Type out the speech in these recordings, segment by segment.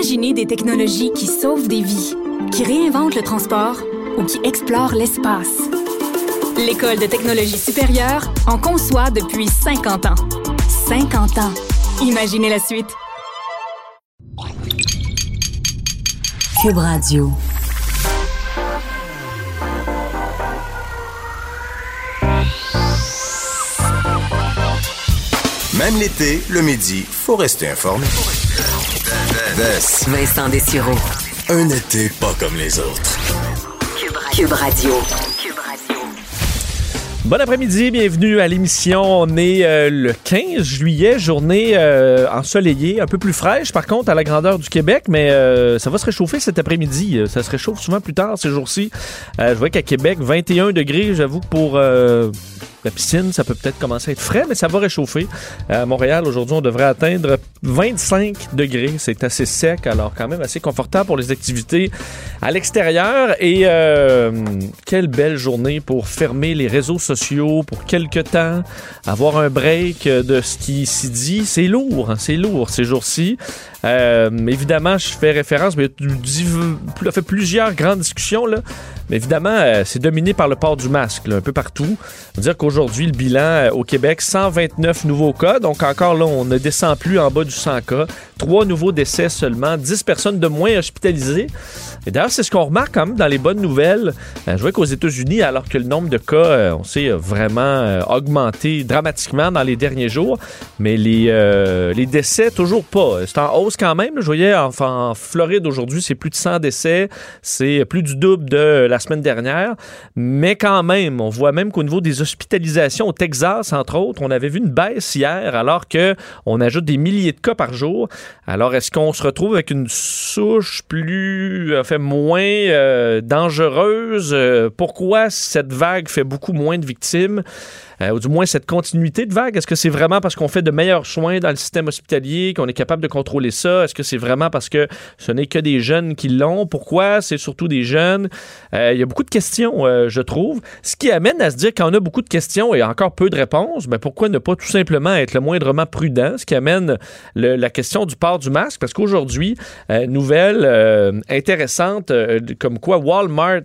Imaginez des technologies qui sauvent des vies, qui réinventent le transport ou qui explorent l'espace. L'École de technologie supérieure en conçoit depuis 50 ans. 50 ans. Imaginez la suite. Cube Radio. Même l'été, le midi, faut rester informé. Vincent Dessureau. Un été pas comme les autres. Cube Radio. Bon après-midi, bienvenue à l'émission. On est euh, le 15 juillet, journée euh, ensoleillée, un peu plus fraîche par contre à la grandeur du Québec, mais euh, ça va se réchauffer cet après-midi. Ça se réchauffe souvent plus tard ces jours-ci. je vois qu'à Québec, 21 degrés, j'avoue que pour la piscine, ça peut peut-être commencer à être frais, mais ça va réchauffer. À Montréal, aujourd'hui, on devrait atteindre 25 degrés. C'est assez sec, alors quand même assez confortable pour les activités à l'extérieur. Et euh, quelle belle journée pour fermer les réseaux sociaux pour quelques temps, avoir un break de ce qui s'y dit. C'est lourd, hein, c'est lourd ces jours-ci. Euh, évidemment, je fais référence, mais il y fait plusieurs grandes discussions, là. Évidemment, euh, c'est dominé par le port du masque, un peu partout. On dire qu'aujourd'hui, le bilan euh, au Québec, 129 nouveaux cas. Donc encore là, on ne descend plus en bas du 100 cas. Trois nouveaux décès seulement, 10 personnes de moins hospitalisées. Et d'ailleurs, c'est ce qu'on remarque quand même dans les bonnes nouvelles. je vois qu'aux États-Unis, alors que le nombre de cas, on sait, vraiment augmenté dramatiquement dans les derniers jours, mais les, les décès, toujours pas. C'est en hausse quand même. Je voyais en, Floride aujourd'hui, c'est plus de 100 décès. C'est plus du double de la semaine dernière. Mais quand même, on voit même qu'au niveau des hospitalisations au Texas, entre autres, on avait vu une baisse hier alors qu'on ajoute des milliers de cas par jour. Alors, est-ce qu'on se retrouve avec une souche plus, fait moins euh, dangereuse? Euh, pourquoi cette vague fait beaucoup moins de victimes? Euh, ou du moins cette continuité de vague? Est-ce que c'est vraiment parce qu'on fait de meilleurs soins dans le système hospitalier, qu'on est capable de contrôler ça? Est-ce que c'est vraiment parce que ce n'est que des jeunes qui l'ont? Pourquoi c'est surtout des jeunes? Euh, il y a beaucoup de questions, euh, je trouve. Ce qui amène à se dire qu'on a beaucoup de questions et encore peu de réponses, mais pourquoi ne pas tout simplement être le moindrement prudent? Ce qui amène la question du port du masque, parce qu'aujourd'hui, nouvelle intéressante, comme quoi Walmart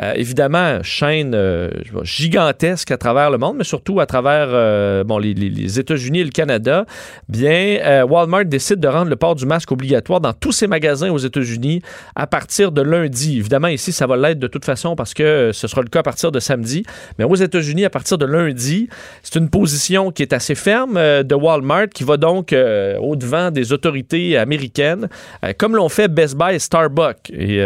euh, évidemment, chaîne euh, gigantesque à travers le monde, mais surtout à travers euh, bon, les, les, États-Unis et le Canada. Bien, Walmart décide de rendre le port du masque obligatoire dans tous ses magasins aux États-Unis à partir de lundi. Évidemment, ici, ça va l'être de toute façon parce que ce sera le cas à partir de samedi. Mais aux États-Unis, à partir de lundi, c'est une position qui est assez ferme de Walmart qui va donc au-devant des autorités américaines, comme l'ont fait Best Buy et Starbucks. Et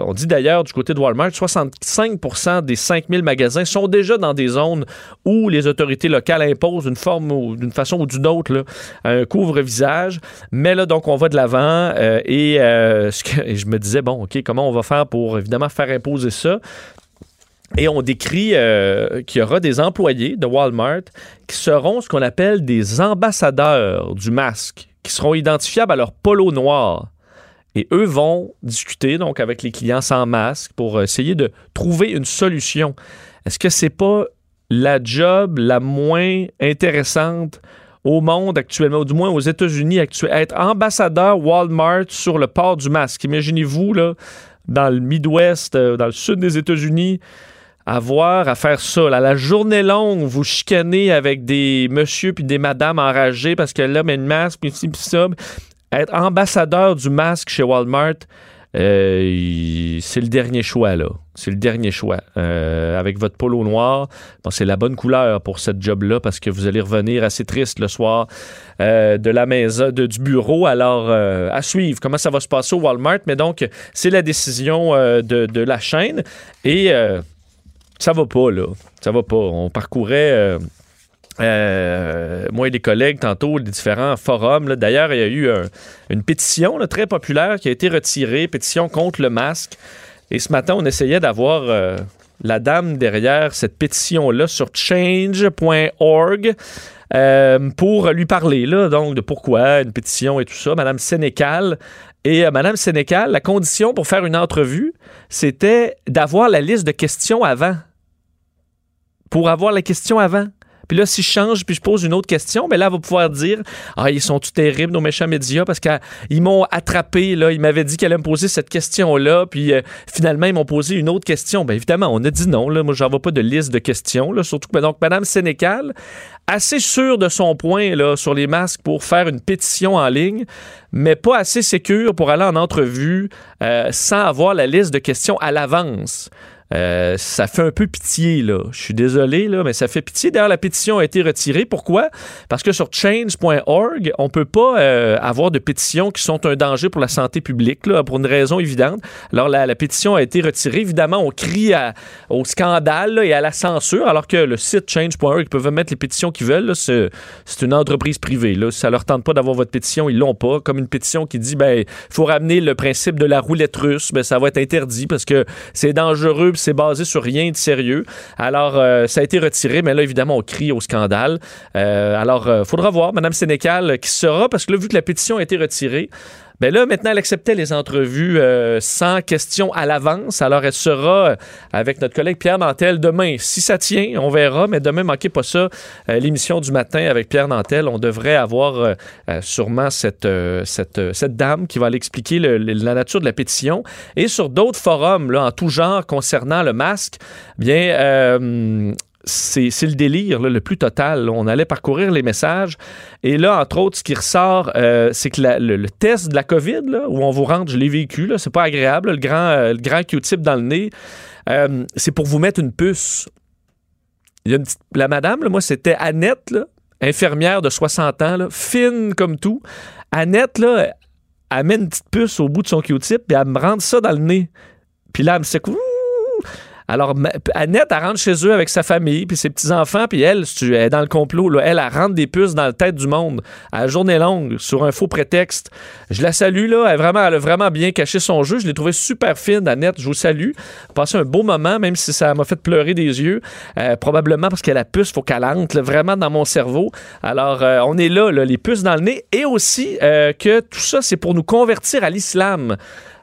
on dit d'ailleurs du côté de Walmart, 65% des 5000 magasins sont déjà dans des zones où les autorités locales imposent d'une forme ou d'une façon ou d'une autre un couvre-visage. Mais là, donc, on va de l'avant euh, et, euh, et, je me disais, bon, OK, comment on va faire pour évidemment faire imposer ça? Et on décrit euh, qu'il y aura des employés de Walmart qui seront ce qu'on appelle des ambassadeurs du masque, qui seront identifiables à leur polo noir. Et eux vont discuter donc avec les clients sans masque pour essayer de trouver une solution. Est-ce que c'est pas la job la moins intéressante au monde actuellement, ou du moins aux États-Unis actuellement, être ambassadeur Walmart sur le port du masque? Imaginez-vous, là, dans le Midwest, euh, dans le sud des États-Unis, avoir à faire ça. la journée longue, vous chicanez avec des monsieur puis des madames enragés parce que là, met une masque, puis ci, puis ça être ambassadeur du masque chez Walmart, euh, c'est le dernier choix, là. C'est le dernier choix. Euh, avec votre polo noir, c'est la bonne couleur pour cette job-là parce que vous allez revenir assez triste le soir euh, de la maison, du bureau. Alors, à suivre comment ça va se passer au Walmart. Mais donc, c'est la décision de, de, la chaîne. Et ça va pas, là. Ça va pas. On parcourait euh, moi et des collègues, tantôt, les différents forums. D'ailleurs, il y a eu une pétition très populaire qui a été retirée, pétition contre le masque. Et ce matin, on essayait d'avoir euh, la dame derrière cette pétition-là sur change.org. Euh, pour lui parler là, donc de pourquoi une pétition et tout ça, Madame Sénécal. Et Madame Sénécal, la condition pour faire une entrevue, c'était d'avoir la liste de questions avant. Pour avoir la question avant. Puis là, si je change puis je pose une autre question, ben là, elle va pouvoir dire Ah, ils sont tout terribles, nos méchants médias, parce qu'ils m'ont attrapé, là. Ils m'avaient dit qu'elle allait me poser cette question-là, puis euh, finalement, ils m'ont posé une autre question. Ben évidemment, on a dit non, là. Moi, j'en vois pas de liste de questions, là. Surtout que, donc, Mme Sénécal, assez sûre de son point, là, sur les masques pour faire une pétition en ligne, mais pas assez sécure pour aller en entrevue euh, sans avoir la liste de questions à l'avance. Euh, ça fait un peu pitié, là. Je suis désolé, là, mais ça fait pitié. D'ailleurs, la pétition a été retirée. Pourquoi? Parce que sur change.org, on peut pas euh, avoir de pétitions qui sont un danger pour la santé publique, là, pour une raison évidente. Alors, la, pétition a été retirée. Évidemment, on crie au scandale et à la censure, alors que le site change.org, ils peuvent mettre les pétitions qu'ils veulent. C'est une entreprise privée. Là. Ça leur tente pas d'avoir votre pétition, ils l'ont pas. Comme une pétition qui dit, ben, faut ramener le principe de la roulette russe, ben, ça va être interdit parce que c'est dangereux c'est basé sur rien de sérieux. Alors, euh, ça a été retiré, mais là, évidemment, on crie au scandale. Euh, alors, euh, faudra voir, Mme Sénécal, qui sera, parce que là, vu que la pétition a été retirée, ben là, maintenant, elle acceptait les entrevues euh, sans question à l'avance. Alors, elle sera euh, avec notre collègue Pierre Nantel demain. Si ça tient, on verra, mais demain, manquez pas ça. Euh, l'émission du matin avec Pierre Nantel, on devrait avoir sûrement cette, cette, cette, dame qui va aller expliquer la nature de la pétition. Et sur d'autres forums, là, en tout genre, concernant le masque, bien, c'est le délire le plus total. On allait parcourir les messages. Et là, entre autres, ce qui ressort, euh, c'est que le, test de la COVID, où on vous rentre, je l'ai vécu, c'est pas agréable, le grand, euh, grand Q-tip dans le nez, euh, c'est pour vous mettre une puce. la madame, moi, c'était Annette, infirmière de 60 ans, fine comme tout. Annette, elle met une petite puce au bout de son Q-tip, puis elle me rentre ça dans le nez. Puis là, elle me secoue alors, Annette, elle rentre chez eux avec sa famille, puis ses petits-enfants, puis elle, elle est dans le complot. Là, elle, rentre des puces dans la tête du monde à la journée longue, sur un faux prétexte. Je la salue, là. Elle, vraiment, a vraiment bien caché son jeu. Je l'ai trouvé super fine, Annette. Je vous salue. Passé un beau moment, même si ça m'a fait pleurer des yeux. Euh, probablement parce que la puce, faut qu'elle entre vraiment dans mon cerveau. Alors, euh, on est là, les puces dans le nez. Et aussi euh, que tout ça, c'est pour nous convertir à l'islam.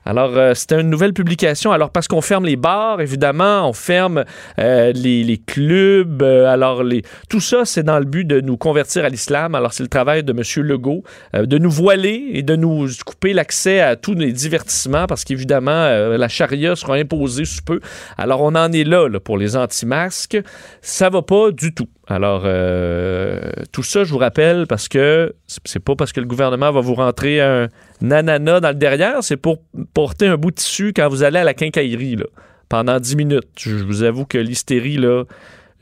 Alors, euh, c'était une nouvelle publication. Alors, parce qu'on ferme les bars, évidemment, on ferme euh, les, clubs. Euh, alors, tout ça, c'est dans le but de nous convertir à l'islam. Alors, c'est le travail de M. Legault de nous voiler et de nous couper l'accès à tous les divertissements parce qu'évidemment, la charia sera imposée sous peu. Alors, on en est là, là pour les anti-masques. Ça va pas du tout. Alors, tout ça, je vous rappelle, parce que c'est pas parce que le gouvernement va vous rentrer un nanana dans le derrière, c'est pour porter un bout de tissu quand vous allez à la quincaillerie, là, pendant 10 minutes. Je vous avoue que l'hystérie, là,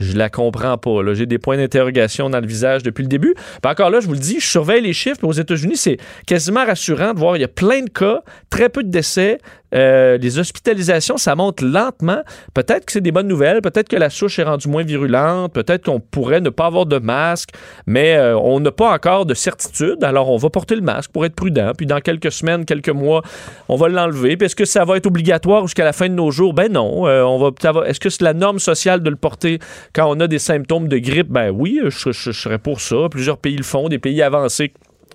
je la comprends pas. J'ai des points d'interrogation dans le visage depuis le début. encore là, je vous le dis, je surveille les chiffres. Aux États-Unis, c'est quasiment rassurant de voir il y a plein de cas, très peu de décès, euh, les hospitalisations, ça monte lentement. Peut-être que c'est des bonnes nouvelles, peut-être que la souche est rendue moins virulente, peut-être qu'on pourrait ne pas avoir de masque, mais euh, on n'a pas encore de certitude. Alors, on va porter le masque pour être prudent. Puis dans quelques semaines, quelques mois, on va l'enlever. Puis est-ce que ça va être obligatoire jusqu'à la fin de nos jours? Ben non. Euh, on va Est-ce que c'est la norme sociale de le porter quand on a des symptômes de grippe? Ben oui, je, je serais pour ça. Plusieurs pays le font, des pays avancés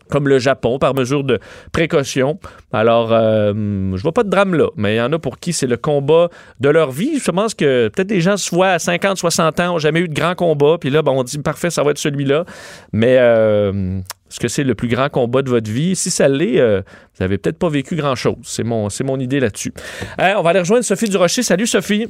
comme le Japon, par mesure de précaution. Alors, euh, je vois pas de drame là, mais il y en a pour qui c'est le combat de leur vie. Je pense que peut-être des gens se voient à 50, 60 ans, n'ont jamais eu de grand combat, puis là, on dit parfait, ça va être celui-là. Mais euh, est-ce que c'est le plus grand combat de votre vie? Si ça l'est, euh, vous n'avez peut-être pas vécu grand-chose. C'est mon, c'est mon idée là-dessus. on va aller rejoindre Sophie Durocher. Salut Sophie.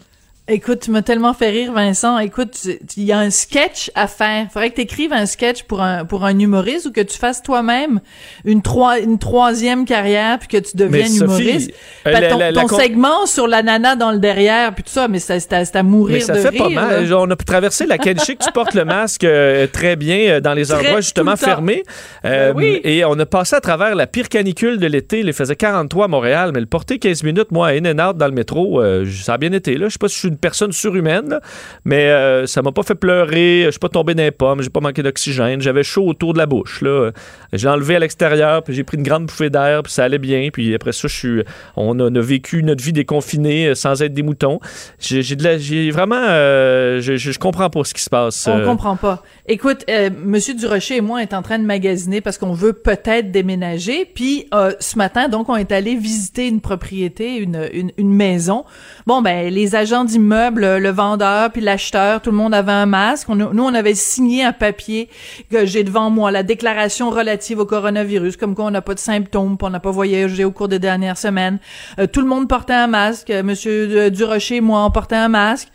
Écoute, tu m'as tellement fait rire, Vincent. Écoute, il y a un sketch à faire. Faudrait que tu écrives un sketch pour un pour un humoriste ou que tu fasses toi-même une trois une troisième carrière puis que tu deviennes humoriste. Euh, ton, segment sur la nana dans le derrière puis tout ça, mais c'est à, mourir mais ça fait pas mal. On a traversé la Kenshik. tu portes le masque euh, très bien euh, dans les endroits justement fermés. Ben oui. Et on a passé à travers la pire canicule de l'été. Il faisait 43 à Montréal, mais le porter 15 minutes, moi, in and out dans le métro, ça a bien été. Là, je sais pas si je suis personne surhumaine, mais euh, ça m'a pas fait pleurer. Je suis pas tombé dans les pommes, j'ai pas manqué d'oxygène. J'avais chaud autour de la bouche. Là. J'ai enlevé à l'extérieur, puis j'ai pris une grande bouffée d'air, puis ça allait bien. Puis après ça, je suis, on, a, vécu notre vie déconfinée euh, sans être des moutons. J'ai, j'ai vraiment, euh, je, je, comprends pas ce qui se passe. On comprend pas. Écoute, Monsieur Durocher et moi, on est en train de magasiner parce qu'on veut peut-être déménager. Puis ce matin, donc, on est allé visiter une propriété, une, une, une maison. Bon, ben, les agents d'immeuble le vendeur puis l'acheteur, tout le monde avait un masque. nous, on avait signé un papier que j'ai devant moi, la déclaration relative au coronavirus, comme quoi on n'a pas de symptômes, on n'a pas voyagé au cours des dernières semaines. Euh, tout le monde portait un masque. Monsieur Durocher, moi, on portait un masque.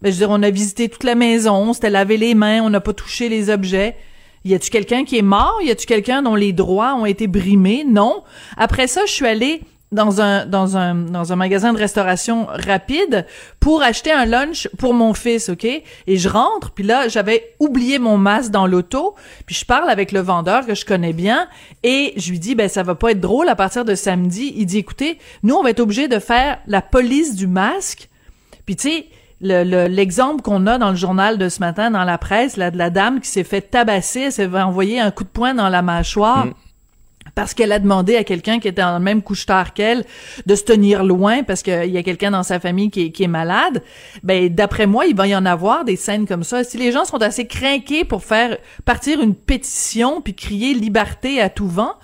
Ben, je veux dire, on a visité toute la maison, on s'était lavé les mains, on n'a pas touché les objets. Y a-tu quelqu'un qui est mort? Y a-tu quelqu'un dont les droits ont été brimés? Non. Après ça, je suis allée dans un dans un dans un magasin de restauration rapide pour acheter un lunch pour mon fils, OK? Et je rentre, puis là, j'avais oublié mon masque dans l'auto, puis je parle avec le vendeur que je connais bien et je lui dis ben ça va pas être drôle à partir de samedi. Il dit écoutez, nous on va être obligé de faire la police du masque. Puis tu sais, l'exemple qu'on a dans le journal de ce matin, dans la presse, là, de la dame qui s'est fait tabasser, s'est fait envoyer un coup de poing dans la mâchoire. Mm parce qu'elle a demandé à quelqu'un qui était dans le même couche-tard qu'elle de se tenir loin parce qu'il y a quelqu'un dans sa famille qui est, malade, ben d'après moi, il va y en avoir des scènes comme ça. Si les gens sont assez craqués pour faire partir une pétition puis crier liberté à tout vent,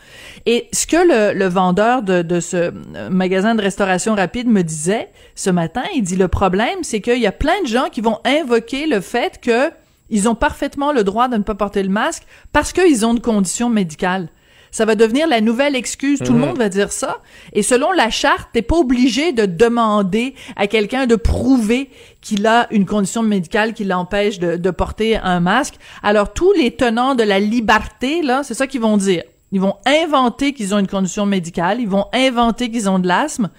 et ce que le, vendeur de, de ce euh, magasin de restauration rapide me disait ce matin, il dit le problème, c'est qu'il y a plein de gens qui vont invoquer le fait que ils ont parfaitement le droit de ne pas porter le masque parce qu'ils ont une condition médicale. Ça va devenir la nouvelle excuse. Tout le mhm. monde va dire ça. Et selon la charte, t'es pas obligé de demander à quelqu'un de prouver qu'il a une condition médicale qui l'empêche de, de porter un masque. Alors tous les tenants de la liberté, là, c'est ça qu'ils vont dire. Ils vont inventer qu'ils ont une condition médicale, ils vont inventer qu'ils ont de l'asthme,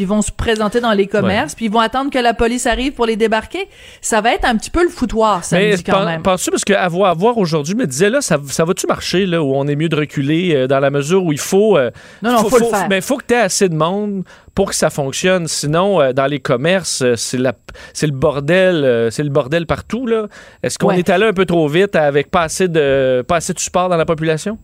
puis ils vont se présenter dans les commerces, puis ils vont attendre que la police arrive pour les débarquer. Ça va être un petit peu le foutoir, ça me dit quand même. Penses-tu, parce qu'à voir, voir aujourd'hui, me disais, là, ça, ça va-tu marcher, là, où on est mieux de reculer euh, dans la mesure où il faut... Euh, non, non, faut, faut, le faire. Mais il faut que tu aies assez de monde pour que ça fonctionne. Sinon, euh, dans les commerces, c'est la, c'est le bordel, c'est le bordel partout, là. Est-ce qu'on est allé un peu trop vite avec pas assez de, pas assez de support dans la population?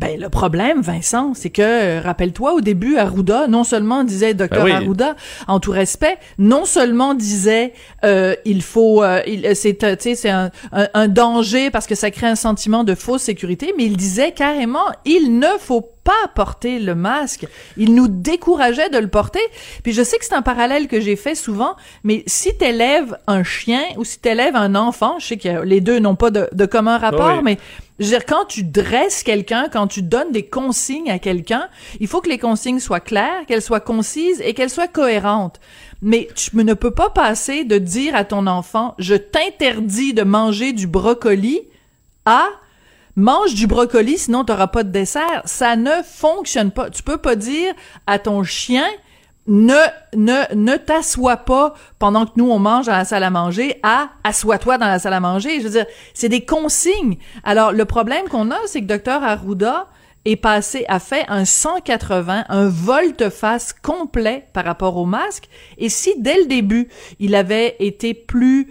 Ben, le problème, Vincent, c'est que, euh, rappelle-toi, au début, Arruda, non seulement disait docteur ben Arruda, en tout respect, non seulement disait, euh, il faut, euh, c'est, euh, c'est un, un, danger parce que ça crée un sentiment de fausse sécurité, mais il disait carrément, il ne faut pas porter le masque. Il nous décourageait de le porter. Puis je sais que c'est un parallèle que j'ai fait souvent, mais si t'élèves un chien ou si t'élèves un enfant, je sais que les deux n'ont pas de, de commun rapport, mais je veux dire, quand tu dresses quelqu'un, quand tu donnes des consignes à quelqu'un, il faut que les consignes soient claires, qu'elles soient concises et qu'elles soient cohérentes. Mais tu ne peux pas passer de dire à ton enfant, je t'interdis de manger du brocoli à mange du brocoli, sinon tu n'auras pas de dessert. Ça ne fonctionne pas. Tu peux pas dire à ton chien, ne ne ne t'assois pas pendant que nous on mange dans la salle à manger à assois-toi dans la salle à manger. Je veux dire, c'est des consignes. Alors le problème qu'on a, c'est que docteur Arruda est passé a fait un 180, un volte-face complet par rapport au masque. Et si dès le début il avait été plus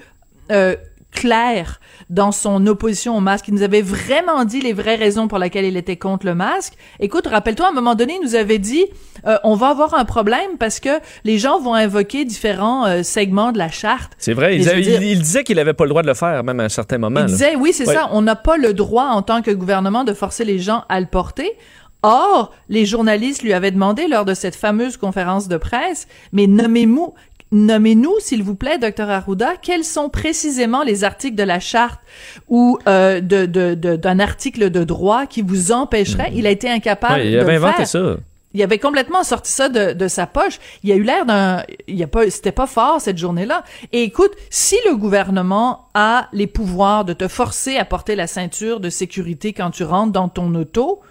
euh, clair dans son opposition au masque. Il nous avait vraiment dit les vraies raisons pour lesquelles il était contre le masque. Écoute, rappelle-toi, à un moment donné, il nous avait dit, euh, on va avoir un problème parce que les gens vont invoquer différents euh, segments de la charte. C'est vrai. Il, disait qu'il avait pas le droit de le faire, même à un certain moment. Il disait, oui, c'est ça. On n'a pas le droit, en tant que gouvernement, de forcer les gens à le porter. Or, les journalistes lui avaient demandé lors de cette fameuse conférence de presse, mais nommez-nous, Nommez-nous, s'il vous plaît, docteur Arruda, quels sont précisément les articles de la charte ou euh, de, d'un article de droit qui vous empêcherait? Il a été incapable il avait inventé ça. Il avait complètement sorti ça de, de sa poche. Il a eu l'air d'un, il a pas, c'était pas fort cette journée-là. Et écoute, si le gouvernement a les pouvoirs de te forcer à porter la ceinture de sécurité quand tu rentres dans ton auto,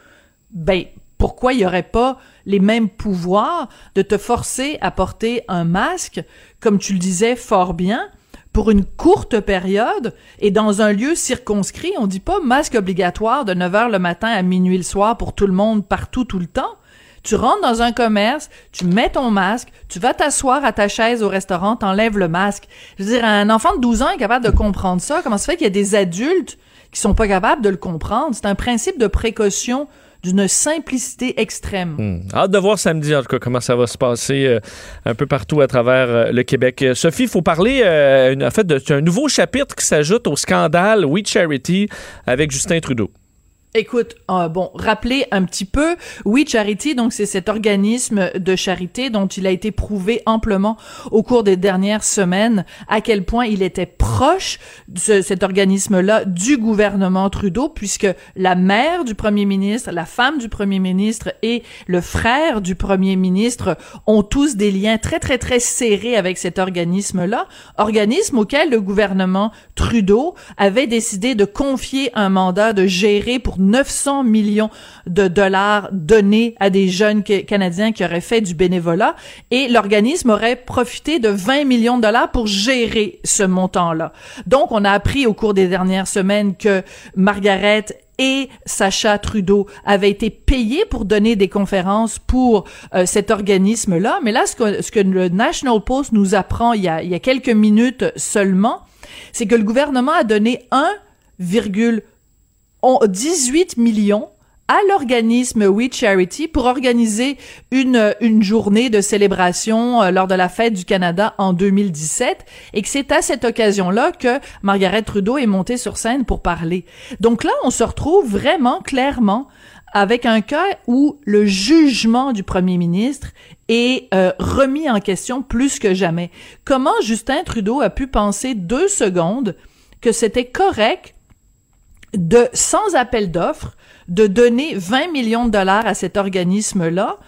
ben pourquoi il y aurait pas les mêmes pouvoirs de te forcer à porter un masque, comme tu le disais fort bien, pour une courte période et dans un lieu circonscrit. On dit pas masque obligatoire de 9 heures le matin à minuit le soir pour tout le monde partout tout le temps. Tu rentres dans un commerce, tu mets ton masque, tu vas t'asseoir à ta chaise au restaurant, t'enlèves le masque. Je veux dire, un enfant de 12 ans est capable de comprendre ça. Comment ça fait qu'il y a des adultes qui sont pas capables de le comprendre? C'est un principe de précaution d'une simplicité extrême. Hmm. Hâte de voir samedi, en tout cas, comment ça va se passer euh, un peu partout à travers euh, le Québec. Euh, Sophie, il faut parler, en fait, d'un nouveau chapitre qui s'ajoute au scandale We Charity avec Justin Trudeau. Écoute, euh, bon, rappeler un petit peu, We Charity, donc c'est cet organisme de charité dont il a été prouvé amplement au cours des dernières semaines à quel point il était proche de cet organisme-là du gouvernement Trudeau, puisque la mère du premier ministre, la femme du premier ministre et le frère du premier ministre ont tous des liens très très très serrés avec cet organisme-là, organisme auquel le gouvernement Trudeau avait décidé de confier un mandat de gérer pour 900 millions de dollars donnés à des jeunes Canadiens qui auraient fait du bénévolat et l'organisme aurait profité de 20 millions de dollars pour gérer ce montant-là. Donc, on a appris au cours des dernières semaines que Margaret et Sacha Trudeau avaient été payés pour donner des conférences pour euh, cet organisme-là. Mais là, ce que, le National Post nous apprend il y a, quelques minutes seulement, c'est que le gouvernement a donné 1,1 ont 18 millions à l'organisme We Charity pour organiser une, une journée de célébration euh, lors de la fête du Canada en 2017 et que c'est à cette occasion-là que Margaret Trudeau est montée sur scène pour parler. Donc là, on se retrouve vraiment clairement avec un cas où le jugement du premier ministre est euh, remis en question plus que jamais. Comment Justin Trudeau a pu penser deux secondes que c'était correct de, sans appel d'offres, de donner 20 millions de dollars à cet organisme-là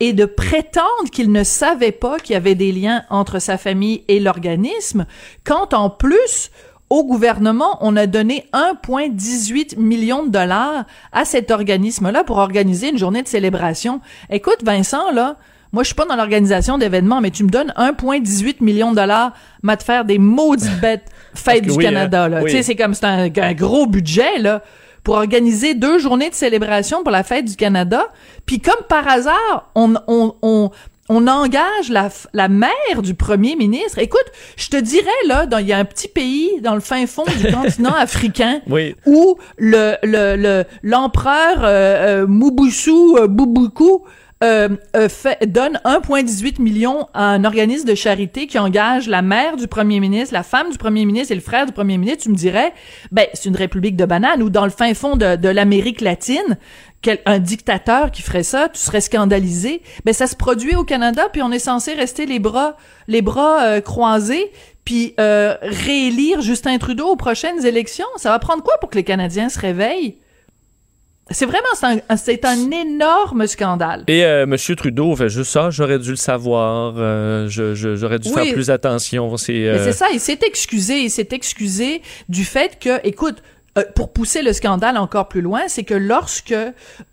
et de prétendre qu'il ne savait pas qu'il y avait des liens entre sa famille et l'organisme, quand en plus, au gouvernement, on a donné 1,18 million de dollars à cet organisme-là pour organiser une journée de célébration. Écoute, Vincent, là, moi, je suis pas dans l'organisation d'événements, mais tu me donnes 1,18 million de dollars, m'a te faire des maudites bêtes fêtes du Canada, là. Hein, tu sais, c'est comme, c'est un, gros budget, là pour organiser deux journées de célébration pour la fête du Canada. Puis comme par hasard, on, on, on, on engage la, la mère du premier ministre. Écoute, je te dirais là, il y a un petit pays dans le fin fond du continent africain où le le l'empereur euh, euh, Mobutu euh, Bubuku euh, euh, fait, donne 1,18 million à un organisme de charité qui engage la mère du premier ministre, la femme du premier ministre et le frère du premier ministre, tu me dirais, ben c'est une république de bananes ou dans le fin fond de, l'Amérique latine, quel, un dictateur qui ferait ça, tu serais scandalisé. Ben ça se produit au Canada, puis on est censé rester les bras les bras euh, croisés, puis réélire Justin Trudeau aux prochaines élections. Ça va prendre quoi pour que les Canadiens se réveillent? C'est vraiment c'est un, énorme scandale. Et euh, Monsieur Trudeau fait juste ça. J'aurais dû le savoir. Euh, j'aurais dû faire plus attention. C'est euh... ça. Il s'est excusé. Il s'est excusé du fait que, écoute, euh, pour pousser le scandale encore plus loin, c'est que lorsque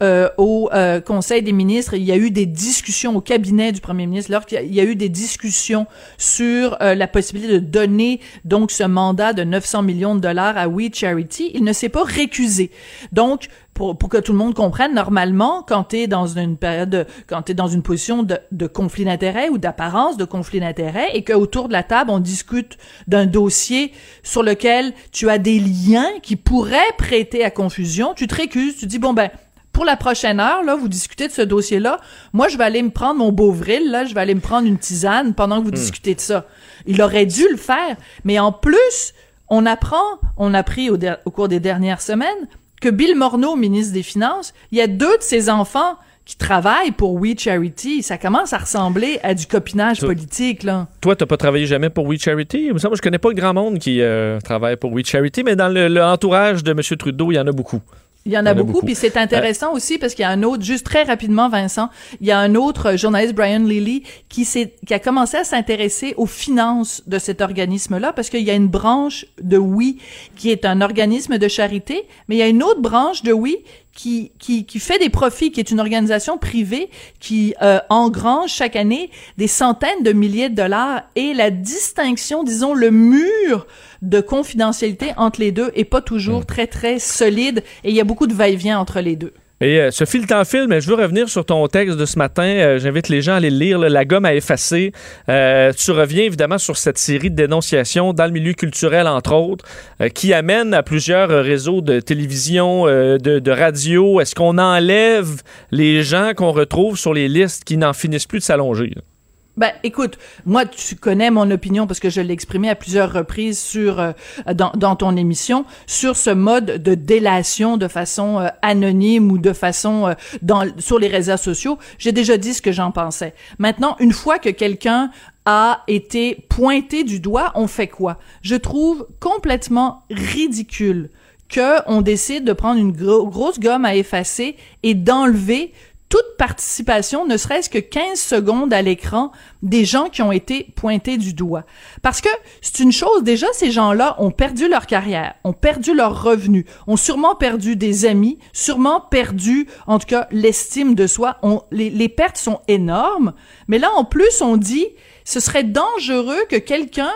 euh, au euh, Conseil des ministres, il y a eu des discussions au cabinet du Premier ministre, lorsqu'il y a eu des discussions sur la possibilité de donner donc ce mandat de 900 millions de dollars à We Charity, il ne s'est pas récusé. Donc pour, pour, que tout le monde comprenne, normalement, quand tu es dans une période, de, quand tu es dans une position de, de conflit d'intérêt ou d'apparence de conflit d'intérêt et qu'autour de la table, on discute d'un dossier sur lequel tu as des liens qui pourraient prêter à confusion, tu te récuses, tu dis, bon ben, pour la prochaine heure, là, vous discutez de ce dossier-là. Moi, je vais aller me prendre mon Beauvril, là, je vais aller me prendre une tisane pendant que vous hmm. discutez de ça. Il aurait dû le faire. Mais en plus, on apprend, on a appris au, au cours des dernières semaines que Bill Morneau, ministre des Finances, il y a deux de ses enfants qui travaillent pour We Charity. Ça commence à ressembler à du copinage politique, là. Toi, t'as pas travaillé jamais pour We Charity? Moi, je connais pas grand monde qui euh, travaille pour We Charity, mais dans l'entourage de M. Trudeau, il y en a beaucoup. Il y en a, beaucoup, puis c'est intéressant aussi parce qu'il y a un autre, juste très rapidement, Vincent, il y a un autre journaliste, Brian Lilly, qui s'est, qui a commencé à s'intéresser aux finances de cet organisme-là parce qu'il y a une branche de Oui qui est un organisme de charité, mais il y a une autre branche de Oui qui, qui, qui fait des profits, qui est une organisation privée qui euh, engrange chaque année des centaines de milliers de dollars et la distinction, disons, le mur de confidentialité entre les deux est pas toujours hmm. très, très solide et il y a beaucoup de va-et-vient entre les deux. Et euh, ce fil temps film, je veux revenir sur ton texte de ce matin. Euh, j'invite les gens à aller le lire. la gomme à effacer. Euh, tu reviens évidemment sur cette série de dénonciations dans le milieu culturel, entre autres, qui amène à plusieurs réseaux de télévision, de, de, radio. Est-ce qu'on enlève les gens qu'on retrouve sur les listes qui n'en finissent plus de s'allonger? Ben, écoute, moi, tu connais mon opinion parce que je l'ai exprimé à plusieurs reprises sur euh, dans, dans, ton émission sur ce mode de délation de façon euh, anonyme ou de façon euh, dans sur les réseaux sociaux. J'ai déjà dit ce que j'en pensais. Maintenant, une fois que quelqu'un a été pointé du doigt, on fait quoi? Je trouve complètement ridicule que on décide de prendre une grosse gomme à effacer et d'enlever toute participation, ne serait-ce que 15 secondes à l'écran, des gens qui ont été pointés du doigt. Parce que c'est une chose, déjà, ces gens-là ont perdu leur carrière, ont perdu leurs revenus, ont sûrement perdu des amis, sûrement perdu, en tout cas, l'estime de soi. Les, les pertes sont énormes. Mais là, en plus, on dit, ce serait dangereux que quelqu'un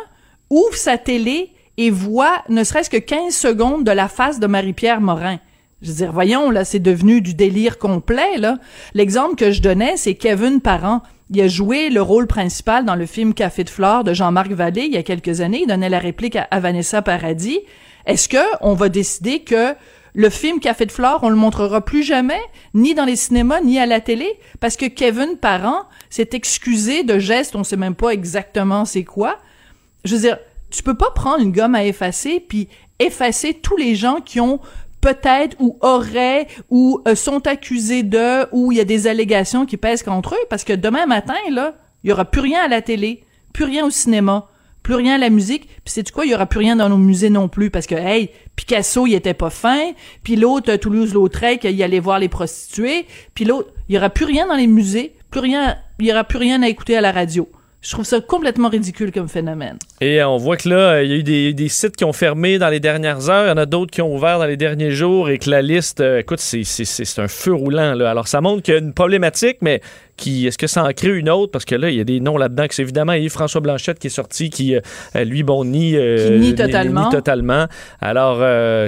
ouvre sa télé et voit ne serait-ce que 15 secondes de la face de Marie-Pierre Morin. Je veux dire, voyons, là, c'est devenu du délire complet, là. L'exemple que je donnais, c'est Kevin Parent. Il a joué le rôle principal dans le film Café de Flore de Jean-Marc Vallée il y a quelques années. Il donnait la réplique à, Vanessa Paradis. Est-ce que on va décider que le film Café de Flore, on le montrera plus jamais, ni dans les cinémas, ni à la télé, parce que Kevin Parent s'est excusé de gestes, on sait même pas exactement c'est quoi. Je veux dire, tu peux pas prendre une gomme à effacer puis effacer tous les gens qui ont peut-être ou auraient ou euh, sont accusés de ou il y a des allégations qui pèsent contre eux parce que demain matin là, il y aura plus rien à la télé, plus rien au cinéma, plus rien à la musique, puis c'est quoi, il y aura plus rien dans nos musées non plus parce que hey, Picasso, il était pas fin, puis l'autre Toulouse-Lautrec, il allait voir les prostituées, puis l'autre, il y aura plus rien dans les musées, plus rien, il y aura plus rien à écouter à la radio. Je trouve ça complètement ridicule comme phénomène. Et on voit que là, il y a eu des, des, sites qui ont fermé dans les dernières heures, il y en a d'autres qui ont ouvert dans les derniers jours et que la liste, euh, écoute, c'est un feu roulant. Là. Alors, ça montre qu'il y a une problématique, mais qui est-ce que ça en crée une autre? Parce que là, il y a des noms là-dedans que c'est évidemment Yves-François Blanchette qui est sorti, qui, euh, lui, bon, nie, euh, nie totalement. totalement. Alors,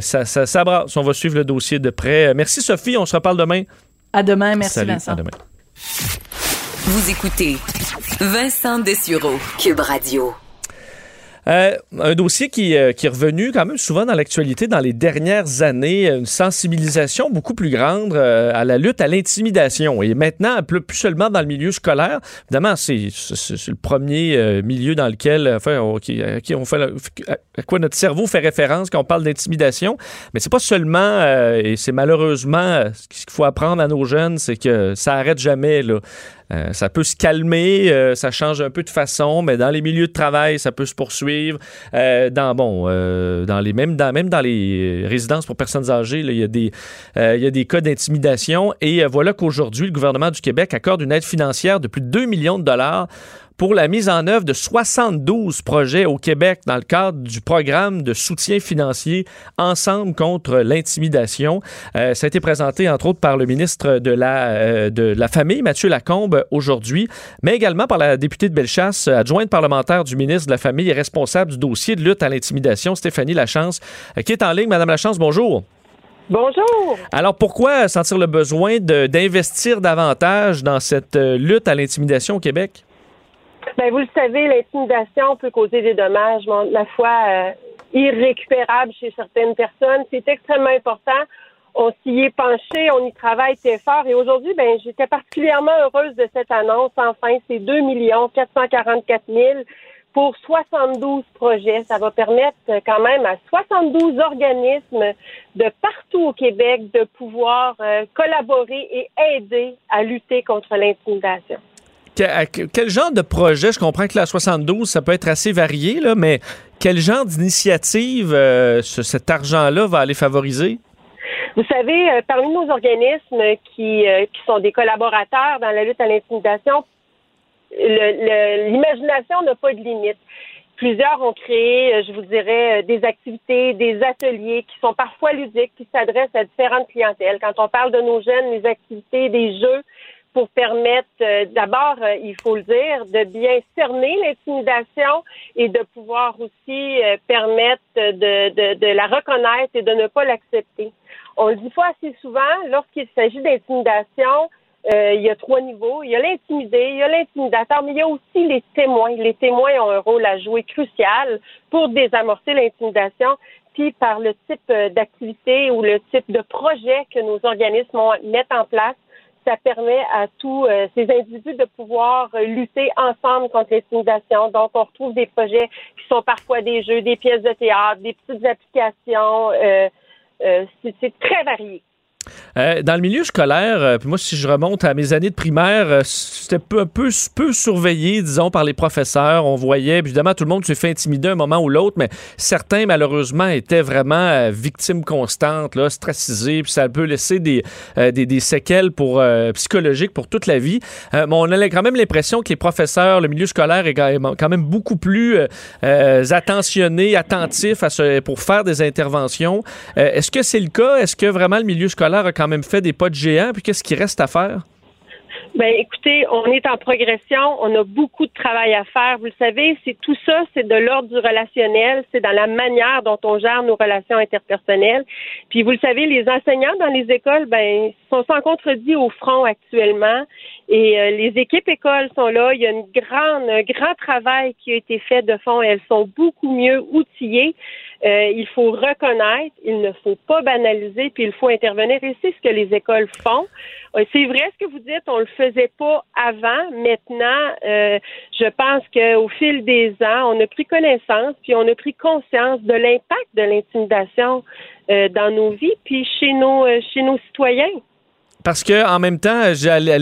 ça, ça, ça brasse. On va suivre le dossier de près. Merci, Sophie. On se reparle demain. À demain. Merci, Salut, Vincent. À demain. Vous écoutez Vincent Dessureau, Cube Radio. Euh, un dossier qui, euh, qui, est revenu quand même souvent dans l'actualité dans les dernières années, une sensibilisation beaucoup plus grande euh, à la lutte à l'intimidation. Et maintenant, plus seulement dans le milieu scolaire. Évidemment, c'est le premier milieu dans lequel, enfin, qui, on fait, à quoi notre cerveau fait référence quand on parle d'intimidation. Mais c'est pas seulement, et c'est malheureusement ce qu'il faut apprendre à nos jeunes, c'est que ça arrête jamais. Là. Euh, ça peut se calmer, euh, ça change un peu de façon, mais dans les milieux de travail, ça peut se poursuivre. Euh, dans bon, dans les même dans même dans les résidences pour personnes âgées, il y a il y a des cas d'intimidation et voilà qu'aujourd'hui le gouvernement du Québec accorde une aide financière de plus de 2 millions de dollars pour la mise en œuvre de 72 projets au Québec dans le cadre du programme de soutien financier Ensemble contre l'intimidation. Euh, ça a été présenté entre autres par le ministre de la, euh, de la Famille, Mathieu Lacombe, aujourd'hui, mais également par la députée de Bellechasse, adjointe parlementaire du ministre de la Famille et responsable du dossier de lutte à l'intimidation, Stéphanie Lachance, euh, qui est en ligne. Madame Lachance, bonjour. Bonjour. Alors pourquoi sentir le besoin d'investir davantage dans cette lutte à l'intimidation au Québec? Ben, vous le savez, l'intimidation peut causer des dommages, la foi, euh, irrécupérables chez certaines personnes. C'est extrêmement important. On s'y est penché, on y travaille très fort. Et aujourd'hui, ben, j'étais particulièrement heureuse de cette annonce. Enfin, c'est 2 millions 444 000 pour 72 projets. Ça va permettre quand même à 72 organismes de partout au Québec de pouvoir euh, collaborer et aider à lutter contre l'intimidation quel genre de projet, je comprends que la 72, ça peut être assez varié, là, mais quel genre d'initiative euh, cet argent-là va aller favoriser? Vous savez, euh, parmi nos organismes qui, euh, qui sont des collaborateurs dans la lutte à l'intimidation, l'imagination n'a pas de limite. Plusieurs ont créé, je vous dirais, des activités, des ateliers qui sont parfois ludiques, qui s'adressent à différentes clientèles. Quand on parle de nos jeunes, les activités, des jeux, pour permettre, euh, d'abord, euh, il faut le dire, de bien cerner l'intimidation et de pouvoir aussi euh, permettre de, de, de, la reconnaître et de ne pas l'accepter. On le dit pas assez souvent, lorsqu'il s'agit d'intimidation, il y a trois niveaux. Il y a l'intimidé, il y a l'intimidateur, mais il y a aussi les témoins. Les témoins ont un rôle à jouer crucial pour désamorcer l'intimidation, puis par le type d'activité ou le type de projet que nos organismes mettent en place ça permet à tous euh, ces individus de pouvoir euh, lutter ensemble contre l'intimidation. Donc, on retrouve des projets qui sont parfois des jeux, des pièces de théâtre, des petites applications. Euh, c'est très varié. Euh, dans le milieu scolaire, euh, puis moi, si je remonte à mes années de primaire, euh, c'était peu, peu, peu surveillé, disons, par les professeurs. On voyait, évidemment, tout le monde s'est fait intimider un moment ou l'autre, mais certains, malheureusement, étaient vraiment victimes constantes, là, puis ça peut laisser des, des, des, séquelles pour, psychologiques pour toute la vie. mais on a quand même l'impression que les professeurs, le milieu scolaire est quand même beaucoup plus attentionné, attentif à ce, pour faire des interventions. Est-ce que c'est le cas? Est-ce que vraiment le milieu scolaire a quand même fait des pas de géant. Puis qu'est-ce qui reste à faire? Ben, écoutez, on est en progression, on a beaucoup de travail à faire. Vous le savez, c'est tout ça, c'est de l'ordre du relationnel, c'est dans la manière dont on gère nos relations interpersonnelles. Puis vous le savez, les enseignants dans les écoles, ben, sont sans contredit au front actuellement. Et euh, les équipes écoles sont là. Il y a une grande, un grand travail qui a été fait de fond. Elles sont beaucoup mieux outillées. Euh, il faut reconnaître, il ne faut pas banaliser, puis il faut intervenir. Et c'est ce que les écoles font. Euh, c'est vrai ce que vous dites, on le faisait pas avant. Maintenant, euh, je pense qu'au fil des ans, on a pris connaissance, puis on a pris conscience de l'impact de l'intimidation dans nos vies, puis chez nos chez nos citoyens. Parce que en même temps,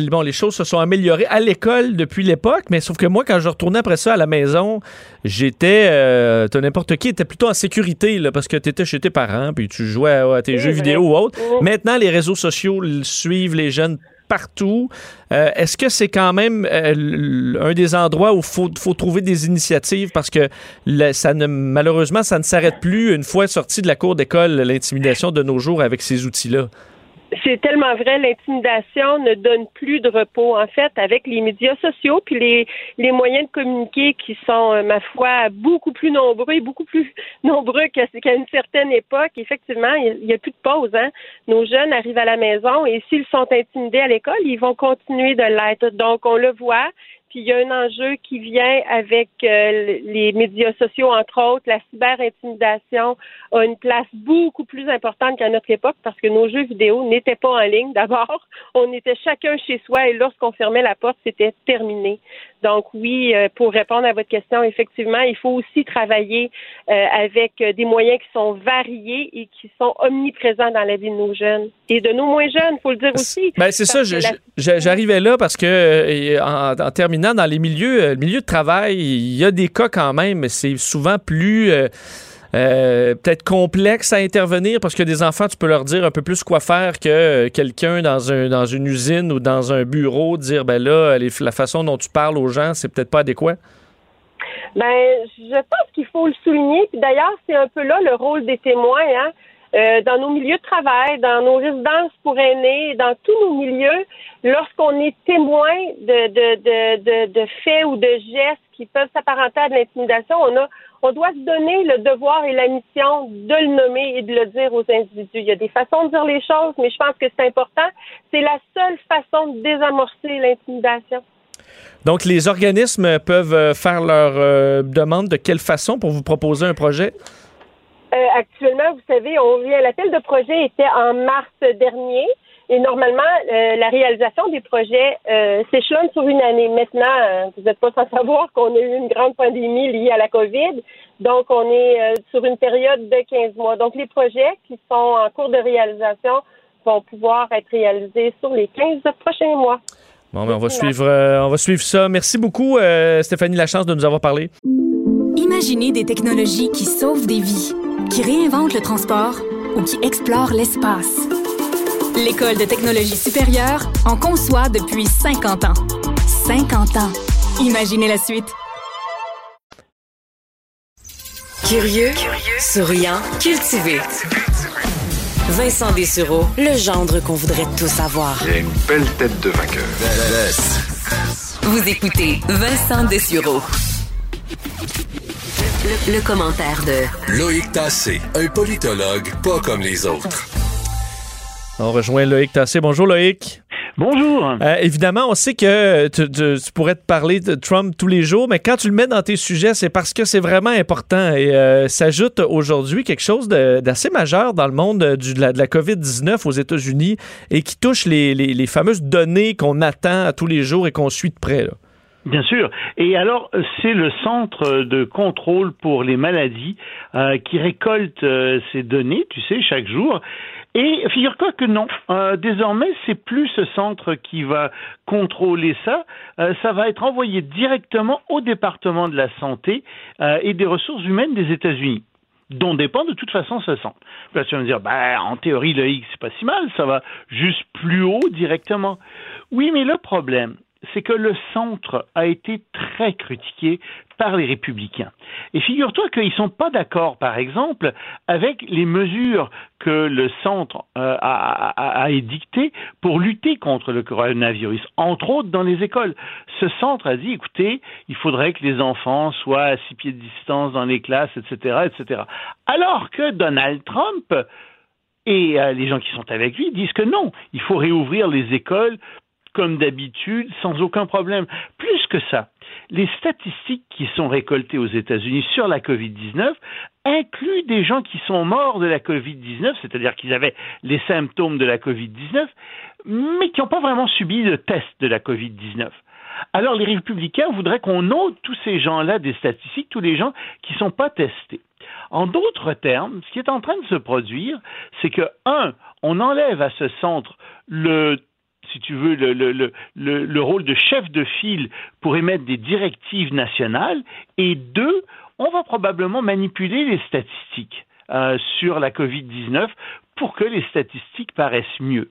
bon, les choses se sont améliorées à l'école depuis l'époque, mais sauf que moi, quand je retournais après ça à la maison, j'étais, euh, n'importe qui était plutôt en sécurité, là, parce que tu étais chez tes parents, puis tu jouais à, tes jeux vidéo ou autre. Maintenant, les réseaux sociaux suivent les jeunes partout. Euh, est-ce que c'est quand même euh, un des endroits où il faut, faut, trouver des initiatives? Parce que ça ne, malheureusement, ça ne s'arrête plus une fois sorti de la cour d'école, l'intimidation de nos jours avec ces outils-là? C'est tellement vrai, l'intimidation ne donne plus de repos. En fait, avec les médias sociaux puis les, moyens de communiquer qui sont, euh, ma foi, beaucoup plus nombreux et beaucoup plus nombreux qu'à une certaine époque, effectivement, il n'y a, plus de pause. Hein? Nos jeunes arrivent à la maison et s'ils sont intimidés à l'école, ils vont continuer de l'être. Donc, on le voit. Puis il y a un enjeu qui vient avec euh, les médias sociaux, entre autres. La cyber-intimidation a une place beaucoup plus importante qu'à notre époque parce que nos jeux vidéo n'étaient pas en ligne. D'abord, on était chacun chez soi et lorsqu'on fermait la porte, c'était terminé. Donc oui, euh, pour répondre à votre question, effectivement, il faut aussi travailler euh, avec des moyens qui sont variés et qui sont omniprésents dans la vie de nos jeunes et de nos moins jeunes, faut le dire aussi. Ben c'est ça, j'arrivais là parce que en, en terminant dans les milieux, euh, le milieu de travail, il y a des cas quand même, mais c'est souvent plus euh, euh, peut-être complexe à intervenir parce que des enfants, tu peux leur dire un peu plus quoi faire que quelqu'un dans, un, dans une usine ou dans un bureau, dire ben là, la façon dont tu parles aux gens, c'est peut-être pas adéquat. Ben, je pense qu'il faut le souligner. Puis d'ailleurs, c'est un peu là le rôle des témoins. Hein? Euh, dans nos milieux de travail, dans nos résidences pour aînés, dans tous nos milieux, lorsqu'on est témoin de, de, de, de, faits ou de gestes qui peuvent s'apparenter à de l'intimidation, on a on doit se donner le devoir et la mission de le nommer et de le dire aux individus. Il y a des façons de dire les choses, mais je pense que c'est important. C'est la seule façon de désamorcer l'intimidation. Donc, les organismes peuvent faire leur euh, demande de quelle façon pour vous proposer un projet? Euh, actuellement, vous savez, on vient l'appel de projet était en mars dernier. Et normalement, euh, la réalisation des projets euh, s'échelonne sur une année. Maintenant, euh, vous n'êtes pas sans savoir qu'on a eu une grande pandémie liée à la COVID. Donc, on est sur une période de 15 mois. Donc, les projets qui sont en cours de réalisation vont pouvoir être réalisés sur les 15 prochains mois. Bon, ben, on va suivre, on va suivre ça. Merci beaucoup, Stéphanie Lachance, de nous avoir parlé. Imaginez des technologies qui sauvent des vies qui réinvente le transport ou qui explore l'espace. L'École de technologie supérieure en conçoit depuis 50 ans. 50 ans. Imaginez la suite. Curieux, souriant, cultivé. Vincent Dessureau, le gendre qu'on voudrait tous avoir. Il a une belle tête de vainqueur. Vous écoutez Vincent Dessureau. Le, commentaire de Loïc Tassé, un politologue pas comme les autres. On rejoint Loïc Tassé. Bonjour Loïc. Bonjour. Euh, évidemment, on sait que tu, tu- tu pourrais te parler de Trump tous les jours, mais quand tu le mets dans tes sujets, c'est parce que c'est vraiment important. Et euh, s'ajoute aujourd'hui quelque chose d'assez majeur dans le monde euh, du- de la, de la COVID-19 aux États-Unis et qui touche les, les- les fameuses données qu'on attend à tous les jours et qu'on suit de près. là. Bien sûr. Et alors, c'est le Centre de contrôle pour les maladies euh, qui récolte euh, ces données, tu sais, chaque jour. Et figure-toi que non, euh, désormais, c'est plus ce centre qui va contrôler ça. Euh, ça va être envoyé directement au département de la santé euh, et des ressources humaines des États-Unis dont dépend de toute façon ce centre. Là, tu vas me dire, bah, en théorie, le X, c'est pas si mal, ça va juste plus haut directement. Oui, mais le problème, c'est que le centre a été très critiqué par les républicains. Et figure-toi qu'ils ne sont pas d'accord, par exemple, avec les mesures que le centre euh, a, édictées pour lutter contre le coronavirus, entre autres dans les écoles. Ce centre a dit, écoutez, il faudrait que les enfants soient à six pieds de distance dans les classes, etc., etc. Alors que Donald Trump et euh, les gens qui sont avec lui disent que non, il faut réouvrir les écoles comme d'habitude, sans aucun problème. Plus que ça, les statistiques qui sont récoltées aux États-Unis sur la COVID-19 incluent des gens qui sont morts de la COVID-19, c'est-à-dire qu'ils avaient les symptômes de la COVID-19, mais qui n'ont pas vraiment subi de test de la COVID-19. Alors les républicains voudraient qu'on ôte tous ces gens-là des statistiques, tous les gens qui ne sont pas testés. En d'autres termes, ce qui est en train de se produire, c'est que, un, on enlève à ce centre le si tu veux, le, le, le, le, le rôle de chef de file pour émettre des directives nationales, et deux, on va probablement manipuler les statistiques euh, sur la COVID-19 pour que les statistiques paraissent mieux.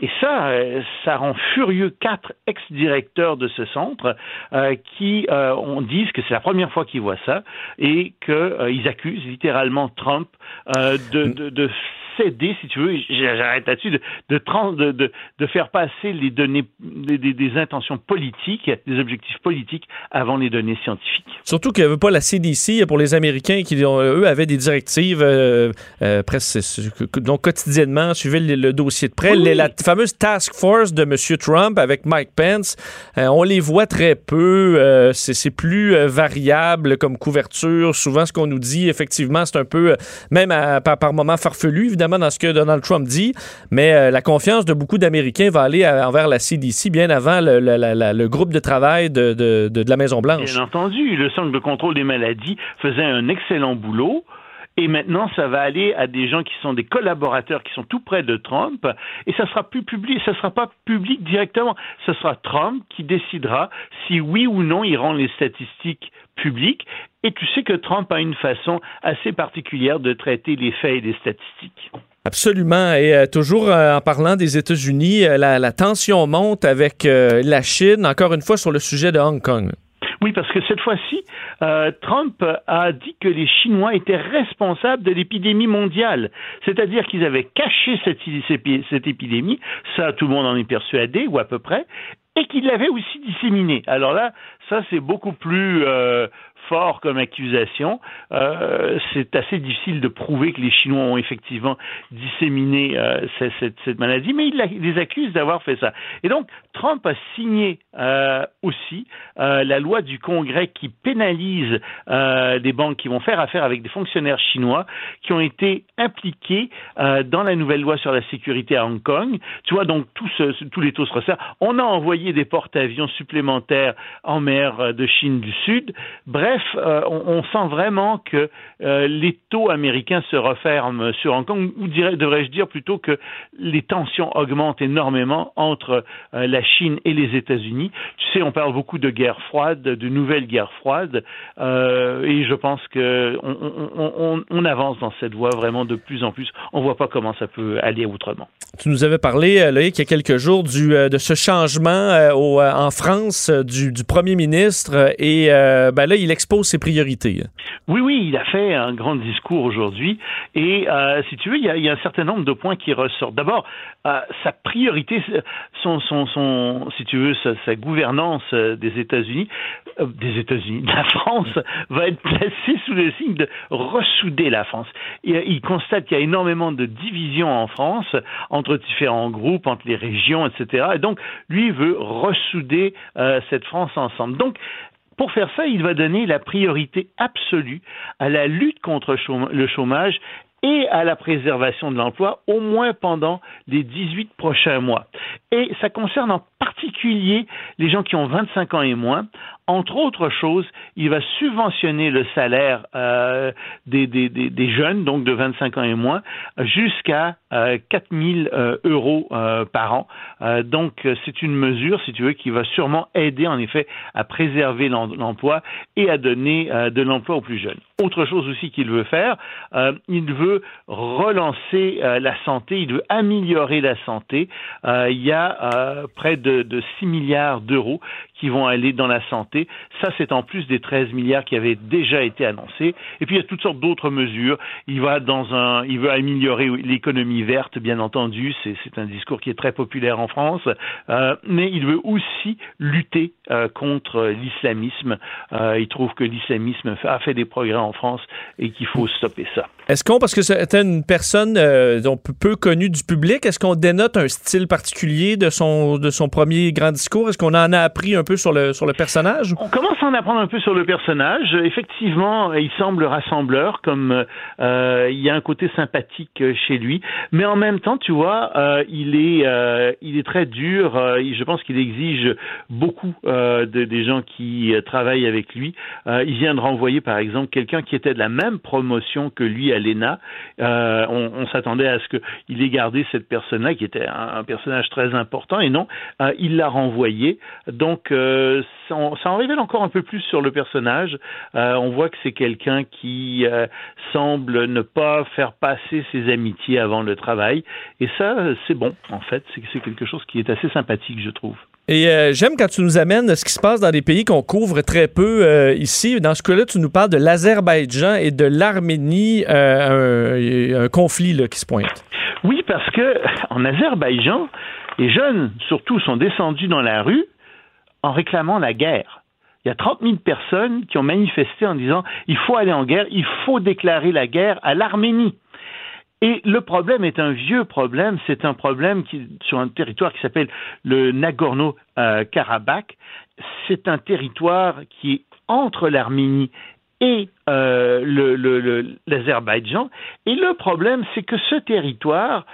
Et ça, euh, ça rend furieux quatre ex-directeurs de ce centre euh, qui euh, on disent que c'est la première fois qu'ils voient ça et qu'ils accusent littéralement Trump euh, de, de, de céder, si tu veux, j'arrête là-dessus, de, de, trans- de, de, de faire passer les données, des, intentions politiques, des objectifs politiques avant les données scientifiques. Surtout qu'il n'y avait pas la CDC pour les Américains qui, ont- eux, avaient des directives euh, euh, presque donc quotidiennement, suivaient le, le dossier de près. Oui, fameuse task force de M. Trump avec Mike Pence, euh, on les voit très peu. euh, c'est plus euh, variable comme couverture. Souvent, ce qu'on nous dit, effectivement, c'est un peu, même par, par moments farfelu, évidemment, dans ce que Donald Trump dit, mais la confiance de beaucoup d'Américains va aller envers la CDC bien avant le, groupe de travail de la Maison-Blanche. Bien entendu, le Centre de contrôle des maladies faisait un excellent boulot. Et maintenant, ça va aller à des gens qui sont des collaborateurs qui sont tout près de Trump, et ça sera plus public, ça sera pas public directement. Ce sera Trump qui décidera si oui ou non il rend les statistiques publiques. Et tu sais que Trump a une façon assez particulière de traiter les faits et les statistiques. Absolument. Et euh, toujours euh, en parlant des États-Unis, euh, la, tension monte avec la Chine, encore une fois sur le sujet de Hong Kong. Oui, parce que cette fois-ci, euh, Trump a dit que les Chinois étaient responsables de l'épidémie mondiale. C'est-à-dire qu'ils avaient caché cette, épidémie, ça tout le monde en est persuadé, ou à peu près, et qu'ils l'avaient aussi disséminée. Alors là, ça c'est beaucoup plus euh, fort comme accusation. Euh, c'est assez difficile de prouver que les Chinois ont effectivement disséminé euh, cette, maladie, mais il, la- il les accuse d'avoir fait ça. Et donc, Trump a signé euh, aussi la loi du Congrès qui pénalise des banques qui vont faire affaire avec des fonctionnaires chinois qui ont été impliqués dans la nouvelle loi sur la sécurité à Hong Kong. Tu vois, donc tout tous les taux se resserrent. On a envoyé des porte-avions supplémentaires en mer de Chine du Sud. Bref, euh, on, sent vraiment que euh, les taux américains se referment sur Hong Kong, ou devrais-je dire plutôt que les tensions augmentent énormément entre euh, la Chine et les États-Unis. Tu sais, on parle beaucoup de guerre froide, de nouvelles guerres froides, euh, et je pense que on, on- on- on avance dans cette voie vraiment de plus en plus. On voit pas comment ça peut aller autrement. Tu nous avais parlé, Loïc, il y a quelques jours de ce changement en France du, premier ministre. Et ben là, il expose ses priorités. Oui, oui, il a fait un grand discours aujourd'hui. Et euh, si tu veux, il y, a, il y, a, un certain nombre de points qui ressortent. D'abord, euh, sa priorité, son, son, son, si tu veux, sa, sa gouvernance euh, des États-Unis, euh, des États-Unis, de la France, va être placée sous le signe de ressouder la France. Et, il constate qu'il y a énormément de divisions en France entre différents groupes, entre les régions, etc. Et donc, lui veut ressouder cette France ensemble. Donc, pour faire ça, il va donner la priorité absolue à la lutte contre le chômage et à la préservation de l'emploi, au moins pendant les 18 prochains mois. Et ça concerne en particulier les gens qui ont 25 ans et moins. Entre autres choses, il va subventionner le salaire euh, des, des, des, jeunes, donc de 25 ans et moins, jusqu'à euh, 4 000 euh, euros euh, par an. Euh, donc, c'est une mesure, si tu veux, qui va sûrement aider, en effet, à préserver l'emploi et à donner de l'emploi aux plus jeunes. Autre chose aussi qu'il veut faire, il veut relancer la santé, il veut améliorer la santé. il y a près de, de 6 milliards d'euros qui vont aller dans la santé. Ça, c'est en plus des 13 milliards qui avaient déjà été annoncés. Et puis, il y a toutes sortes d'autres mesures. Il va dans un, il veut améliorer l'économie verte, bien entendu. C'est, un discours qui est très populaire en France. Euh, mais il veut aussi lutter euh, contre l'islamisme. Euh, il trouve que l'islamisme a fait des progrès en France et qu'il faut stopper ça. Est-ce qu'on, parce que c'était une personne peu connue du public, est-ce qu'on dénote un style particulier de son, de son premier grand discours? Est-ce qu'on en a appris un peu sur le, sur le personnage? On commence à en apprendre un peu sur le personnage. Effectivement, il semble rassembleur, comme euh, il y a un côté sympathique chez lui. Mais en même temps, tu vois, euh, il, est, euh, il est très dur. Euh, je pense qu'il exige beaucoup euh, de, des gens qui travaillent avec lui. il vient de renvoyer, par exemple, quelqu'un qui était de la même promotion que lui à l'ENA. on, on s'attendait à ce qu'il ait gardé cette personne-là, qui était un, un, personnage très important, et non, il l'a renvoyé. Donc, euh, ça, ça, en révèle encore un peu plus sur le personnage. Euh, on voit que c'est quelqu'un qui euh, semble ne pas faire passer ses amitiés avant le travail. Et ça, c'est bon, en fait. C'est quelque chose qui est assez sympathique, je trouve. Et euh, j'aime quand tu nous amènes ce qui se passe dans des pays qu'on couvre très peu euh, ici. Dans ce cas-là, tu nous parles de l'Azerbaïdjan et de l'Arménie, euh, un, un, conflit là, qui se pointe. Oui, parce que en Azerbaïdjan, les jeunes, surtout, sont descendus dans la rue en réclamant la guerre. Il y a 30 000 personnes qui ont manifesté en disant il faut aller en guerre, il faut déclarer la guerre à l'Arménie. Et le problème est un vieux problème, c'est un problème qui, sur un territoire qui s'appelle le Nagorno-Karabakh. C'est un territoire qui est entre l'Arménie et euh, l'Azerbaïdjan. Et le problème, c'est que ce territoire,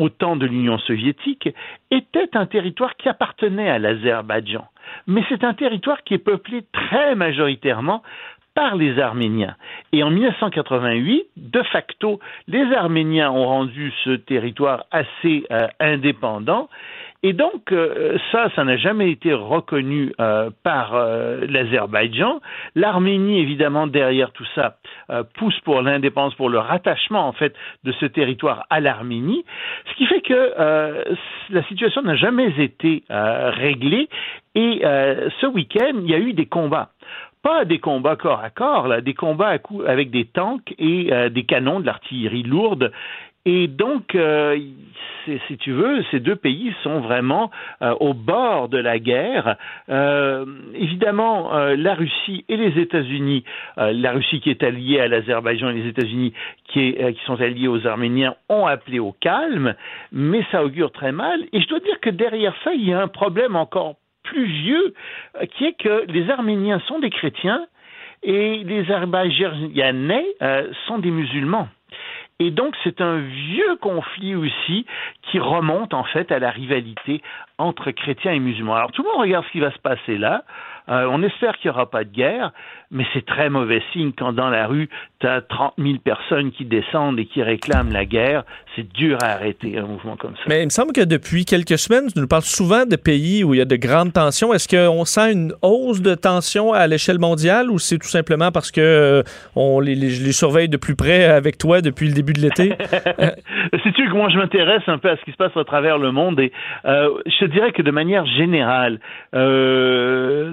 au temps de l'Union soviétique, était un territoire qui appartenait à l'Azerbaïdjan. Mais c'est un territoire qui est peuplé très majoritairement par les Arméniens. Et en 1988, de facto, les Arméniens ont rendu ce territoire assez euh, indépendant et donc, euh, ça, ça n'a jamais été reconnu euh, par euh, l'Azerbaïdjan. L'Arménie, évidemment, derrière tout ça, euh, pousse pour l'indépendance, pour le rattachement, en fait, de ce territoire à l'Arménie. Ce qui fait que euh, la situation n'a jamais été réglée. Et ce week-end, il y a eu des combats pas des combats corps à corps, là, des combats à avec des tanks et euh, des canons de l'artillerie lourde. Et donc, euh, si tu veux, ces deux pays sont vraiment euh, au bord de la guerre. Euh, évidemment, la Russie et les États-Unis, la Russie qui est alliée à l'Azerbaïdjan et les États-Unis qui, qui, sont alliés aux Arméniens, ont appelé au calme, mais ça augure très mal. Et je dois dire que derrière ça, il y a un problème encore plus vieux, qui est que les Arméniens sont des chrétiens et les Azerbaïdjanais sont des musulmans. Et donc, c'est un vieux conflit aussi qui remonte en fait à la rivalité entre chrétiens et musulmans. Alors, tout le monde regarde ce qui va se passer là. Euh, on espère qu'il n'y aura pas de guerre, mais c'est très mauvais signe quand dans la rue, tu as 30 000 personnes qui descendent et qui réclament la guerre. C'est dur à arrêter un mouvement comme ça. Mais il me semble que depuis quelques semaines, tu nous parles souvent de pays où il y a de grandes tensions. Est-ce qu'on sent une hausse de tension à l'échelle mondiale ou c'est tout simplement parce que euh, on les, les, les, surveille de plus près avec toi depuis le début de l'été? Sais-tu que moi, je m'intéresse un peu à ce qui se passe à travers le monde et euh, je te dirais que de manière générale, euh,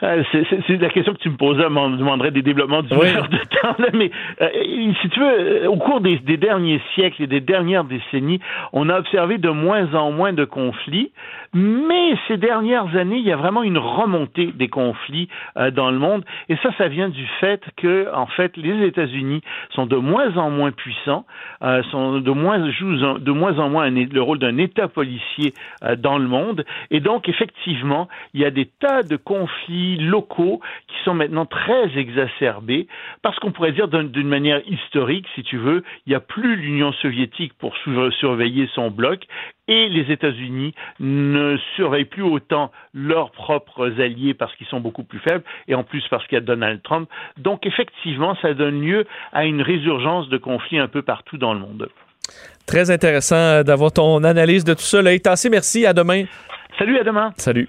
c'est la question que tu me posais, on me demanderait des développements du oui. de temps. Là, mais euh, si tu veux, au cours des, des, derniers siècles et des dernières décennies, on a observé de moins en moins de conflits, mais ces dernières années, il y a vraiment une remontée des conflits euh, dans le monde, et ça, ça vient du fait que, en fait, les États-Unis sont de moins en moins puissants, euh, sont de moins jouent de moins en moins le rôle d'un État policier euh, dans le monde, et donc effectivement, il y a des tas de conflits locaux qui sont maintenant très exacerbés, parce qu'on pourrait dire d'une manière historique, si tu veux, il n'y a plus l'Union soviétique pour surveiller son bloc, et les États-Unis ne surveillent plus autant leurs propres alliés parce qu'ils sont beaucoup plus faibles, et en plus parce qu'il y a Donald Trump. Donc effectivement, ça donne lieu à une résurgence de conflits un peu partout dans le monde. Très intéressant d'avoir ton analyse de tout ça. Là, Tassé, merci. À demain. Salut, à demain. Salut.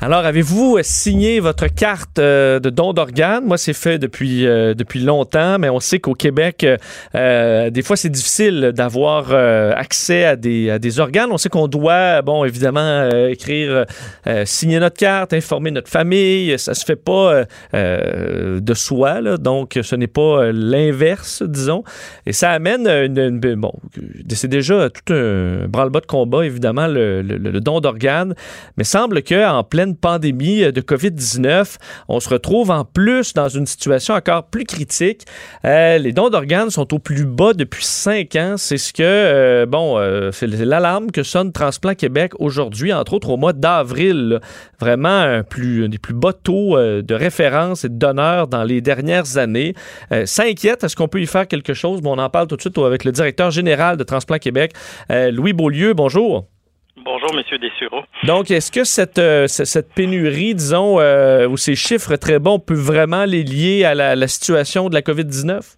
Alors, avez-vous signé votre carte euh, de don d'organes? Moi, c'est fait depuis, euh, longtemps, mais on sait qu'au Québec, euh, des fois, c'est difficile d'avoir accès à des, organes. On sait qu'on doit, bon, évidemment, écrire, signer notre carte, informer notre famille. Ça se fait pas de soi, donc ce n'est pas l'inverse, disons. Et ça amène une, bon, c'est déjà tout un branle-bas de combat, évidemment, le, le, le don d'organes, mais semble qu'en pleine pandémie euh, de COVID-19, on se retrouve en plus dans une situation encore plus critique. Euh, les dons d'organes sont au plus bas depuis cinq ans. C'est ce que, euh, bon, c'est l'alarme que sonne Transplant Québec aujourd'hui, entre autres au mois d'avril. Vraiment un, des plus bas taux de référence et de donneurs dans les dernières années. ça inquiète. Est-ce qu'on peut y faire quelque chose? Bon, on en parle tout de suite avec le directeur général de Transplant Québec, Louis Beaulieu. Bonjour. Bonjour, Monsieur Dessureau. Donc, est-ce que cette, euh, cette pénurie, disons, euh, ou ces chiffres très bons, peut vraiment les lier à la, situation de la COVID-19?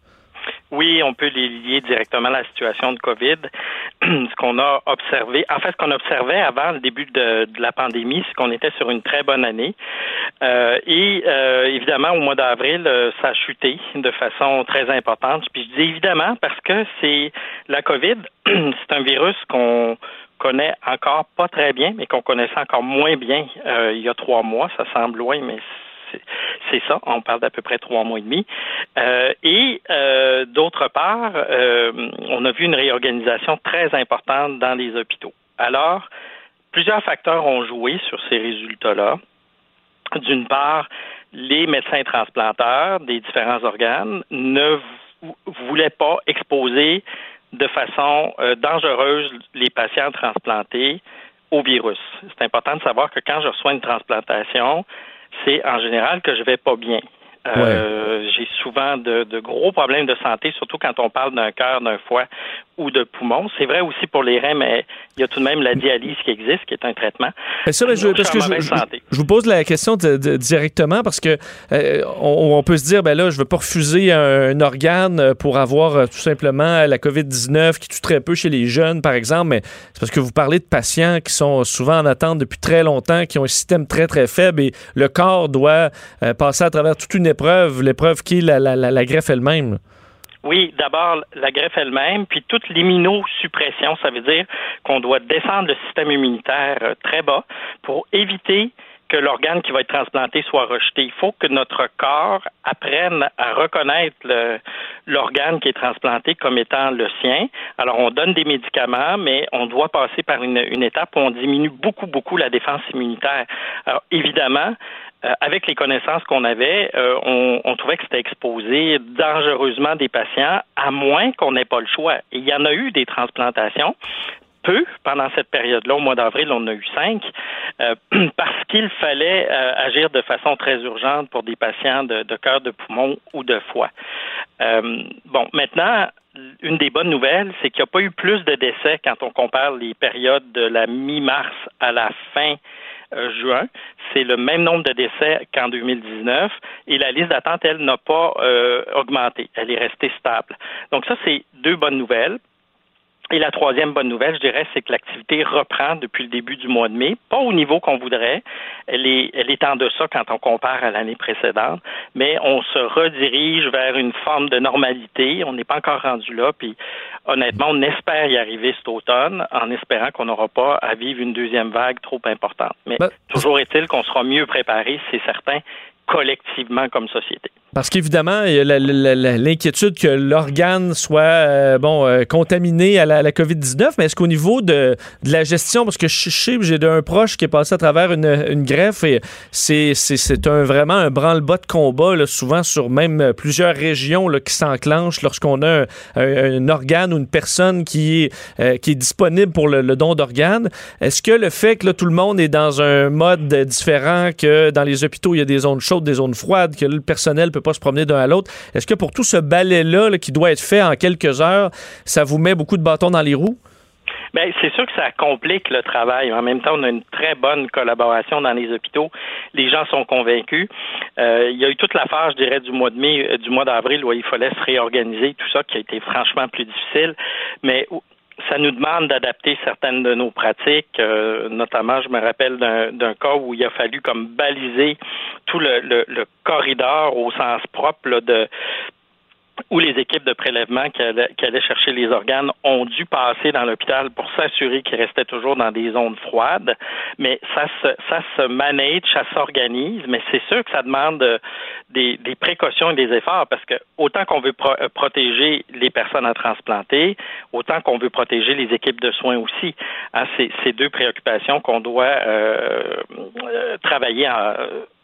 Oui, on peut les lier directement à la situation de COVID. ce qu'on a observé, en fait, ce qu'on observait avant le début de, la pandémie, c'est qu'on était sur une très bonne année. Euh, et évidemment, au mois d'avril, ça a chuté de façon très importante. Puis je dis évidemment parce que c'est la COVID, c'est un virus qu'on connaît encore pas très bien, mais qu'on connaissait encore moins bien euh, il y a trois mois. Ça semble loin, mais c'est ça. On parle d'à peu près trois mois et demi. Euh, et euh, d'autre part, on a vu une réorganisation très importante dans les hôpitaux. Alors, plusieurs facteurs ont joué sur ces résultats-là. D'une part, les médecins transplanteurs des différents organes ne voulaient pas exposer de façon euh, dangereuse les patients transplantés au virus. C'est important de savoir que quand je reçois une transplantation, c'est en général que je vais pas bien. Euh, j'ai souvent de, gros problèmes de santé, surtout quand on parle d'un cœur, d'un foie ou de poumon. C'est vrai aussi pour les reins, mais il y a tout de même la dialyse qui existe, qui est un traitement. ça, je, parce que je, vous pose la question directement parce que euh, on, peut se dire, ben là, je veux pas refuser un, organe pour avoir euh, tout simplement la COVID-19 qui tue très peu chez les jeunes, par exemple, mais c'est parce que vous parlez de patients qui sont souvent en attente depuis très longtemps, qui ont un système très, très faible et le corps doit passer à travers toute une épreuve, l'épreuve qui est la, greffe elle-même. Oui, d'abord la greffe elle-même, puis toute l'immunosuppression, ça veut dire qu'on doit descendre le système immunitaire euh, très bas pour éviter que l'organe qui va être transplanté soit rejeté. Il faut que notre corps apprenne à reconnaître l'organe qui est transplanté comme étant le sien. Alors, on donne des médicaments, mais on doit passer par une, une étape où on diminue beaucoup, beaucoup la défense immunitaire. Alors, évidemment, euh, avec les connaissances qu'on avait, euh, on, trouvait que c'était exposé dangereusement des patients, à moins qu'on n'ait pas le choix. Et il y en a eu des transplantations, peu pendant cette période-là. Au mois d'avril, on en a eu cinq, euh, parce qu'il fallait agir de façon très urgente pour des patients de, cœur, de poumon ou de foie. bon, maintenant, une des bonnes nouvelles, c'est qu'il n'y a pas eu plus de décès quand on compare les périodes de la mi-mars à la fin juin. C'est le même nombre de décès qu'en 2019 et la liste d'attente, elle, n'a pas euh, augmenté. Elle est restée stable. Donc ça, c'est deux bonnes nouvelles. Et la troisième bonne nouvelle, je dirais, c'est que l'activité reprend depuis le début du mois de mai, pas au niveau qu'on voudrait. Elle est, elle est en deçà quand on compare à l'année précédente, mais on se redirige vers une forme de normalité. On n'est pas encore rendu là, puis honnêtement, on espère y arriver cet automne en espérant qu'on n'aura pas à vivre une deuxième vague trop importante. Mais Ben, toujours est-il qu'on sera mieux préparé, c'est certain, collectivement comme société. Parce qu'évidemment, il y a l'inquiétude que l'organe soit euh, bon euh, contaminé à la, la COVID-19, mais est-ce qu'au niveau de, de la gestion, parce que je sais, j'ai un proche qui est passé à travers une, greffe et c'est, un, vraiment un branle-bas de combat, là, souvent sur même euh, plusieurs régions là, qui s'enclenchent lorsqu'on a un, un- organe ou une personne qui est, qui est disponible pour le, don d'organes. Est-ce que le fait que tout le monde est dans un mode différent, que dans les hôpitaux, il y a des zones chaudes, des zones froides, que le personnel peut pas se promener d'un à l'autre, est-ce que pour tout ce balai-là là, qui doit être fait en quelques heures, ça vous met beaucoup de bâtons dans les roues? Bien, c'est sûr que ça complique le travail. En même temps, on a une très bonne collaboration dans les hôpitaux. Les gens sont convaincus. Euh, il y a eu toute la phase, je dirais, du mois de mai, euh, du mois d'avril où il fallait se réorganiser, tout ça qui a été franchement plus difficile. Mais ça nous demande d'adapter certaines de nos pratiques. Euh, notamment, je me rappelle d'un cas où il a fallu comme baliser tout le, le- le corridor au sens propre là, de où les équipes de prélèvement qui allaient, chercher les organes ont dû passer dans l'hôpital pour s'assurer qu'ils restaient toujours dans des zones froides. Mais ça se, ça se manage, ça s'organise, mais c'est sûr que ça demande euh, des, des précautions et des efforts parce que autant qu'on veut euh, protéger les personnes à transplanter, autant qu'on veut protéger les équipes de soins aussi. Hein, c'est, c'est deux préoccupations qu'on doit euh, euh, travailler en-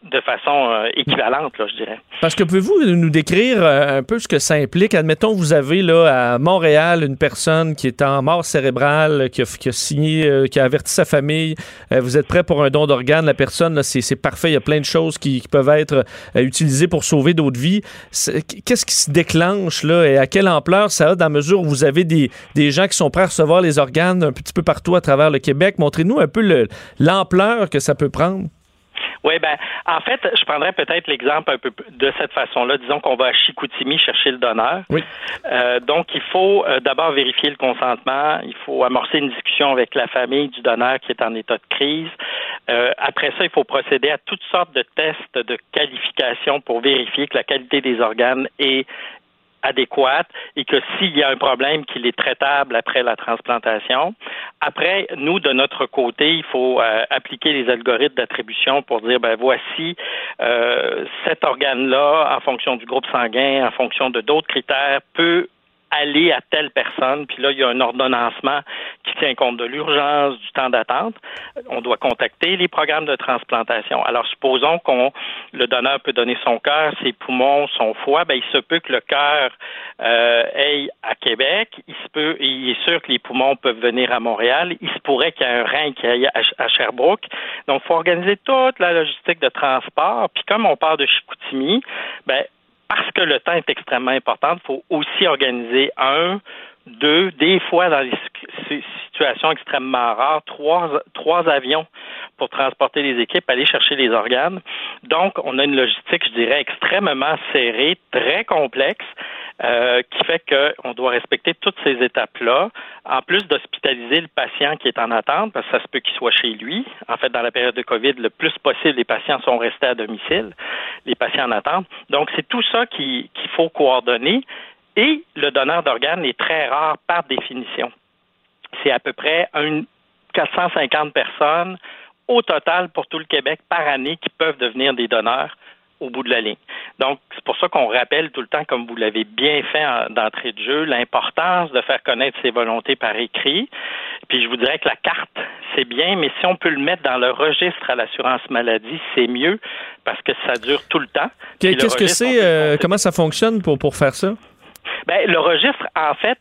de façon euh, équivalente, là, je dirais. Parce que pouvez-vous nous décrire euh, un peu ce que ça implique? Admettons, vous avez là à Montréal une personne qui est en mort cérébrale, qui a, signé, euh, qui a averti sa famille. Vous êtes prêt pour un don d'organes. La personne, c'est, parfait. Il y a plein de choses qui, peuvent être utilisées pour sauver d'autres vies. Qu'est-ce qui se déclenche là et à quelle ampleur ça a dans la mesure où vous avez des, des gens qui sont prêts à recevoir les organes un petit peu partout à travers le Québec? Montrez-nous un peu le- l'ampleur que ça peut prendre. Oui, ben, en fait, je prendrais peut-être l'exemple un peu de cette façon-là. Disons qu'on va à Chicoutimi chercher le donneur. Oui. Euh, donc, il faut euh, d'abord vérifier le consentement. Il faut amorcer une discussion avec la famille du donneur qui est en état de crise. Euh, après ça, il faut procéder à toutes sortes de tests de qualification pour vérifier que la qualité des organes est adéquate et que s'il y a un problème, qu'il est traitable après la transplantation. Après, nous, de notre côté, il faut euh, appliquer les algorithmes d'attribution pour dire, ben voici euh, cet organe-là, en fonction du groupe sanguin, en fonction de d'autres critères, peut aller à telle personne, puis là, il y a un ordonnancement qui tient compte de l'urgence, du temps d'attente. On doit contacter les programmes de transplantation. Alors, supposons qu'on le donneur peut donner son cœur, ses poumons, son foie, ben, il se peut que le cœur euh, aille à Québec, il se peut, il est sûr que les poumons peuvent venir à Montréal, il se pourrait qu'il y ait un rein qui aille à, Sherbrooke. Donc, il faut organiser toute la logistique de transport. Puis comme on part de Chicoutimi, ben, parce que le temps est extrêmement important, il faut aussi organiser un, deux, des fois dans des situations extrêmement rares, trois, trois avions pour transporter les équipes, aller chercher les organes. Donc, on a une logistique, je dirais, extrêmement serrée, très complexe, euh, qui fait qu'on doit respecter toutes ces étapes-là, en plus d'hospitaliser le patient qui est en attente, parce que ça se peut qu'il soit chez lui. En fait, dans la période de COVID, le plus possible, les patients sont restés à domicile, les patients en attente. Donc, c'est tout ça qu'il faut coordonner. Et le donneur d'organes est très rare par définition. C'est à peu près un, 450 personnes au total pour tout le Québec par année qui peuvent devenir des donneurs au bout de la ligne. Donc, c'est pour ça qu'on rappelle tout le temps, comme vous l'avez bien fait d'entrée de jeu, l'importance de faire connaître ses volontés par écrit. Puis je vous dirais que la carte, c'est bien, mais si on peut le mettre dans le registre à l'assurance maladie, c'est mieux parce que ça dure tout le temps. Qu'est-ce que c'est? Euh, comment ça fonctionne pour, pour faire ça? Ben, le registre, en fait,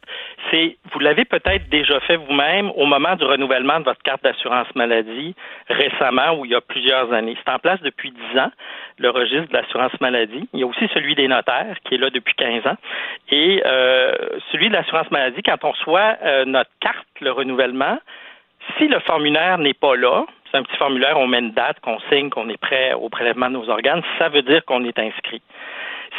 c'est, vous l'avez peut-être déjà fait vous-même au moment du renouvellement de votre carte d'assurance maladie récemment, ou il y a plusieurs années. C'est en place depuis 10 ans, le registre de l'assurance maladie. Il y a aussi celui des notaires, qui est là depuis 15 ans. Et euh, celui de l'assurance maladie, quand on reçoit euh, notre carte, le renouvellement, si le formulaire n'est pas là, c'est un petit formulaire, on met une date, qu'on signe, qu'on est prêt au prélèvement de nos organes, ça veut dire qu'on est inscrit.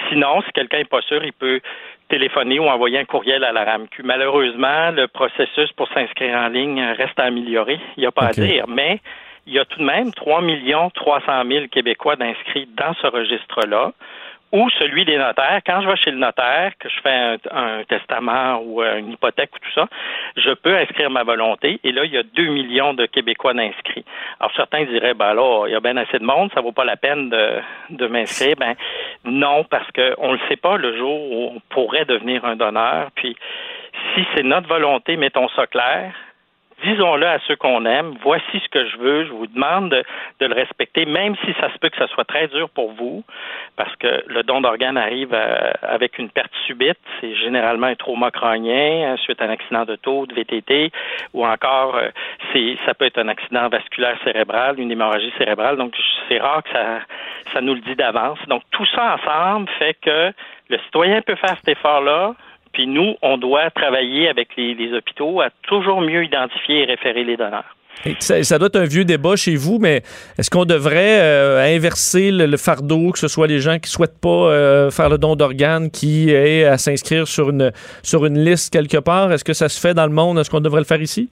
Sinon, si quelqu'un n'est pas sûr, il peut téléphoner ou envoyer un courriel à la RAMQ. Malheureusement, le processus pour s'inscrire en ligne reste à améliorer. Il n'y a pas à dire, mais il y a tout de même 3 300 000 Québécois d'inscrits dans ce registre-là ou celui des notaires. Quand je vais chez le notaire, que je fais un, testament ou une hypothèque ou tout ça, je peux inscrire ma volonté. Et là, il y a 2 millions de Québécois d'inscrits. Alors, certains diraient, ben là, il y a bien assez de monde, ça vaut pas la peine de, de m'inscrire. Ben, non, parce qu'on ne le sait pas le jour où on pourrait devenir un donneur. Puis, si c'est notre volonté, mettons ça clair, disons-le à ceux qu'on aime, voici ce que je veux, je vous demande de, le respecter, même si ça se peut que ça soit très dur pour vous, parce que le don d'organes arrive euh, avec une perte subite, c'est généralement un trauma crânien hein, suite à un accident de taux, de VTT, ou encore euh, ça peut être un accident vasculaire cérébral, une hémorragie cérébrale, donc c'est rare que ça, ça nous le dit d'avance. Donc tout ça ensemble fait que le citoyen peut faire cet effort-là, puis nous, on doit travailler avec les, hôpitaux à toujours mieux identifier et référer les donneurs. Ça, doit être un vieux débat chez vous, mais est-ce qu'on devrait euh, inverser le, fardeau, que ce soit les gens qui souhaitent pas euh, faire le don d'organes, qui aient à s'inscrire sur une, sur une liste quelque part? Est-ce que ça se fait dans le monde? Est-ce qu'on devrait le faire ici?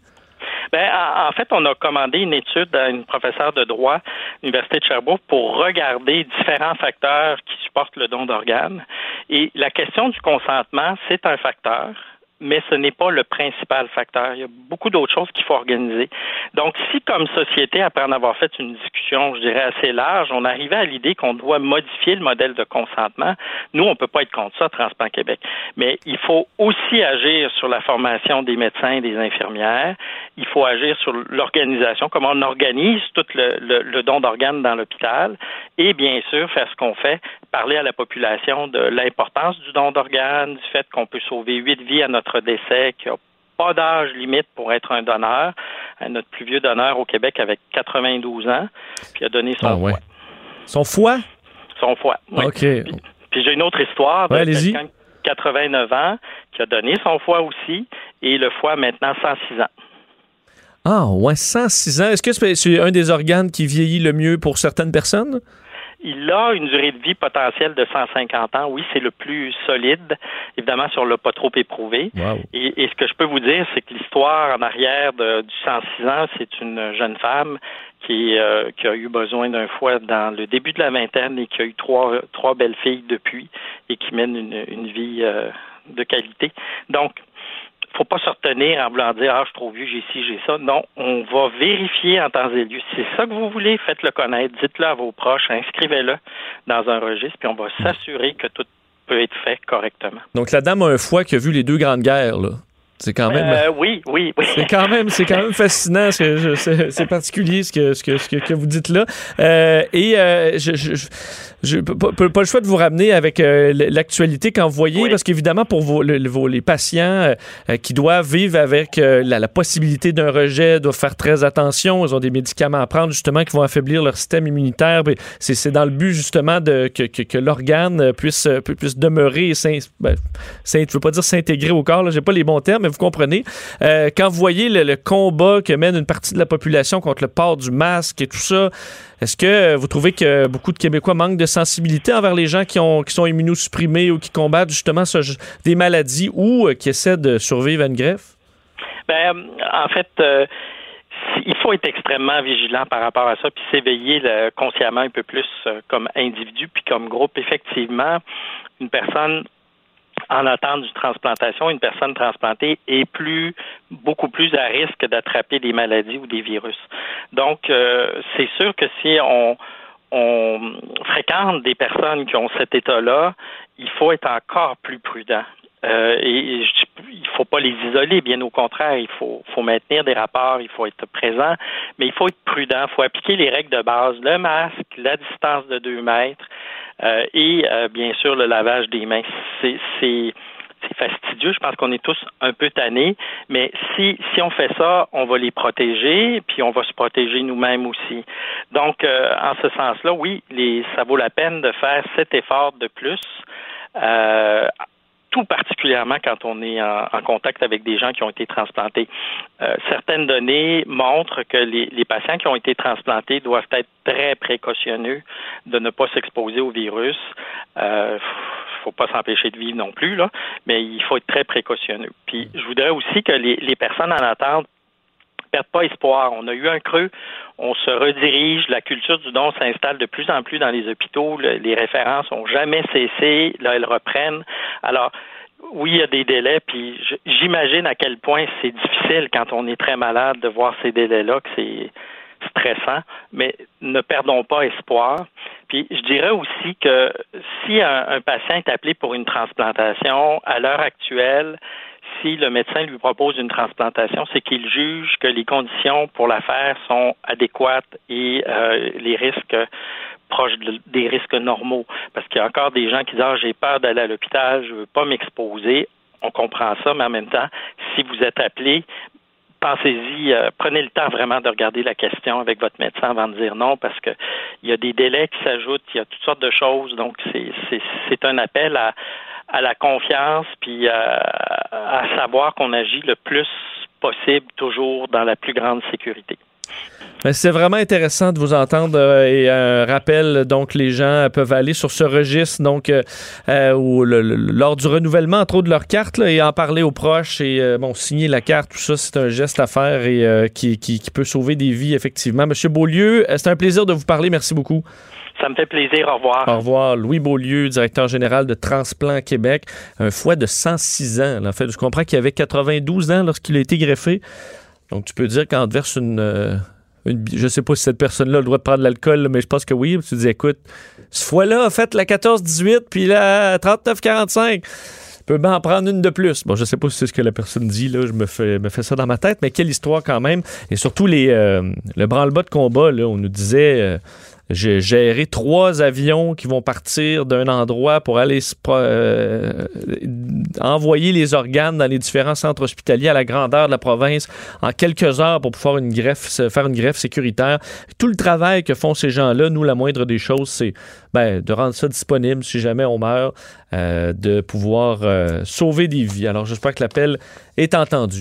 Ben, en fait, on a commandé une étude à une professeure de droit l'Université de Sherbrooke pour regarder différents facteurs qui supportent le don d'organes. Et la question du consentement, c'est un facteur mais ce n'est pas le principal facteur. Il y a beaucoup d'autres choses qu'il faut organiser. Donc, si comme société, après en avoir fait une discussion, je dirais, assez large, on arrivait à l'idée qu'on doit modifier le modèle de consentement, nous, on ne peut pas être contre ça, Transplant Québec. Mais il faut aussi agir sur la formation des médecins et des infirmières. Il faut agir sur l'organisation, comment on organise tout le, le don d'organes dans l'hôpital. Et bien sûr, faire ce qu'on fait, parler à la population de l'importance du don d'organes, du fait qu'on peut sauver huit vies à notre décès, qu'il n'y a pas d'âge limite pour être un donneur. Euh, notre plus vieux donneur au Québec avec 92 ans, puis a donné son ah, foie. Son foie? Son foie, oui. OK. Puis, j'ai une autre histoire de quelqu'un 89 ans qui a donné son foie aussi, et le foie maintenant 106 ans. Ah, ouais, 106 ans. Est-ce que c'est un des organes qui vieillit le mieux pour certaines personnes? Il a une durée de vie potentielle de 150 ans. Oui, c'est le plus solide. Évidemment, si on l'a pas trop éprouvé. Et, ce que je peux vous dire, c'est que l'histoire en arrière de, du 106 ans, c'est une jeune femme qui, euh, qui a eu besoin d'un foie dans le début de la vingtaine et qui a eu trois, trois belles filles depuis et qui mène une, une vie euh, de qualité. Donc, faut pas se retenir en voulant dire ah je trouve vu j'ai ci j'ai ça. Non on va vérifier en temps et lieu. Si c'est ça que vous voulez? Faites-le connaître. Dites-le à vos proches. Inscrivez-le dans un registre puis on va s'assurer que tout peut être fait correctement. Donc la dame a un foie qui a vu les deux grandes guerres là c'est quand même. Euh, oui, oui, oui. C'est quand même, c'est quand même fascinant. C'est particulier ce que, ce que, ce que, vous dites là. Euh, et euh, je, je, je pas, pas, le choix de vous ramener avec l'actualité quand vous voyez, parce qu'évidemment pour vos, les patients qui doivent vivre avec la, possibilité d'un rejet, doivent faire très attention. Ils ont des médicaments à prendre justement qui vont affaiblir leur système immunitaire. C'est dans le but justement de que, que, que l'organe puisse puisse demeurer, ben, je veux pas dire s'intégrer au corps. J'ai pas les bons termes, mais vous comprenez. Euh, quand vous voyez le, combat que mène une partie de la population contre le port du masque et tout ça, est-ce que vous trouvez que beaucoup de Québécois manquent de sensibilité envers les gens qui, ont, qui sont immunosupprimés ou qui combattent justement des maladies ou euh, qui essaient de survivre à une greffe? Ben, en fait, euh, il faut être extrêmement vigilant par rapport à ça, puis s'éveiller consciemment un peu plus comme individu, puis comme groupe. Effectivement, une personne en attente d'une transplantation, une personne transplantée est plus, beaucoup plus à risque d'attraper des maladies ou des virus. Donc, euh, c'est sûr que si on, on fréquente des personnes qui ont cet état-là, il faut être encore plus prudent. Euh, et, il ne faut pas les isoler, bien au contraire, il faut, faut maintenir des rapports, il faut être présent, mais il faut être prudent, il faut appliquer les règles de base, le masque, la distance de deux mètres, et euh, bien sûr le lavage des mains. C'est c'est fastidieux. Je pense qu'on est tous un peu tannés, mais si si on fait ça, on va les protéger, puis on va se protéger nous-mêmes aussi. Donc, euh, en ce sens-là, oui, les, ça vaut la peine de faire cet effort de plus. Euh, tout particulièrement quand on est en, contact avec des gens qui ont été transplantés. Euh, certaines données montrent que les, les, patients qui ont été transplantés doivent être très précautionneux de ne pas s'exposer au virus. Euh, faut pas s'empêcher de vivre non plus, là, mais il faut être très précautionneux. Puis je voudrais aussi que les, les personnes en attente pas espoir. On a eu un creux, on se redirige, la culture du don s'installe de plus en plus dans les hôpitaux, les références ont jamais cessé, là elles reprennent. Alors oui, il y a des délais, puis j'imagine à quel point c'est difficile quand on est très malade de voir ces délais-là, que c'est stressant, mais ne perdons pas espoir. Puis je dirais aussi que si un, patient est appelé pour une transplantation, à l'heure actuelle, si le médecin lui propose une transplantation, c'est qu'il juge que les conditions pour la faire sont adéquates et euh, les risques proches des risques normaux. Parce qu'il y a encore des gens qui disent ah, j'ai peur d'aller à l'hôpital, je ne veux pas m'exposer. On comprend ça, mais en même temps, si vous êtes appelé, pensez-y, euh, prenez le temps vraiment de regarder la question avec votre médecin avant de dire non, parce qu'il y a des délais qui s'ajoutent, il y a toutes sortes de choses. Donc, c'est un appel à, la confiance, puis à, à savoir qu'on agit le plus possible, toujours dans la plus grande sécurité. Ben, c'est vraiment intéressant de vous entendre euh, et un rappel donc les gens peuvent aller sur ce registre donc euh, euh lors du renouvellement entre autres de leur carte et en parler aux proches et bon signer la carte tout ça c'est un geste à faire et qui, qui, peut sauver des vies effectivement Monsieur Beaulieu c'est un plaisir de vous parler merci beaucoup. Ça me fait plaisir. Au revoir. Au revoir. Louis Beaulieu, directeur général de Transplant Québec. Un foie de 106 ans. En fait, je comprends qu'il avait 92 ans lorsqu'il a été greffé. Donc, tu peux dire qu'en verse une, je sais pas si cette personne-là a le droit de prendre l'alcool, mais je pense que oui. Tu dis, écoute, ce fois-là a fait la 14-18, puis la 39-45 peut bien en prendre une de plus. Bon, je sais pas si c'est ce que la personne dit, là, je me fais, me fais ça dans ma tête, mais quelle histoire quand même. Et surtout, les, euh, le branle-bas de combat, là, on nous disait, euh, j'ai géré trois avions qui vont partir d'un endroit pour aller euh, envoyer les organes dans les différents centres hospitaliers à la grandeur de la province en quelques heures pour pouvoir une greffe, faire une greffe sécuritaire. Tout le travail que font ces gens-là, nous, la moindre des choses, c'est ben, de rendre ça disponible si jamais on meurt, euh, de pouvoir euh, sauver des vies. Alors, j'espère que l'appel est entendu.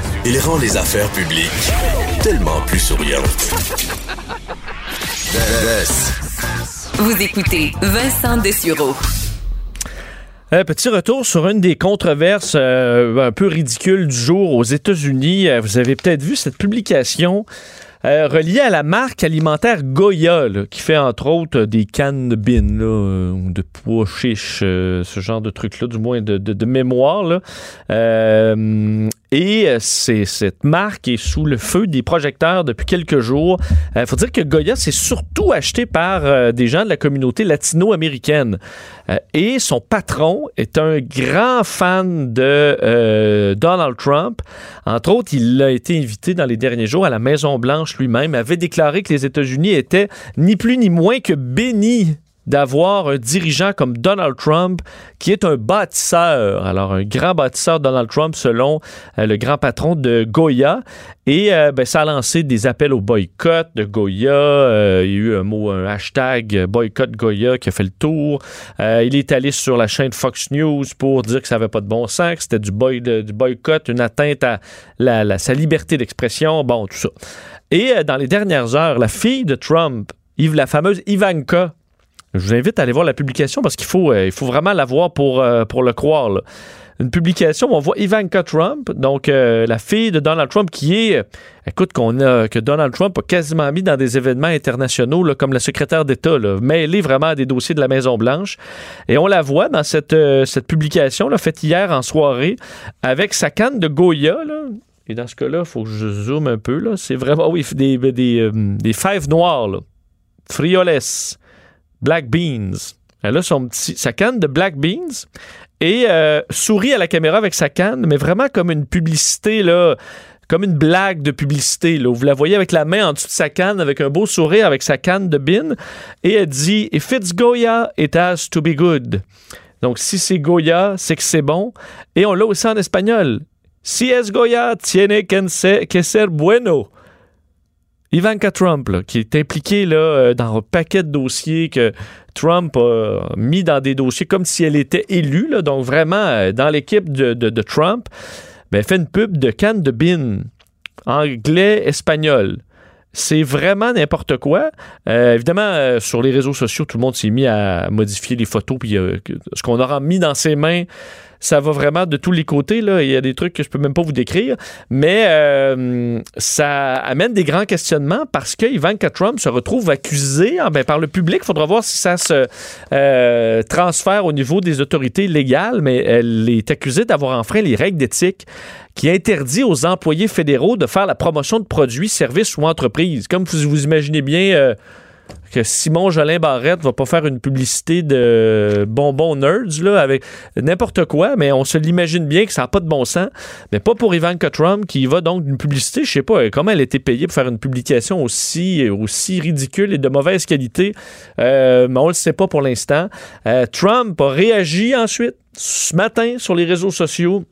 Il rend les affaires publiques tellement plus souriante. Vous écoutez Vincent Dessureau. Un petit retour sur une des controverses euh, un peu ridicules du jour aux États-Unis. Euh, vous avez peut-être vu cette publication euh, reliée à la marque alimentaire Goya, qui fait entre autres des cannes de bin, de pois chiches, ce genre de trucs-là, du moins de, mémoire. Là. Et euh, cette marque est sous le feu des projecteurs depuis quelques jours. Il euh, faut dire que Goya, c'est surtout acheté par euh, des gens de la communauté latino-américaine. Et son patron est un grand fan de Donald Trump. Entre autres, il a été invité dans les derniers jours à la Maison-Blanche lui-même, avait déclaré que les États-Unis étaient ni plus ni moins que bénis d'avoir un dirigeant comme Donald Trump qui est un bâtisseur. Alors, un grand bâtisseur Donald Trump selon euh, le grand patron de Goya. Et euh, ben, ça a lancé des appels au boycott de Goya. Euh, il y a eu un mot, un hashtag boycott Goya qui a fait le tour. il est allé sur la chaîne Fox News pour dire que ça n'avait pas de bon sens, que c'était du, boy, du boycott, une atteinte à sa liberté d'expression. Bon, tout ça. Et dans les dernières heures, la fille de Trump, la fameuse Ivanka, je vous invite à aller voir la publication parce qu'il faut, euh, il faut vraiment la voir pour, euh, pour le croire. Une publication où on voit Ivanka Trump, donc euh, la fille de Donald Trump, qui est, écoute, qu'on a, que Donald Trump a quasiment mis dans des événements internationaux, comme la secrétaire d'État, mêlée vraiment à des dossiers de la Maison-Blanche. Et on la voit dans cette, cette publication là, faite hier en soirée avec sa canne de Goya. Et dans ce cas-là, il faut que je zoome un peu. Là. C'est vraiment, oui, des, des, des fèves noires, là. frioles Black Beans. Elle a son petit, sa canne de Black Beans et euh, sourit à la caméra avec sa canne, mais vraiment comme une publicité là, comme une blague de publicité. Là, vous la voyez avec la main en dessous de sa canne, avec un beau sourire, avec sa canne de bin, et elle dit If it's Goya, it has to be good. Donc, si c'est Goya, c'est que c'est bon. Et on l'a aussi en espagnol. Si es Goya, tiene que ser bueno. Ivanka Trump, qui est impliquée là, euh, dans un paquet de dossiers que Trump a mis dans des dossiers comme si elle était élue, donc vraiment euh, dans l'équipe de, Trump, ben, fait une pub de canne de bin, anglais, espagnol. C'est vraiment n'importe quoi. Euh, évidemment, sur les réseaux sociaux, tout le monde s'est mis à modifier les photos, puis ce qu'on aura mis dans ses mains ça va vraiment de tous les côtés. Là. Il y a des trucs que je peux même pas vous décrire, mais euh, ça amène des grands questionnements parce que Ivanka Trump se retrouve accusé ah, ben, par le public. Il faudra voir si ça se euh, transfère au niveau des autorités légales, mais elle est accusée d'avoir enfreint les règles d'éthique qui interdit aux employés fédéraux de faire la promotion de produits, services ou entreprises. Comme vous vous imaginez bien, euh, que Simon Jolin Barrette va pas faire une publicité de bonbons nerds là, avec n'importe quoi, mais on se l'imagine bien que ça n'a pas de bon sens. Mais pas pour Ivanka Trump qui va donc d'une publicité, je sais pas comment elle été payée pour faire une publication aussi, ridicule et de mauvaise qualité, euh, mais on le sait pas pour l'instant. Euh, Trump a réagi ensuite ce matin sur les réseaux sociaux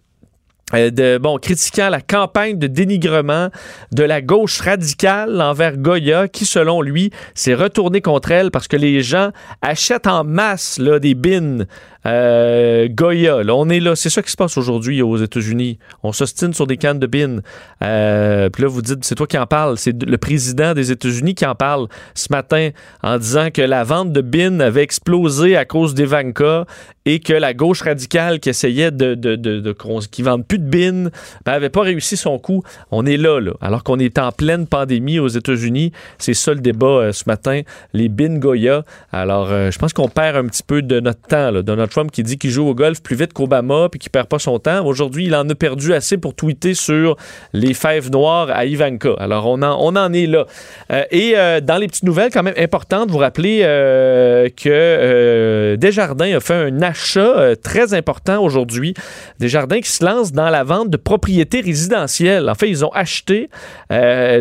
de, bon, critiquant la campagne de dénigrement de la gauche radicale envers Goya, qui, selon lui, s'est retourné contre elle parce que les gens achètent en masse là, des bins euh, Goya, on est là. C'est ça qui se passe aujourd'hui aux États-Unis. On s'ostine sur des cannes de bin. Euh, puis là, vous dites, c'est toi qui en parle. C'est le président des États-Unis qui en parle ce matin en disant que la vente de bin avait explosé à cause d'Evanka et que la gauche radicale qui essayait de, de, de, qui vende plus de bin n'avait ben, pas réussi son coup. On est là, là. Alors qu'on est en pleine pandémie aux États-Unis. C'est ça le débat euh, ce matin. Les bin Goya. Alors, je pense qu'on perd un petit peu de notre temps, de notre Trump qui dit qu'il joue au golf plus vite qu'Obama puis qu'il perd pas son temps. Aujourd'hui, il en a perdu assez pour tweeter sur les fèves noires à Ivanka. Alors, on en, on en est là. Euh, et euh, dans les petites nouvelles, quand même importantes, vous rappelez euh, que Desjardins a fait un achat très important aujourd'hui. Desjardins qui se lance dans la vente de propriétés résidentielles. En fait, ils ont acheté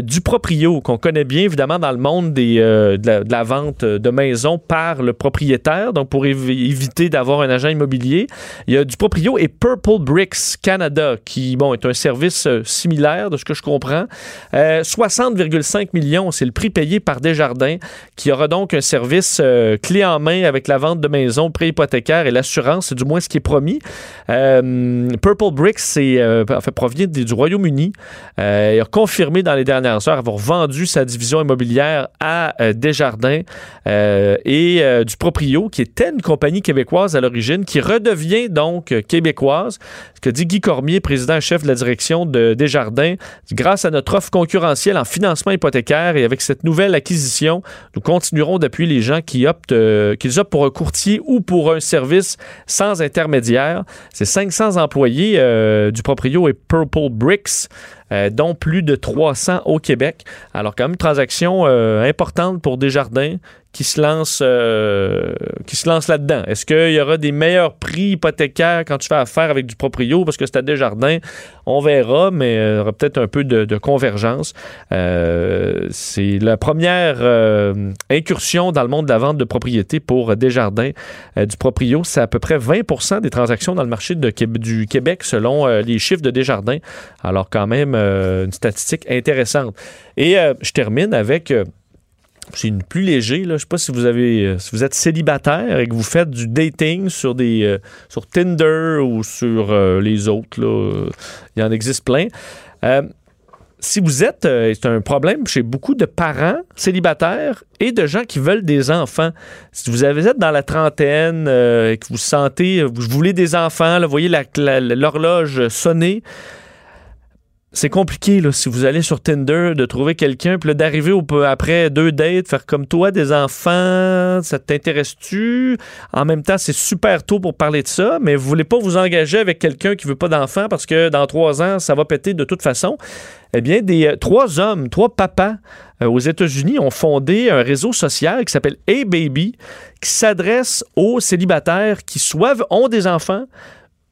du proprio qu'on connaît bien évidemment dans le monde de, la, vente de maisons par le propriétaire. Donc, pour éviter d'avoir un agent immobilier. Il y a du proprio et Purple Bricks Canada, qui, bon, est un service euh, similaire de ce que je comprends. 60,5 euh, millions, c'est le prix payé par Desjardins, qui aura donc un service euh, clé en main avec la vente de maisons, pré hypothécaire et l'assurance, c'est du moins ce qui est promis. Purple Bricks, c'est, en fait, provient du Royaume-Uni. il a confirmé dans les dernières heures avoir vendu sa division immobilière à Desjardins et du proprio, qui était une compagnie québécoise à qui redevient donc québécoise. Ce que dit Guy Cormier, président chef de la direction de Desjardins, grâce à notre offre concurrentielle en financement hypothécaire et avec cette nouvelle acquisition, nous continuerons d'appuyer les gens qui optent, euh, optent pour un courtier ou pour un service sans intermédiaire. C'est 500 employés euh, du proprio et Purple Bricks. Euh, dont plus de 300 au Québec. Alors quand même une transaction importante pour Desjardins qui se lance, euh, qui se là-dedans? Est-ce qu'il y aura des meilleurs prix hypothécaires quand tu fais affaire avec du proprio? Parce que c'est à Desjardins? On verra, mais il y aura peut-être un peu de, convergence. Euh, c'est la première euh, incursion dans le monde de la vente de propriété pour Desjardins. du proprio, c'est à peu près 20% des transactions dans le marché du Québec selon les chiffres de Desjardins. Alors quand même une statistique intéressante. Et je termine avec c'est une plus léger. Là. Je sais pas si vous avez, euh, si vous êtes célibataire et que vous faites du dating sur des, euh, sur Tinder ou sur euh, les autres. Là. Il y en existe plein. si vous êtes, c'est un problème chez beaucoup de parents célibataires et de gens qui veulent des enfants. Si vous êtes dans la trentaine et que vous sentez, vous voulez des enfants, vous voyez l'horloge sonner, c'est compliqué là, si vous allez sur Tinder de trouver quelqu'un puis d'arriver après deux dates faire comme toi des enfants ça t'intéresse-tu? En même temps c'est super tôt pour parler de ça mais vous voulez pas vous engager avec quelqu'un qui veut pas d'enfants parce que dans trois ans ça va péter de toute façon. Eh bien des euh, trois hommes trois papas euh, aux États-Unis ont fondé un réseau social qui s'appelle Hey Baby qui s'adresse aux célibataires qui soit ont des enfants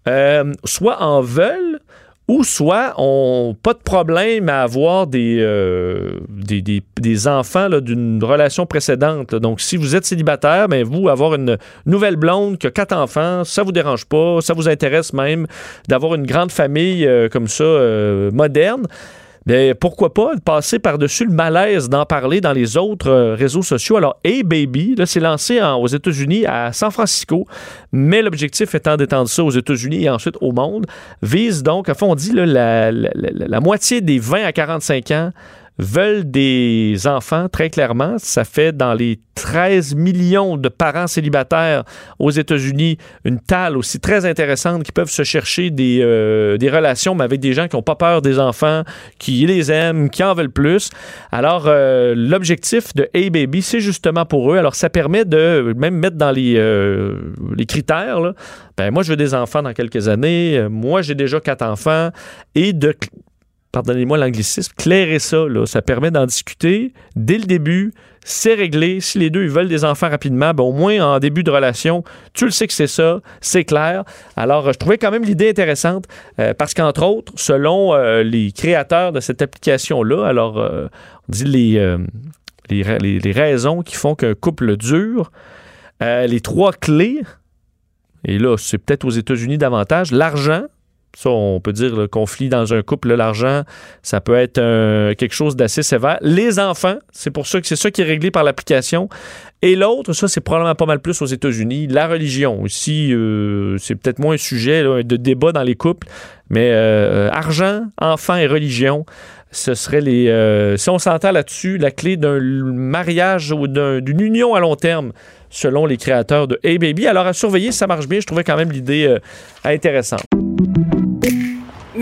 euh, soit en veulent ou soit ont pas de problème à avoir des, euh, des, des, des, enfants d'une relation précédente. Donc, si vous êtes célibataire, ben, vous, avoir une nouvelle blonde qui a quatre enfants, ça vous dérange pas, ça vous intéresse même d'avoir une grande famille euh, comme ça, euh, moderne bien, pourquoi pas passer par-dessus le malaise d'en parler dans les autres euh, réseaux sociaux. Alors, Hey Baby, là, c'est lancé aux États-Unis, à San Francisco, mais l'objectif étant d'étendre ça aux États-Unis et ensuite au monde, vise donc, à fond, on dit la moitié des 20 à 45 ans veulent des enfants, très clairement. Ça fait dans les 13 millions de parents célibataires aux États-Unis une talle aussi très intéressante qui peuvent se chercher des, euh, des relations, mais avec des gens qui n'ont pas peur des enfants, qui les aiment, qui en veulent plus. Alors, euh, l'objectif de Hey Baby, c'est justement pour eux. Alors, ça permet de même mettre dans les, euh, les critères, là, ben, moi, je veux des enfants dans quelques années. Moi, j'ai déjà quatre enfants. Et de pardonnez-moi l'anglicisme, clairer ça. Là. Ça permet d'en discuter dès le début. C'est réglé. Si les deux veulent des enfants rapidement, ben, au moins en début de relation, tu le sais que c'est ça, c'est clair. Alors, je trouvais quand même l'idée intéressante euh, parce qu'entre autres, selon euh, les créateurs de cette application-là, alors euh, on dit les, raisons qui font qu'un couple dure, les trois clés, et là, c'est peut-être aux États-Unis davantage, l'argent, ça, on peut dire le conflit dans un couple, l'argent, ça peut être quelque chose d'assez sévère. Les enfants, c'est pour ça que c'est ça qui est réglé par l'application. Et l'autre, ça, c'est probablement pas mal plus aux États-Unis. La religion. Ici, euh, c'est peut-être moins un sujet de débat dans les couples, mais euh, argent, enfants et religion, ce serait les. Euh, si on s'entend là-dessus, la clé d'un mariage ou d'une union à long terme, selon les créateurs de Hey Baby. Alors, à surveiller, ça marche bien. Je trouvais quand même l'idée intéressante.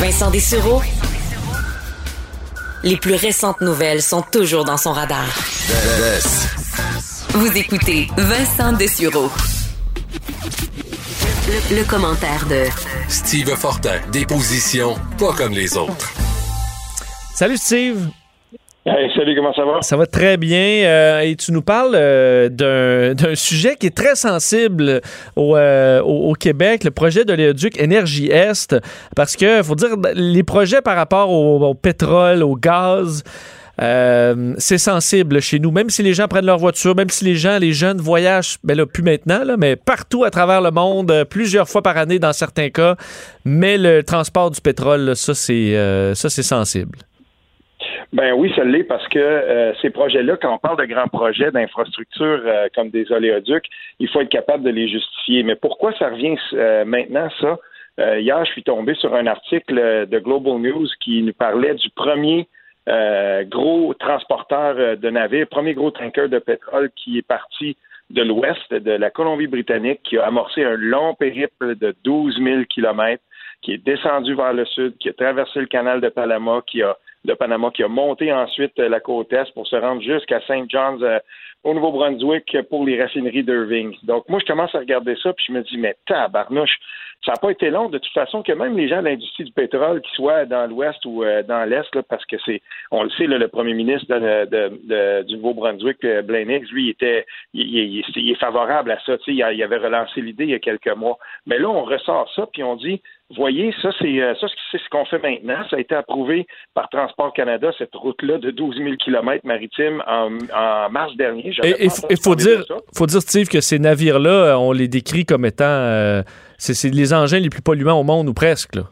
Vincent Dessureau, les plus récentes nouvelles sont toujours dans son radar. Vous écoutez Vincent Dessureau. Le, le, commentaire de Steve Fortin, des positions pas comme les autres. Salut Steve salut, comment ça va? Ça va très bien. Euh, et tu nous parles euh, d'un sujet qui est très sensible euh, au, au, Québec, le projet de l'éduc Énergie Est. Parce que, faut dire, les projets par rapport au, pétrole, au gaz, c'est sensible chez nous. Même si les gens prennent leur voiture, même si les gens, les jeunes voyagent, ben là, plus maintenant, là, mais partout à travers le monde, plusieurs fois par année dans certains cas. Mais le transport du pétrole, ça, c'est sensible. Ben oui, ça l'est parce que euh, ces projets-là, quand on parle de grands projets d'infrastructures euh, comme des oléoducs, il faut être capable de les justifier. Mais pourquoi ça revient euh, maintenant, ça? hier, je suis tombé sur un article de Global News qui nous parlait du premier gros transporteur de navires, premier gros tanker de pétrole qui est parti de l'ouest de la Colombie-Britannique, qui a amorcé un long périple de 12 000 kilomètres, qui est descendu vers le sud, qui a traversé le canal de Panama, qui a de Panama, qui a monté ensuite euh, la côte est pour se rendre jusqu'à St. John's euh, au Nouveau-Brunswick pour les raffineries d'Irving. Donc moi, je commence à regarder ça, puis je me dis, mais tabarnouche, ça n'a pas été long de toute façon que même les gens de l'industrie du pétrole, qui soient dans l'ouest ou euh, dans l'est, parce que c'est, on le sait, le premier ministre du Nouveau-Brunswick, Blaine Higgs, lui, il était, il, est favorable à ça. Il, avait relancé l'idée il y a quelques mois. Mais là, on ressort ça, puis on dit, voyez, ça, c'est euh, ça, c'est ce qu'on fait maintenant. Ça a été approuvé par Transport Canada, cette route-là de 12 000 km maritimes en, mars dernier. Il faut dire, faut dire, Steve, que ces navires-là, on les décrit comme étant euh, c'est les engins les plus polluants au monde, ou presque. Là.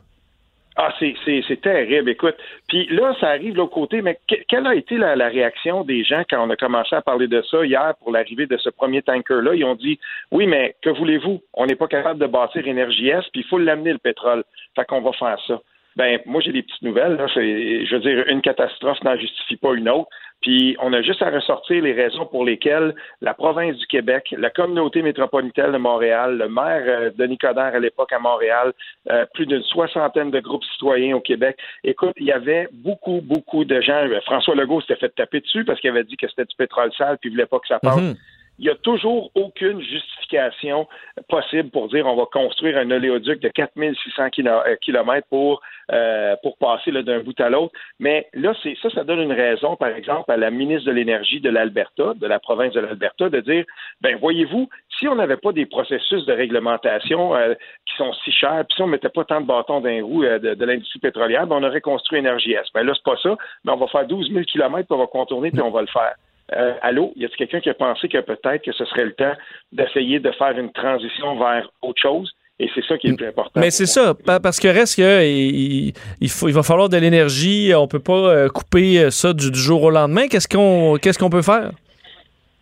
Ah, c'est terrible, écoute. Puis là, ça arrive de l'autre côté, mais quelle a été la, réaction des gens quand on a commencé à parler de ça hier pour l'arrivée de ce premier tanker-là? Ils ont dit, oui, mais que voulez-vous? On n'est pas capable de bâtir Énergie S, puis il faut l'amener le pétrole. Fait qu'on va faire ça. ben moi j'ai des petites nouvelles. Là. Je veux dire, une catastrophe n'en justifie pas une autre. Puis on a juste à ressortir les raisons pour lesquelles la province du Québec, la communauté métropolitaine de Montréal, le maire euh, Denis Coderre à l'époque à Montréal, euh, plus d'une soixantaine de groupes citoyens au Québec. Écoute, il y avait beaucoup, beaucoup de gens. euh, François Legault s'était fait taper dessus parce qu'il avait dit que c'était du pétrole sale puis il voulait pas que ça passe. Mhm. Il n'y a toujours aucune justification possible pour dire on va construire un oléoduc de 4600 km pour, euh, pour passer d'un bout à l'autre. Mais là, c'est ça, ça donne une raison, par exemple, à la ministre de l'Énergie de l'Alberta, de la province de l'Alberta, de dire, ben voyez-vous, si on n'avait pas des processus de réglementation euh, qui sont si chers, puis si on mettait pas tant de bâtons d'un roue euh, de, de l'industrie pétrolière, ben on aurait construit Énergie S. Ben là, c'est pas ça, mais on va faire 12 000 km, puis on va contourner, puis on va le faire. Euh, allô, y a-t-il quelqu'un qui a pensé que peut-être que ce serait le temps d'essayer de faire une transition vers autre chose? Et c'est ça qui est le plus important. Mais c'est ça, pa- parce que reste que il, il faut, il va falloir de l'énergie. On peut pas euh, couper euh, ça du, du jour au lendemain. Qu'est-ce qu'on, qu'est-ce qu'on peut faire?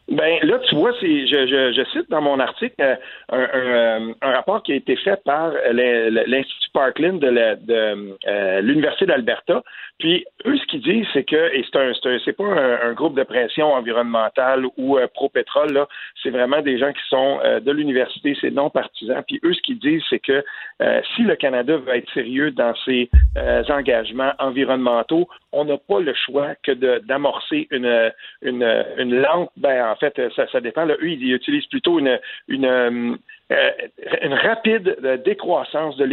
Ben là, tu vois, c'est, je, je, je cite dans mon article euh, un, un, euh, un rapport qui a été fait par l'in- l'Institut Parkland de, de euh, l'Université d'Alberta. Puis eux, ce qu'ils disent, c'est que, et c'est un, c'est pas un, groupe de pression environnementale ou pro-pétrole, là, c'est vraiment des gens qui sont de l'université, c'est non partisans. Puis eux, ce qu'ils disent, c'est que si le Canada veut être sérieux dans ses engagements environnementaux, on n'a pas le choix que de- d'amorcer une, une, une lente, ben en fait, ça, ça dépend. Là, eux, ils utilisent plutôt une, euh, euh, rapide euh, décroissance de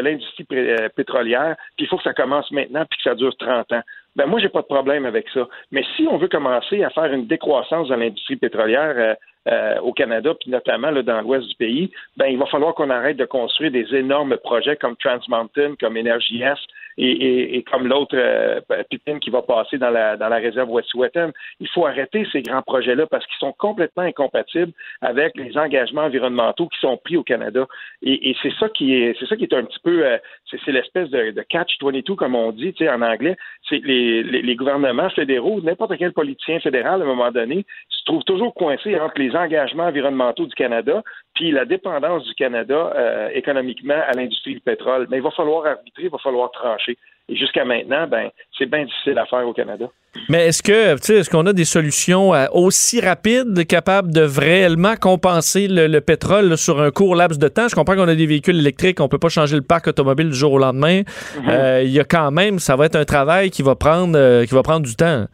l'industrie euh, pétrolière, puis il faut que ça commence maintenant, puis que ça dure 30 ans. Ben moi, j'ai pas de problème avec ça. Mais si on veut commencer à faire une décroissance dans l'industrie pétrolière euh, euh, au Canada, puis notamment là, dans l'ouest du pays, ben il va falloir qu'on arrête de construire des énormes projets comme Trans Mountain, comme Energy S et, et- et comme l'autre euh, qui va passer dans la, dans la réserve Wet'suwet'en. Il faut arrêter ces grands projets-là parce qu'ils sont complètement incompatibles avec les engagements environnementaux qui sont pris au Canada. Et, et c'est ça qui est c'est ça qui est un petit peu euh, c'est, l'espèce de, de catch 22 comme on dit, en anglais. C'est les, les, les gouvernements fédéraux, n'importe quel politicien fédéral à un moment donné trouve toujours coincé entre les engagements environnementaux du Canada puis la dépendance du Canada euh, économiquement à l'industrie du pétrole. Mais il va falloir arbitrer, il va falloir trancher. Et jusqu'à maintenant, ben, c'est bien difficile à faire au Canada. Mais est-ce que, est-ce qu'on a des solutions euh, aussi rapides, capables de réellement compenser le, le pétrole là, sur un court laps de temps? Je comprends qu'on a des véhicules électriques, on peut pas changer le parc automobile du jour au lendemain. Euh, Il y a quand même, ça va être un travail qui va prendre, euh, qui va prendre du temps.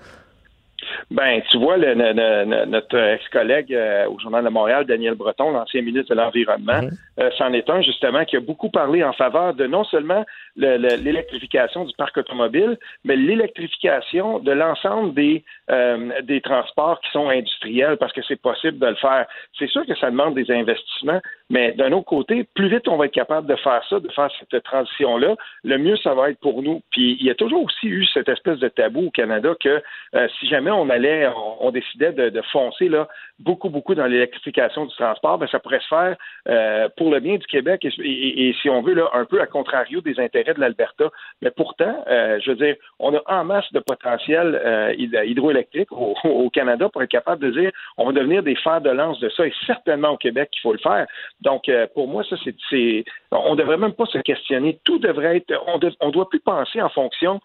Ben, tu vois, notre ex-collègue euh, au Journal de Montréal, Daniel Breton, l'ancien ministre de l'Environnement, euh, c'en est un justement qui a beaucoup parlé en faveur de non seulement le- le- l'électrification du parc automobile, mais l'électrification de l'ensemble des, euh, des transports qui sont industriels parce que c'est possible de le faire. C'est sûr que ça demande des investissements, mais d'un autre côté, plus vite on va être capable de faire ça, de faire cette transition-là, le mieux ça va être pour nous. Puis il y a toujours aussi eu cette espèce de tabou au Canada que euh, si jamais on allait, on, décidait de, foncer là beaucoup, beaucoup dans l'électrification du transport, ben ça pourrait se faire euh, pour le bien du Québec et, si on veut là un peu à contrario des intérêts de l'Alberta. Mais pourtant, euh, je veux dire, on a en masse de potentiel euh, hyd- hydroélectrique au, Canada pour être capable de dire on va devenir des fers de lance de ça et certainement au Québec qu'il faut le faire. Donc euh, pour moi ça c'est on devrait même pas se questionner. Tout devrait être on ne doit plus penser en fonction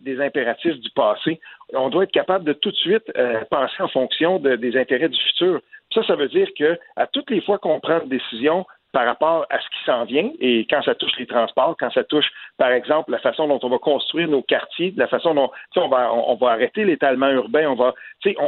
des impératifs du passé. On doit être capable de tout de suite penser en fonction de- des intérêts du futur. Ça, ça veut dire que à toutes les fois qu'on prend une décision par rapport à ce qui s'en vient et quand ça touche les transports, quand ça touche, par exemple, la façon dont on va construire nos quartiers, la façon dont on va on, va arrêter l'étalement urbain, on va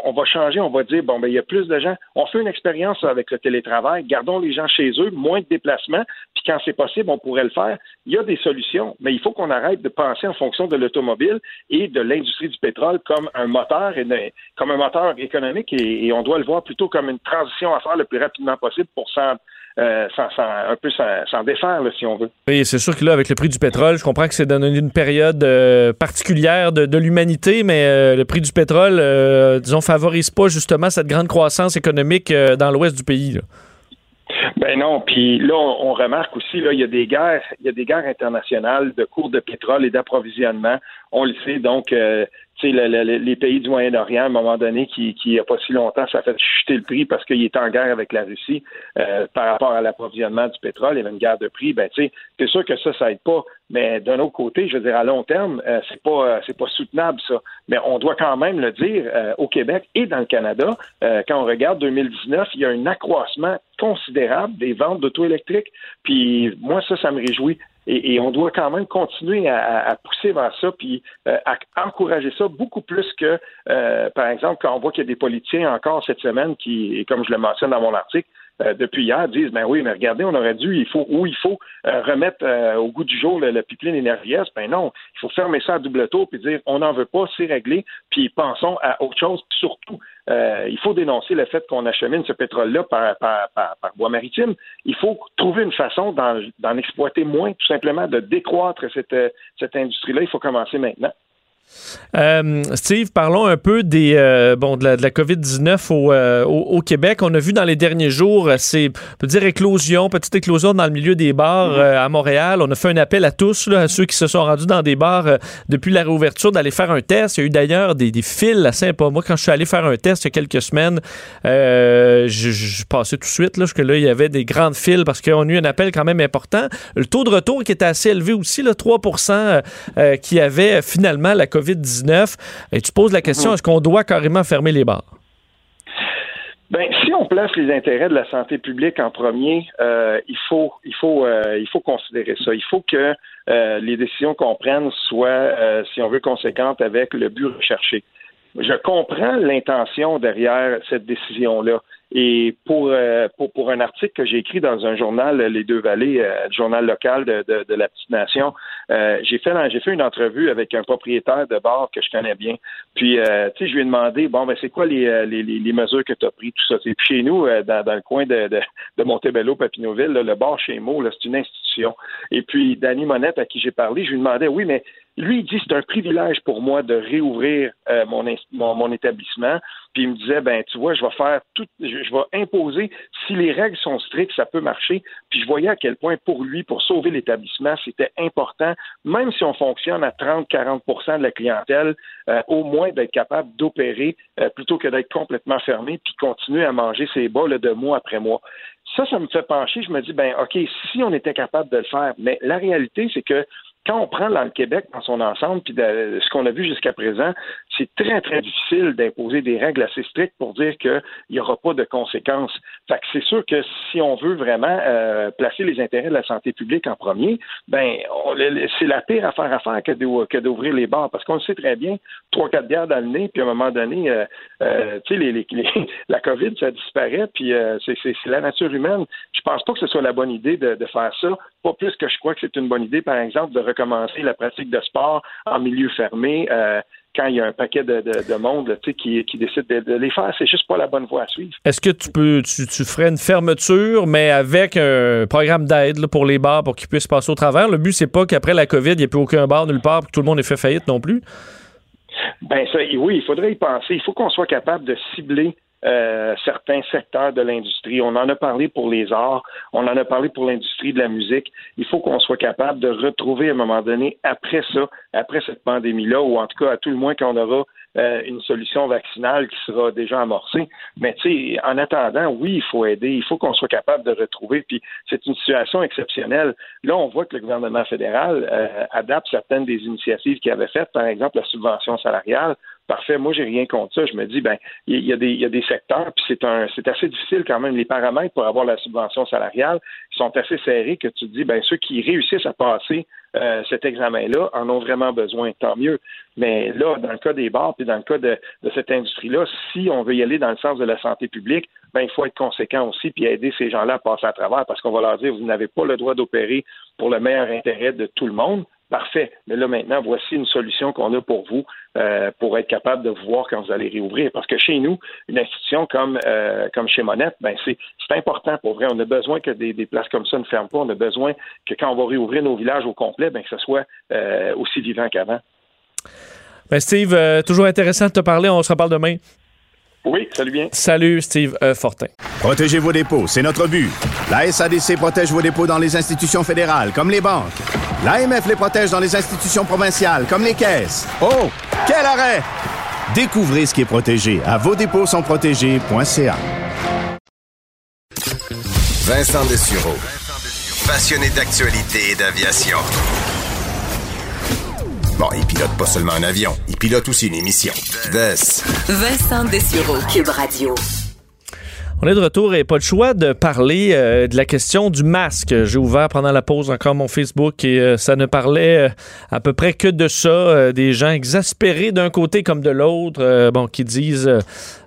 on, va changer, on va dire bon ben il y a plus de gens, on fait une expérience avec le télétravail, gardons les gens chez eux, moins de déplacements, puis quand c'est possible, on pourrait le faire. Il y a des solutions, mais il faut qu'on arrête de penser en fonction de l'automobile et de l'industrie du pétrole comme un moteur et comme un moteur économique et, et on doit le voir plutôt comme une transition à faire le plus rapidement possible pour s'en euh, s'en- s'en- un peu s'en s'en défaire là, si on veut. Oui, c'est sûr que là, avec le prix du pétrole, je comprends que c'est dans une période euh, particulière de, de l'humanité, mais euh, le prix du pétrole, euh, disons, favorise pas justement cette grande croissance économique euh, dans l'ouest du pays. là. Ben non, puis là on, on remarque aussi là il y a des guerres, il y a des guerres internationales de cours de pétrole et d'approvisionnement. On le sait donc euh, le- le- les pays du Moyen-Orient, à un moment donné, qui, n'y a pas si longtemps, ça a fait chuter le prix parce qu'il était en guerre avec la Russie euh, par rapport à l'approvisionnement du pétrole. Il y avait une guerre de prix. Ben, c'est sûr que ça, ça aide pas. Mais d'un autre côté, je veux dire, à long terme, euh, c'est pas, euh, c'est pas soutenable, ça. Mais on doit quand même le dire euh, au Québec et dans le Canada. euh, quand on regarde 2019, il y a un accroissement considérable des ventes d'auto électriques. Puis moi, ça, ça me réjouit. Et, et on doit quand même continuer à, à- pousser vers ça, puis euh, à encourager ça beaucoup plus que, euh, par exemple, quand on voit qu'il y a des politiciens encore cette semaine qui, et comme je le mentionne dans mon article, euh, depuis hier, disent ben oui, mais regardez, on aurait dû, il faut ou il faut euh, remettre euh, au goût du jour le, le pipeline énergie S. Ben non, il faut fermer ça à double tour puis dire on n'en veut pas, c'est réglé, puis pensons à autre chose, puis surtout, euh, il faut dénoncer le fait qu'on achemine ce pétrole-là par, par, par, par voie maritime. Il faut trouver une façon d'en d'en exploiter moins, tout simplement, de décroître cette, euh, cette industrie-là. Il faut commencer maintenant. Euh, Steve, parlons un peu des, euh, bon, de la, de la COVID-19 au, euh, au, au Québec. On a vu dans les derniers jours, c'est, on peut dire éclosion, petite éclosion dans le milieu des bars euh, à Montréal. On a fait un appel à tous, là, à ceux qui se sont rendus dans des bars depuis la réouverture, d'aller faire un test. Il y a eu d'ailleurs des, des files assez importants. Moi, quand je suis allé faire un test il y a quelques semaines, je, je passais tout de suite, là, parce que là, il y avait des grandes files parce qu'on a eu un appel quand même important. Le taux de retour qui était assez élevé aussi, là, 3% euh, euh, qui avait finalement la COVID-19. Et tu poses la question, est-ce qu'on doit carrément fermer les bars? Ben, si on place les intérêts de la santé publique en premier, euh, il faut, il faut, euh, il faut considérer ça. Il faut que euh, les décisions qu'on prenne soient, si on veut, conséquentes avec le but recherché. Je comprends l'intention derrière cette décision-là. Et pour, euh, pour, pour un article que j'ai écrit dans un journal, Les Deux Vallées, euh, journal local de, de, de la Petite Nation, euh, j'ai fait j'ai fait une entrevue avec un propriétaire de bar que je connais bien. Puis, euh, tu sais, je lui ai demandé, bon, ben c'est quoi les, euh, les, les, mesures que tu as prises, tout ça? Et puis chez nous, euh, dans, dans le coin de, de, de Montebello, Papineauville, là, le bar chez Mo, c'est une institution. Et puis, Danny Monette, à qui j'ai parlé, je lui demandais, oui, mais lui, il dit c'est un privilège pour moi de réouvrir euh, mon, mon, mon établissement. Puis il me disait, ben tu vois, je vais faire tout, je, je, vais imposer. Si les règles sont strictes, ça peut marcher. Puis je voyais à quel point pour lui, pour sauver l'établissement, c'était important, même si on fonctionne à 30-40% de la clientèle, euh, au moins d'être capable d'opérer euh, plutôt que d'être complètement fermé, puis continuer à manger ses bas de mois après mois. Ça, ça me fait pencher. Je me dis, ben ok, si on était capable de le faire, mais la réalité, c'est que quand on prend dans le Québec dans son ensemble, puis de, ce qu'on a vu jusqu'à présent, c'est très, très difficile d'imposer des règles assez strictes pour dire qu'il n'y aura pas de conséquences. Fait que c'est sûr que si on veut vraiment euh, placer les intérêts de la santé publique en premier, ben c'est la pire affaire à faire que d'ouvrir les bars, parce qu'on le sait très bien, trois, quatre bières dans le nez, puis à un moment donné, euh, euh, tu sais, la COVID, ça disparaît, puis c'est la nature humaine. Je pense pas que ce soit la bonne idée de, de faire ça, pas plus que je crois que c'est une bonne idée, par exemple, de recommencer la pratique de sport en milieu fermé euh, quand il y a un paquet de, de, de monde là, qui, qui décide de, de, les faire. C'est juste pas la bonne voie à suivre. Est-ce que tu peux tu, tu, ferais une fermeture, mais avec un programme d'aide pour les bars pour qu'ils puissent passer au travers? Le but, c'est pas qu'après la COVID, il n'y ait plus aucun bar nulle part et que tout le monde ait fait faillite non plus? Ben ça, oui, il faudrait y penser. Il faut qu'on soit capable de cibler euh, certains secteurs de l'industrie. On en a parlé pour les arts, on en a parlé pour l'industrie de la musique. Il faut qu'on soit capable de retrouver à un moment donné, après ça, après cette pandémie-là, ou en tout cas à tout le moins qu'on aura euh, une solution vaccinale qui sera déjà amorcée. Mais tu sais, en attendant, oui, il faut aider, il faut qu'on soit capable de retrouver. Puis c'est une situation exceptionnelle. Là, on voit que le gouvernement fédéral euh, adapte certaines des initiatives qu'il avait faites, par exemple la subvention salariale parfait, moi j'ai rien contre ça. Je me dis, ben, il y, a des, il y a des secteurs, puis c'est un c'est assez difficile quand même. Les paramètres pour avoir la subvention salariale sont assez serrés que tu dis, ben, ceux qui réussissent à passer euh, cet examen-là en ont vraiment besoin, tant mieux. Mais là, dans le cas des bars, puis dans le cas de, de cette industrie-là, si on veut y aller dans le sens de la santé publique, ben il faut être conséquent aussi, puis aider ces gens-là à passer à travers, parce qu'on va leur dire, vous n'avez pas le droit d'opérer pour le meilleur intérêt de tout le monde. Parfait. Mais là, maintenant, voici une solution qu'on a pour vous euh, pour être capable de voir quand vous allez réouvrir. Parce que chez nous, une institution comme, euh, comme chez Monette, ben c'est important pour vrai. On a besoin que des, des, places comme ça ne ferment pas. On a besoin que quand on va réouvrir nos villages au complet, ben que ce soit euh, aussi vivant qu'avant. Ben Steve, toujours intéressant de te parler. On se reparle demain. Oui, salut bien. Salut, Steve Fortin. Protégez vos dépôts, c'est notre but. La SADC protège vos dépôts dans les institutions fédérales, comme les banques. L'AMF les protège dans les institutions provinciales, comme les caisses. Oh, quel arrêt! Découvrez ce qui est protégé à vos dépôts sont protégés.ca. Vincent Dessureau. Passionné d'actualité et d'aviation. Bon, il pilote pas seulement un avion, il pilote aussi une émission. Vess. Vincent Dessureau, Cube Radio. On est de retour et pas le choix de parler euh, de la question du masque. J'ai ouvert pendant la pause encore mon Facebook et euh, ça ne parlait euh, à peu près que de ça. des gens exaspérés d'un côté comme de l'autre, bon, qui disent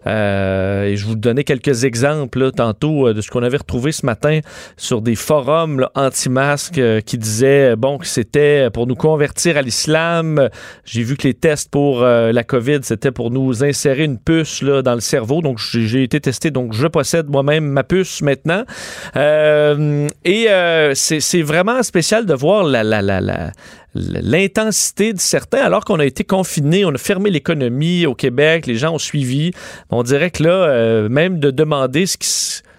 euh, et je vous donnais quelques exemples tantôt euh, de ce qu'on avait retrouvé ce matin sur des forums anti-masques euh, qui disaient bon que c'était pour nous convertir à l'islam. J'ai vu que les tests pour la COVID c'était pour nous insérer une puce là, dans le cerveau. Donc j'ai été testé, donc je possède moi-même ma puce maintenant. et c'est vraiment spécial de voir la, la, la, la l'intensité de certains, alors qu'on a été confinés, on a fermé l'économie au Québec, les gens ont suivi. On dirait que là, euh, même de demander ce qui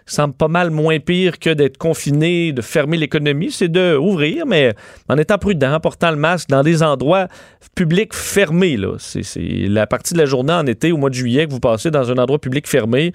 semble pas mal moins pire que d'être confiné, de fermer l'économie, c'est de ouvrir, mais en étant prudent, en portant le masque dans des endroits publics fermés. Là. C'est, la partie de la journée en été, au mois de juillet, que vous passez dans un endroit public fermé.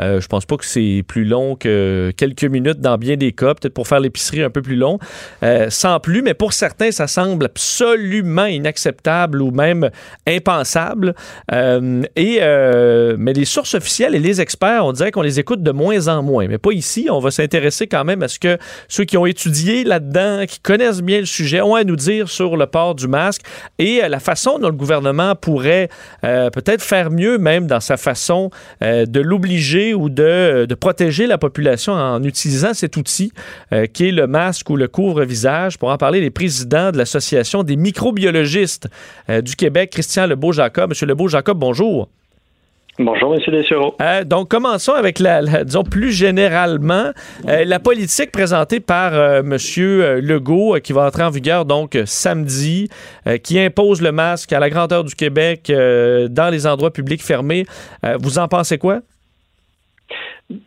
Euh, je pense pas que c'est plus long que quelques minutes dans bien des cas, peut-être pour faire l'épicerie un peu plus long, euh, sans plus, mais pour certains, ça semble absolument inacceptable ou même impensable. Euh, et, euh, mais les sources officielles et les experts, on dirait qu'on les écoute de moins en moins mais pas ici. On va s'intéresser quand même à ce que ceux qui ont étudié là-dedans, qui connaissent bien le sujet, ont à nous dire sur le port du masque et euh, la façon dont le gouvernement pourrait euh, peut-être faire mieux même dans sa façon euh, de l'obliger ou de, protéger la population en utilisant cet outil qui est le masque ou le couvre-visage. Pour en parler, les présidents de l'Association des microbiologistes du Québec, Christian Lebeau-Jacob. Monsieur Lebeau-Jacob, bonjour. Bonjour, M. Dessureau. Euh, donc, commençons avec, la, disons, plus généralement, euh, la politique présentée par euh, M. Legault, qui va entrer en vigueur, donc, samedi, qui impose le masque à la grandeur du Québec dans les endroits publics fermés. vous en pensez quoi?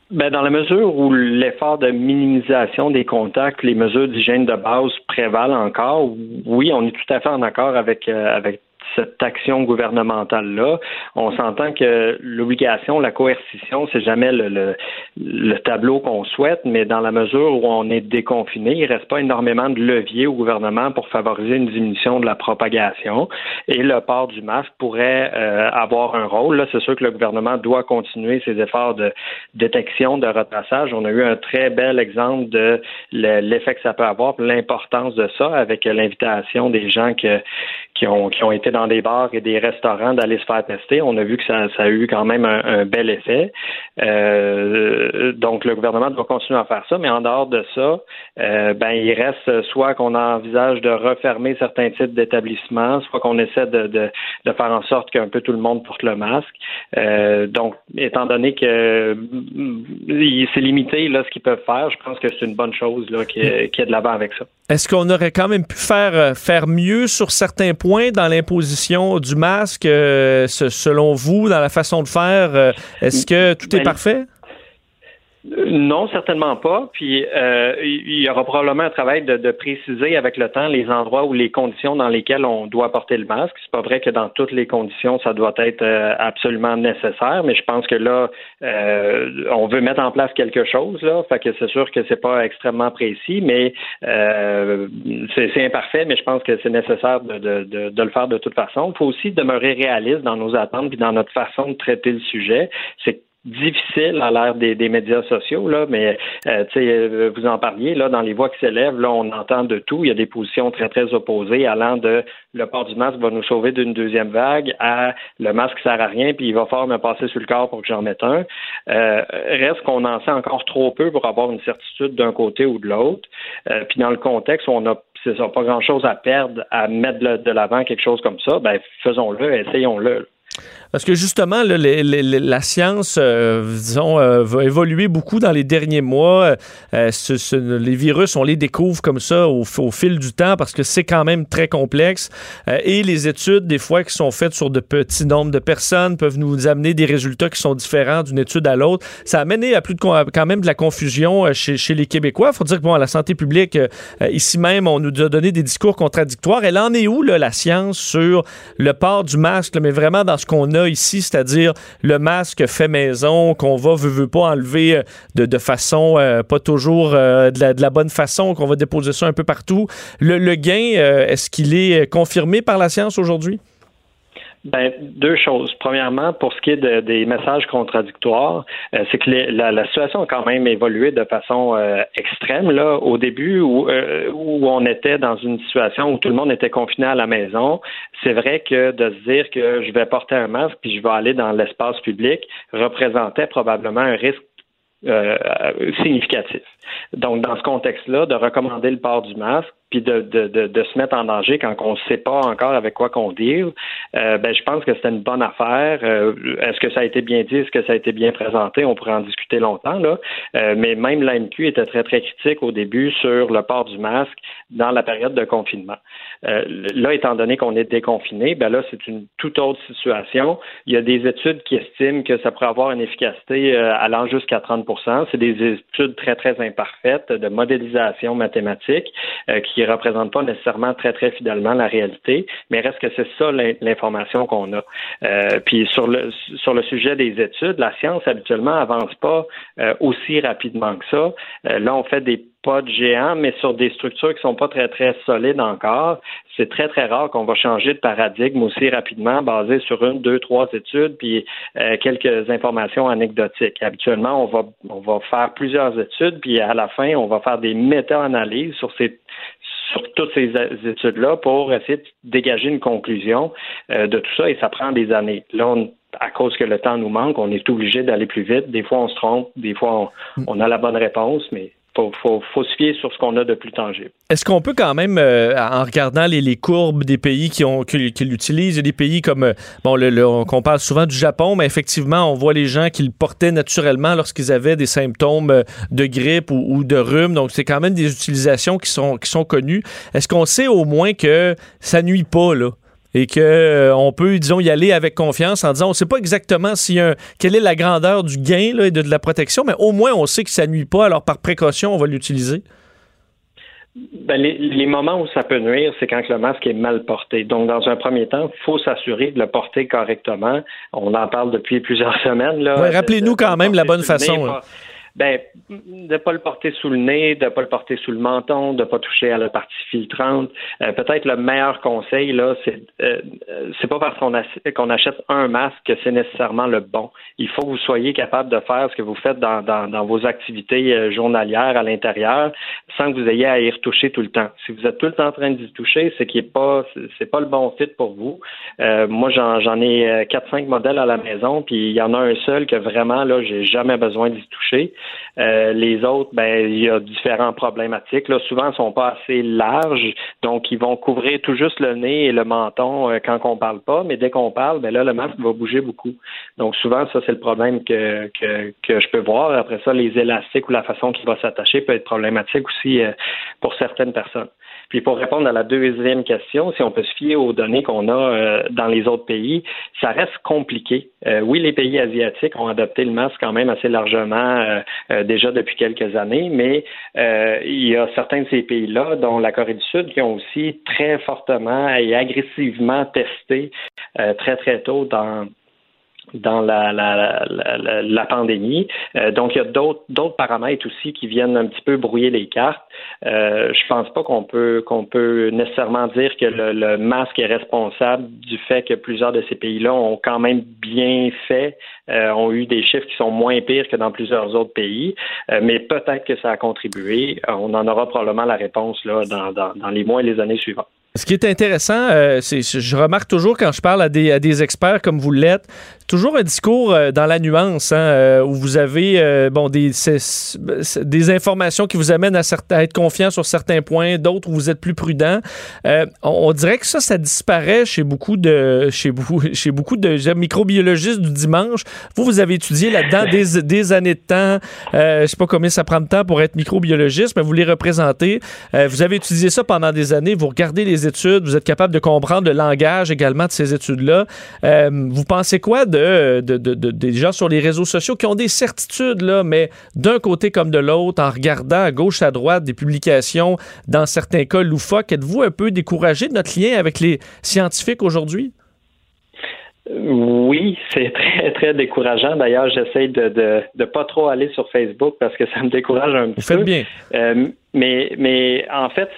Ben, dans la mesure où l'effort de minimisation des contacts, les mesures d'hygiène de base prévalent encore, oui, on est tout à fait en accord avec, avec cette action gouvernementale-là. On s'entend que l'obligation, la coercition, c'est jamais le, le, tableau qu'on souhaite, mais dans la mesure où on est déconfiné, il reste pas énormément de levier au gouvernement pour favoriser une diminution de la propagation. Et le port du masque pourrait euh, avoir un rôle. Là, c'est sûr que le gouvernement doit continuer ses efforts de détection, de retraçage. On a eu un très bel exemple de l'effet que ça peut avoir, l'importance de ça avec l'invitation des gens que, qui, ont, qui ont été dans des bars et des restaurants d'aller se faire tester. On a vu que ça, a eu quand même un, bel effet. Euh, donc, le gouvernement doit continuer à faire ça, mais en dehors de ça, euh, ben, il reste soit qu'on envisage de refermer certains types d'établissements, soit qu'on essaie de, de, de, faire en sorte qu'un peu tout le monde porte le masque. Euh, donc, étant donné que c'est limité là, ce qu'ils peuvent faire, je pense que c'est une bonne chose là, qui est, qui de l'avant avec ça. Est-ce qu'on aurait quand même pu faire, faire mieux sur certains points dans l'imposition du masque, selon vous, dans la façon de faire? Est-ce que tout est ben, parfait? Non, certainement pas. Puis euh, il y aura probablement un travail de, préciser avec le temps les endroits ou les conditions dans lesquelles on doit porter le masque. C'est pas vrai que dans toutes les conditions ça doit être euh, absolument nécessaire, mais je pense que là euh, on veut mettre en place quelque chose là. Fait que c'est sûr que c'est pas extrêmement précis, mais c'est imparfait, mais je pense que c'est nécessaire de, de, de, le faire de toute façon. Il faut aussi demeurer réaliste dans nos attentes puis dans notre façon de traiter le sujet. C'est difficile à l'ère des, des, médias sociaux, là, mais euh, euh, vous en parliez, là, dans les voix qui s'élèvent, là, on entend de tout. Il y a des positions très, très opposées, allant de le port du masque va nous sauver d'une deuxième vague à le masque sert à rien, puis il va falloir me passer sur le corps pour que j'en mette un. Euh, reste qu'on en sait encore trop peu pour avoir une certitude d'un côté ou de l'autre. Euh, puis dans le contexte où on a c'est ça, pas grand chose à perdre à mettre de l'avant quelque chose comme ça, ben faisons-le, essayons-le. Parce que justement, la science, euh, disons, euh, va évoluer beaucoup dans les derniers mois. Euh, les virus, on les découvre comme ça au, fil du temps parce que c'est quand même très complexe. Et les études, des fois, qui sont faites sur de petits nombres de personnes, peuvent nous amener des résultats qui sont différents d'une étude à l'autre. Ça a amené à plus de quand même de la confusion chez, les Québécois. Il faut dire que bon, à la santé publique, ici même, on nous a donné des discours contradictoires. Elle en est où, là, la science, sur le port du masque, mais vraiment dans qu'on a ici, c'est-à-dire le masque fait maison, qu'on va, veut, veut pas enlever euh, de, façon euh, pas toujours euh, de, la, bonne façon, qu'on va déposer ça un peu partout. Le, gain, est-ce qu'il est confirmé par la science aujourd'hui? Ben, deux choses. Premièrement, pour ce qui est de- des messages contradictoires, euh, c'est que la, la situation a quand même évolué de façon euh, extrême. Là, au début, où, euh, où on était dans une situation où tout le monde était confiné à la maison, c'est vrai que de se dire que je vais porter un masque puis je vais aller dans l'espace public représentait probablement un risque euh, significatif. Donc, dans ce contexte-là, de recommander le port du masque, puis de, se mettre en danger quand on ne sait pas encore avec quoi qu'on deal, euh, ben, je pense que c'était une bonne affaire. Euh, est-ce que ça a été bien dit? Est-ce que ça a été bien présenté? On pourrait en discuter longtemps, là. Euh, mais même l'AMQ était très, très critique au début sur le port du masque dans la période de confinement. Euh, là, étant donné qu'on est déconfiné, ben là, c'est une toute autre situation. Il y a des études qui estiment que ça pourrait avoir une efficacité allant jusqu'à 30% C'est des études très, très imparfaites de modélisation mathématique euh, qui représentent pas nécessairement très, très fidèlement la réalité, mais reste que c'est ça l'in- l'information qu'on a. Euh, puis sur le sur le sujet des études, la science habituellement avance pas euh, aussi rapidement que ça. Euh, là, on fait des pas de géants, mais sur des structures qui sont pas très, très solides encore. C'est très, très rare qu'on va changer de paradigme aussi rapidement basé sur une, deux, trois études, puis quelques informations anecdotiques. Habituellement, on va, on va faire plusieurs études, puis à la fin, on va faire des méta-analyses sur ces sur toutes ces études-là pour essayer de dégager une conclusion euh, de tout ça et ça prend des années. Là, on- à cause que le temps nous manque, on est obligé d'aller plus vite. Des fois, on se trompe, des fois, on, on a la bonne réponse, mais faut, faut, faut se fier sur ce qu'on a de plus tangible. Est-ce qu'on peut quand même, euh, en regardant les, les courbes des pays qui, ont, qui, qui l'utilisent, il y a des pays comme, euh, bon, le, le- on parle souvent du Japon, mais effectivement, on voit les gens qui le portaient naturellement lorsqu'ils avaient des symptômes euh, de grippe ou, ou de rhume. Donc, c'est quand même des utilisations qui sont, qui sont connues. Est-ce qu'on sait au moins que ça nuit pas, là? Et que euh, on peut, disons, y aller avec confiance en disant, on ne sait pas exactement si un, quelle est la grandeur du gain là, et de, de la protection, mais au moins on sait que ça nuit pas. Alors par précaution, on va l'utiliser. Ben, les, les moments où ça peut nuire, c'est quand le masque est mal porté. Donc, dans un premier temps, il faut s'assurer de le porter correctement. On en parle depuis plusieurs semaines. Là, Ouais, De- Rappelez-nous quand même la bonne nez, façon. là. Ben, de pas le porter sous le nez, de pas le porter sous le menton, de pas toucher à la partie filtrante. Euh, Peut-être le meilleur conseil là, c'est euh, euh, c'est pas parce qu'on ach- qu'on achète un masque que c'est nécessairement le bon. Il faut que vous soyez capable de faire ce que vous faites dans, dans, dans vos activités euh, journalières à l'intérieur, sans que vous ayez à y retoucher tout le temps. Si vous êtes tout le temps en train d'y toucher, c'est qu'il est pas c'est- pas le bon fit pour vous. Euh, moi, j'en j'en ai euh, quatre cinq modèles à la maison, puis il y en a un seul que vraiment là, j'ai jamais besoin d'y toucher. Euh, les autres, ben, il y a différentes problématiques. Là, souvent, ils sont pas assez larges, donc ils vont couvrir tout juste le nez et le menton euh, quand on parle pas, mais dès qu'on parle, ben là, le masque va bouger beaucoup. Donc souvent, ça, c'est le problème que, que, que je peux voir. Après ça, les élastiques ou la façon qu'il va s'attacher peut être problématique aussi euh, pour certaines personnes. Puis pour répondre à la deuxième question, si on peut se fier aux données qu'on a euh, dans les autres pays, ça reste compliqué. Euh, oui, les pays asiatiques ont adopté le masque quand même assez largement euh, déjà depuis quelques années, mais il y a certains de ces pays-là, dont la Corée du Sud, qui ont aussi très fortement et agressivement testé très très tôt dans dans la, la, la, la, pandémie. Euh, donc, il y a d'autres paramètres aussi qui viennent un petit peu brouiller les cartes. Euh, je pense pas qu'on peut qu'on peut nécessairement dire que le, masque est responsable du fait que plusieurs de ces pays-là ont quand même bien fait, euh, ont eu des chiffres qui sont moins pires que dans plusieurs autres pays. Euh, mais peut-être que ça a contribué. On en aura probablement la réponse là dans, dans, les mois et les années suivantes. Ce qui est intéressant, c'est je remarque toujours quand je parle à des, à des experts comme vous l'êtes toujours un discours euh, dans la nuance, hein, euh, où vous avez euh, bon des, des informations qui vous amènent à, être confiant sur certains points, d'autres où vous êtes plus prudent. On, dirait que ça, ça disparaît chez beaucoup de chez de microbiologistes du dimanche. Vous, vous avez étudié là-dedans des, des années de temps. Euh, je sais pas combien ça prend de temps pour être microbiologiste, mais vous les représentez. Vous avez étudié ça pendant des années. Vous regardez les études. Vous êtes capable de comprendre le langage également de ces études-là. Vous pensez quoi de, de, de- de- des gens sur les réseaux sociaux qui ont des certitudes, là, mais d'un côté comme de l'autre, en regardant à gauche, à droite des publications, dans certains cas loufoques, êtes-vous un peu découragé de notre lien avec les scientifiques aujourd'hui? Oui, c'est très, très décourageant. D'ailleurs, j'essaie de, de, de pas trop aller sur Facebook parce que ça me décourage un petit Vous faites peu. bien. Euh, mais, mais en fait,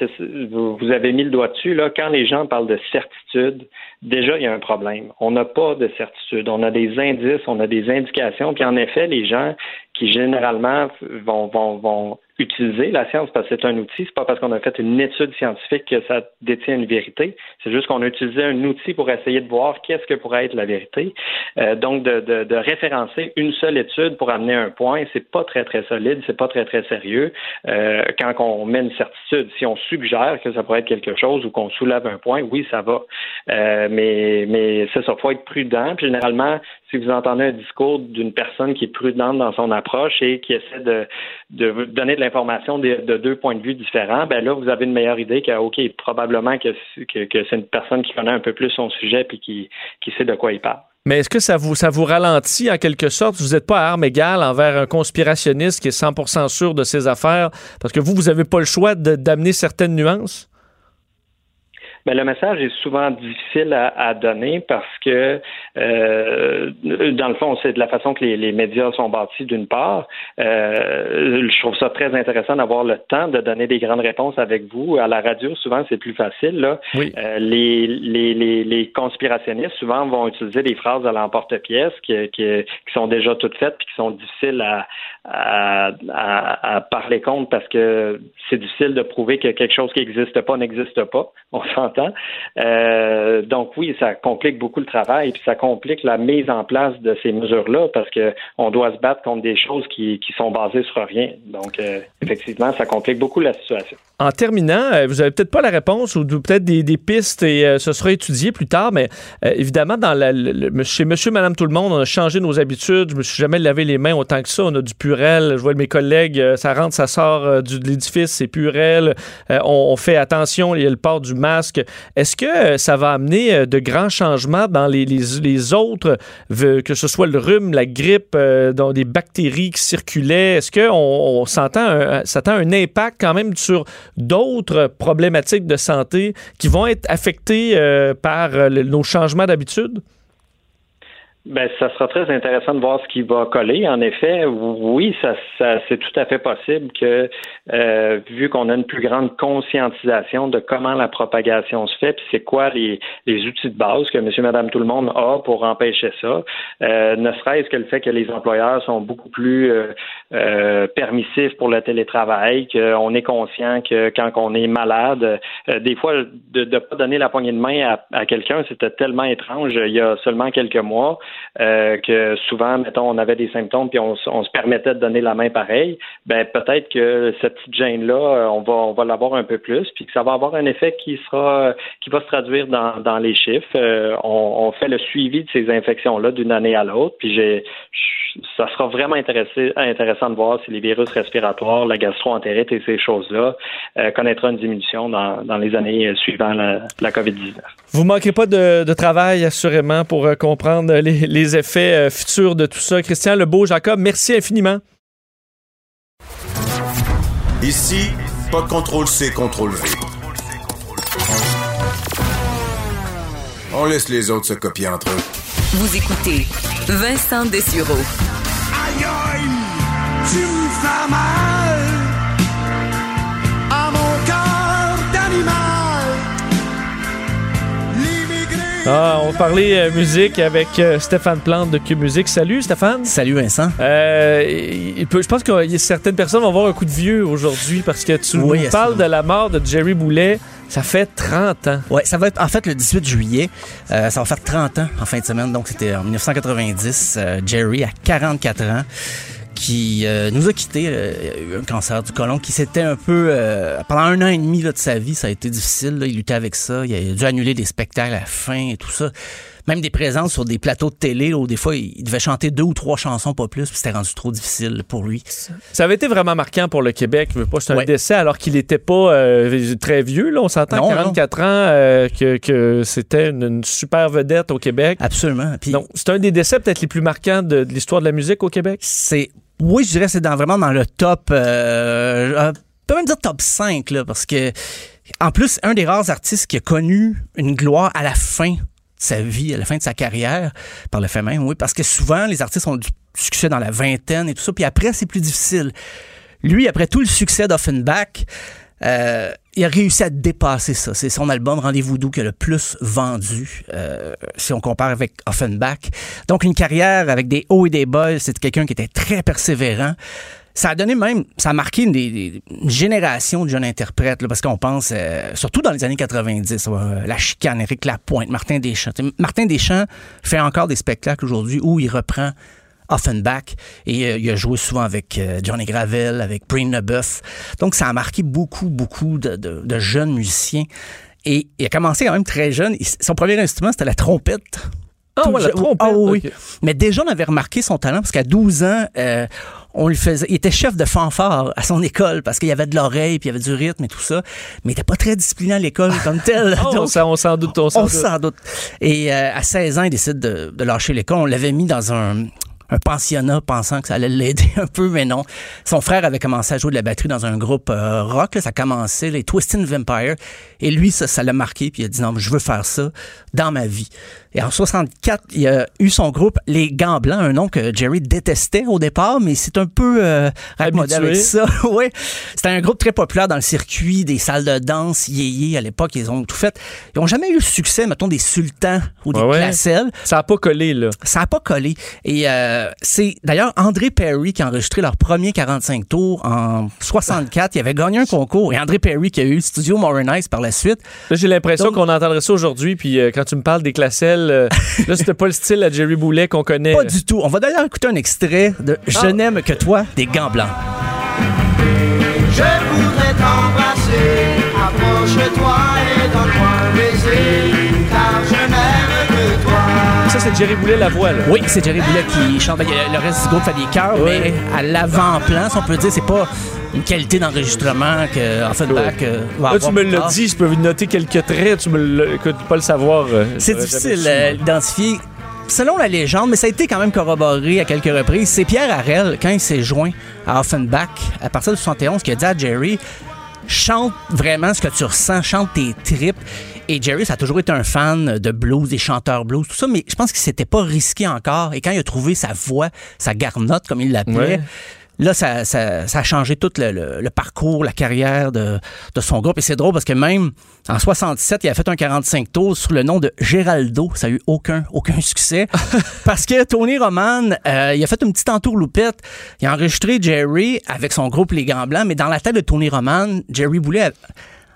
vous avez mis le doigt dessus. Là, quand les gens parlent de certitude, déjà, il y a un problème. On n'a pas de certitude. On a des indices, on a des indications. Puis en effet, les gens qui généralement vont, vont, vont utiliser la science parce que c'est un outil, c'est pas parce qu'on a fait une étude scientifique que ça détient une vérité. C'est juste qu'on a utilisé un outil pour essayer de voir qu'est-ce que pourrait être la vérité. Euh, donc, de, de, de référencer une seule étude pour amener un point, c'est pas très, très solide, c'est pas très, très sérieux. Euh, quand on met une certitude, si on suggère que ça pourrait être quelque chose ou qu'on soulève un point, oui, ça va. Euh, mais mais c'est ça, faut être prudent. Puis généralement, si vous entendez un discours d'une personne qui est prudente dans son approche et qui essaie de, de donner de l'information de, de deux points de vue différents, ben là, vous avez une meilleure idée que, OK, probablement que, que, c'est une personne qui connaît un peu plus son sujet puis qui, qui sait de quoi il parle. Mais est-ce que ça vous, ça vous ralentit en quelque sorte? Vous n'êtes pas à armes égales envers un conspirationniste qui est 100% sûr de ses affaires parce que vous, vous n'avez pas le choix d'amener certaines nuances? Mais le message est souvent difficile à, à donner parce que, euh, dans le fond, c'est de la façon que les, les médias sont bâtis, d'une part. Euh, je trouve ça très intéressant d'avoir le temps de donner des grandes réponses avec vous. À la radio, souvent, c'est plus facile. Là. Euh, les, les, les, les conspirationnistes, souvent, vont utiliser des phrases à l'emporte-pièce qui, qui, qui sont déjà toutes faites puis qui sont difficiles à, à, parler contre parce que c'est difficile de prouver que quelque chose qui n'existe pas n'existe pas. On s'entend. Euh, donc oui, ça complique beaucoup le travail, puis ça complique la mise en place de ces mesures-là parce que on doit se battre contre des choses qui, qui sont basées sur rien. Donc euh, effectivement, ça complique beaucoup la situation. En terminant, euh, vous avez peut-être pas la réponse ou peut-être des, pistes et ce sera étudié plus tard, mais évidemment, dans la, le- chez Monsieur, Madame, tout le monde, on a changé nos habitudes. Je me suis jamais lavé les mains autant que ça. On a du Je vois mes collègues, euh, ça rentre, ça sort euh, du, de l'édifice, c'est purel. Euh, on, fait attention, il y a le port du masque. Est-ce que ça va amener de grands changements dans les, autres, que ce soit le rhume, la grippe, dans des bactéries qui circulaient? Est-ce qu'on on s'entend un, un impact quand même sur d'autres problématiques de santé qui vont être affectées par nos changements d'habitude? Ben, ça sera très intéressant de voir ce qui va coller. En effet, oui, ça, ça c'est tout à fait possible que, euh, vu qu'on a une plus grande conscientisation de comment la propagation se fait, puis c'est quoi les, les outils de base que Monsieur, Madame, tout le monde a pour empêcher ça, euh, ne serait-ce que le fait que les employeurs sont beaucoup plus euh, euh, permissifs pour le télétravail, qu'on est conscient que quand on est malade, euh, des fois, de ne pas donner la poignée de main à, à quelqu'un, c'était tellement étrange il y a seulement quelques mois euh, que souvent, mettons, on avait des symptômes puis on, se permettait de donner la main pareil. Ben peut-être que cette petite gêne là, on va on va l'avoir un peu plus puis que ça va avoir un effet qui sera qui va se traduire dans, dans les chiffres. Euh, on, on fait le suivi de ces infections là d'une année à l'autre puis j'ai ça sera vraiment intéressant de voir si les virus respiratoires, la gastroentérite et ces choses-là euh, connaîtront une diminution dans, dans les années suivant la, la COVID-19. Vous manquez pas de, de travail, assurément, pour euh, comprendre les, les effets euh, futurs de tout ça. Christian Lebeau, Jacob, merci infiniment. Ici, pas de contrôle C, contrôle V. On laisse les autres se copier entre eux. Vous écoutez Vincent Dessureau. Aïe aïe, tu me fais mal à mon cœur d'animal. L'immigré. Ah, on va parler euh, musique avec euh, Stéphane Plante de Cube Musique. Salut Stéphane. Salut Vincent. Euh, il- il peut- je pense que certaines personnes vont avoir un coup de vieux aujourd'hui parce que tu Oui, nous parles de la mort de Jerry Boulet Ça fait 30 ans. Ouais, ça va être en fait le 18 juillet. Euh, ça va faire 30 ans en fin de semaine. Donc c'était en 1990. Euh, Jerry a 44 ans qui euh, nous a quittés, il a eu un cancer du côlon, qui s'était un peu... euh, pendant un an et demi là, de sa vie, ça a été difficile. là. il luttait avec ça. Il a dû annuler des spectacles à la fin et tout ça. Même des présences sur des plateaux de télé, où des fois, il devait chanter deux ou trois chansons, pas plus, puis c'était rendu trop difficile pour lui. Ça avait été vraiment marquant pour le Québec. Je veux pas, C'est un Ouais. décès alors qu'il n'était pas euh, très vieux. Là, on s'entend Non, 44 ans euh, que, que c'était une, une super vedette au Québec. Absolument. Puis Donc, c'est un des décès peut-être les plus marquants de, de l'histoire de la musique au Québec? c'est oui je dirais que c'est dans, vraiment dans le top euh, euh, on peut même dire top 5 là, parce que en plus un des rares artistes qui a connu une gloire à la fin sa vie à la fin de sa carrière par le fait même oui parce que souvent les artistes ont du succès dans la vingtaine et tout ça puis après c'est plus difficile lui après tout le succès d'Offenbach euh, il a réussi à dépasser ça. C'est son album Rendez-vous doux qui a le plus vendu, euh, si on compare avec Offenbach. Donc, une carrière avec des hauts et des bas. C'est quelqu'un qui était très persévérant. Ça a donné même, ça a marqué une, des- une génération de jeunes interprètes, là, parce qu'on pense, euh, surtout dans les années 90, euh, la chicane, Éric Lapointe, Martin Deschamps. T'sais, Martin Deschamps fait encore des spectacles aujourd'hui où il reprend Offenbach et euh, il a joué souvent avec euh, Johnny Gravel, avec Breen Leboeuf. Donc ça a marqué beaucoup, beaucoup de, de- de jeunes musiciens. Et il a commencé quand même très jeune. Son premier instrument, c'était la trompette. Ah ouais, la trompette, Ah oui. Mais déjà, on avait remarqué son talent parce qu'à 12 ans, euh, on lui faisait. Il était chef de fanfare à son école parce qu'il y avait de l'oreille puis il y avait du rythme et tout ça. Mais il n'était pas très discipliné à l'école comme tel. Ah, on Donc, s'en- on s'en doute. On s'en on doute. s'en doute. Et euh, à 16 ans, il décide de, de lâcher l'école. On l'avait mis dans un, un pensionnat pensant que ça allait l'aider un peu, mais non. Son frère avait commencé à jouer de la batterie dans un groupe euh, rock. là. ça commençait, les Twisted Vampire. Et lui, ça, ça l'a marqué. Puis il a dit non, mais je veux faire ça dans ma vie. Et en 64, il a eu son groupe Les Gants Blancs, un nom que Jerry détestait au départ, mais c'est un peu euh, avec ça. ouais. C'était un groupe très populaire dans le circuit des salles de danse, yéyé à l'époque. Ils ont tout fait. Ils ont jamais eu le succès, mettons, des sultans ou des Ouais, ouais. placelles. Ça n'a pas collé, là. Ça n'a pas collé. Et euh, c'est d'ailleurs André Perry qui a enregistré leur premier 45 tours en 64. Il avait gagné un concours. Et André Perry qui a eu le studio Modern Ice par la suite. Là, j'ai l'impression Donc- qu'on entendrait ça aujourd'hui, puis euh, quand tu me parles des classelles, euh, là, c'était pas le style à Jerry Boulet qu'on connaît. Pas du tout. On va d'ailleurs écouter un extrait de Je Ah. n'aime que toi des gants blancs. Je voudrais t'embrasser, approche-toi et donne-moi un baiser, car je n'aime que toi. Ça, c'est Jerry Boulet la voix, là. Oui, c'est Jerry Boulet qui chante. Le reste du groupe fait des chœurs, mais à l'avant-plan, si on peut dire, c'est pas une qualité d'enregistrement que Offenbach euh, va Là, tu me l'as dit, je peux noter quelques traits, tu me écoute, pas le savoir. euh, C'est difficile euh, d'identifier. Selon la légende, mais ça a été quand même corroboré à quelques reprises, c'est Pierre Harel, quand il s'est joint à Offenbach, à partir de 71, qui a dit à Jerry chante vraiment ce que tu ressens, chante tes tripes. Et Jerry, ça a toujours été un fan de blues, des chanteurs blues, tout ça, mais je pense qu'il s'était pas risqué encore. Et quand il a trouvé sa voix, sa garnotte, comme il l'appelait. Là, ça, ça, ça a changé tout le, le- le parcours, la carrière de, de son groupe. Et c'est drôle parce que même en 67, il a fait un 45 tours sur le nom de Géraldo. Ça a eu aucun, aucun succès. parce que Tony Roman, euh, il a fait une petite entourloupette. Il a enregistré Jerry avec son groupe Les Gants Blancs, mais dans la tête de Tony Roman, Jerry Boulet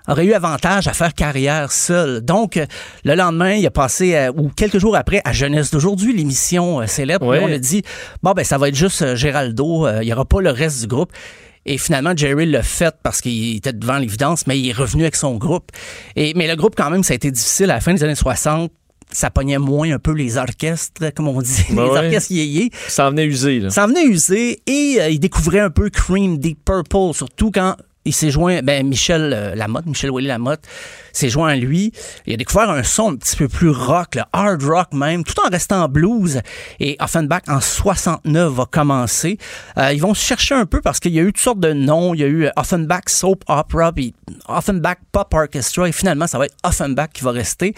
aurait eu avantage à faire carrière seul. Donc, euh, le lendemain, il a passé, euh, ou quelques jours après, à Jeunesse d'aujourd'hui, l'émission euh, célèbre. Ouais. Puis On a dit, bon, ben, ça va être juste Géraldo, il n'y aura pas le reste du groupe. Et finalement, Jerry l'a fait parce qu'il était devant l'évidence, mais il est revenu avec son groupe. Et, mais le groupe, quand même, ça a été difficile. À la fin des années 60, ça pognait moins un peu les orchestres, comme on dit, Ben les ouais. orchestres yéyés. Ça en venait usé, là. Ça en venait usé et euh, il découvrait un peu Cream, Deep Purple, surtout quand il s'est joint, ben Michel euh, Lamotte, Michel Willy Lamotte s'est joint à lui. Il a découvert un son un petit peu plus rock, le hard rock même, tout en restant blues. Et Offenbach, en 69, va commencer. Euh, ils vont se chercher un peu parce qu'il y a eu toutes sortes de noms. Il y a eu euh, Offenbach Soap Opera, puis Offenbach Pop Orchestra, et finalement, ça va être Offenbach qui va rester.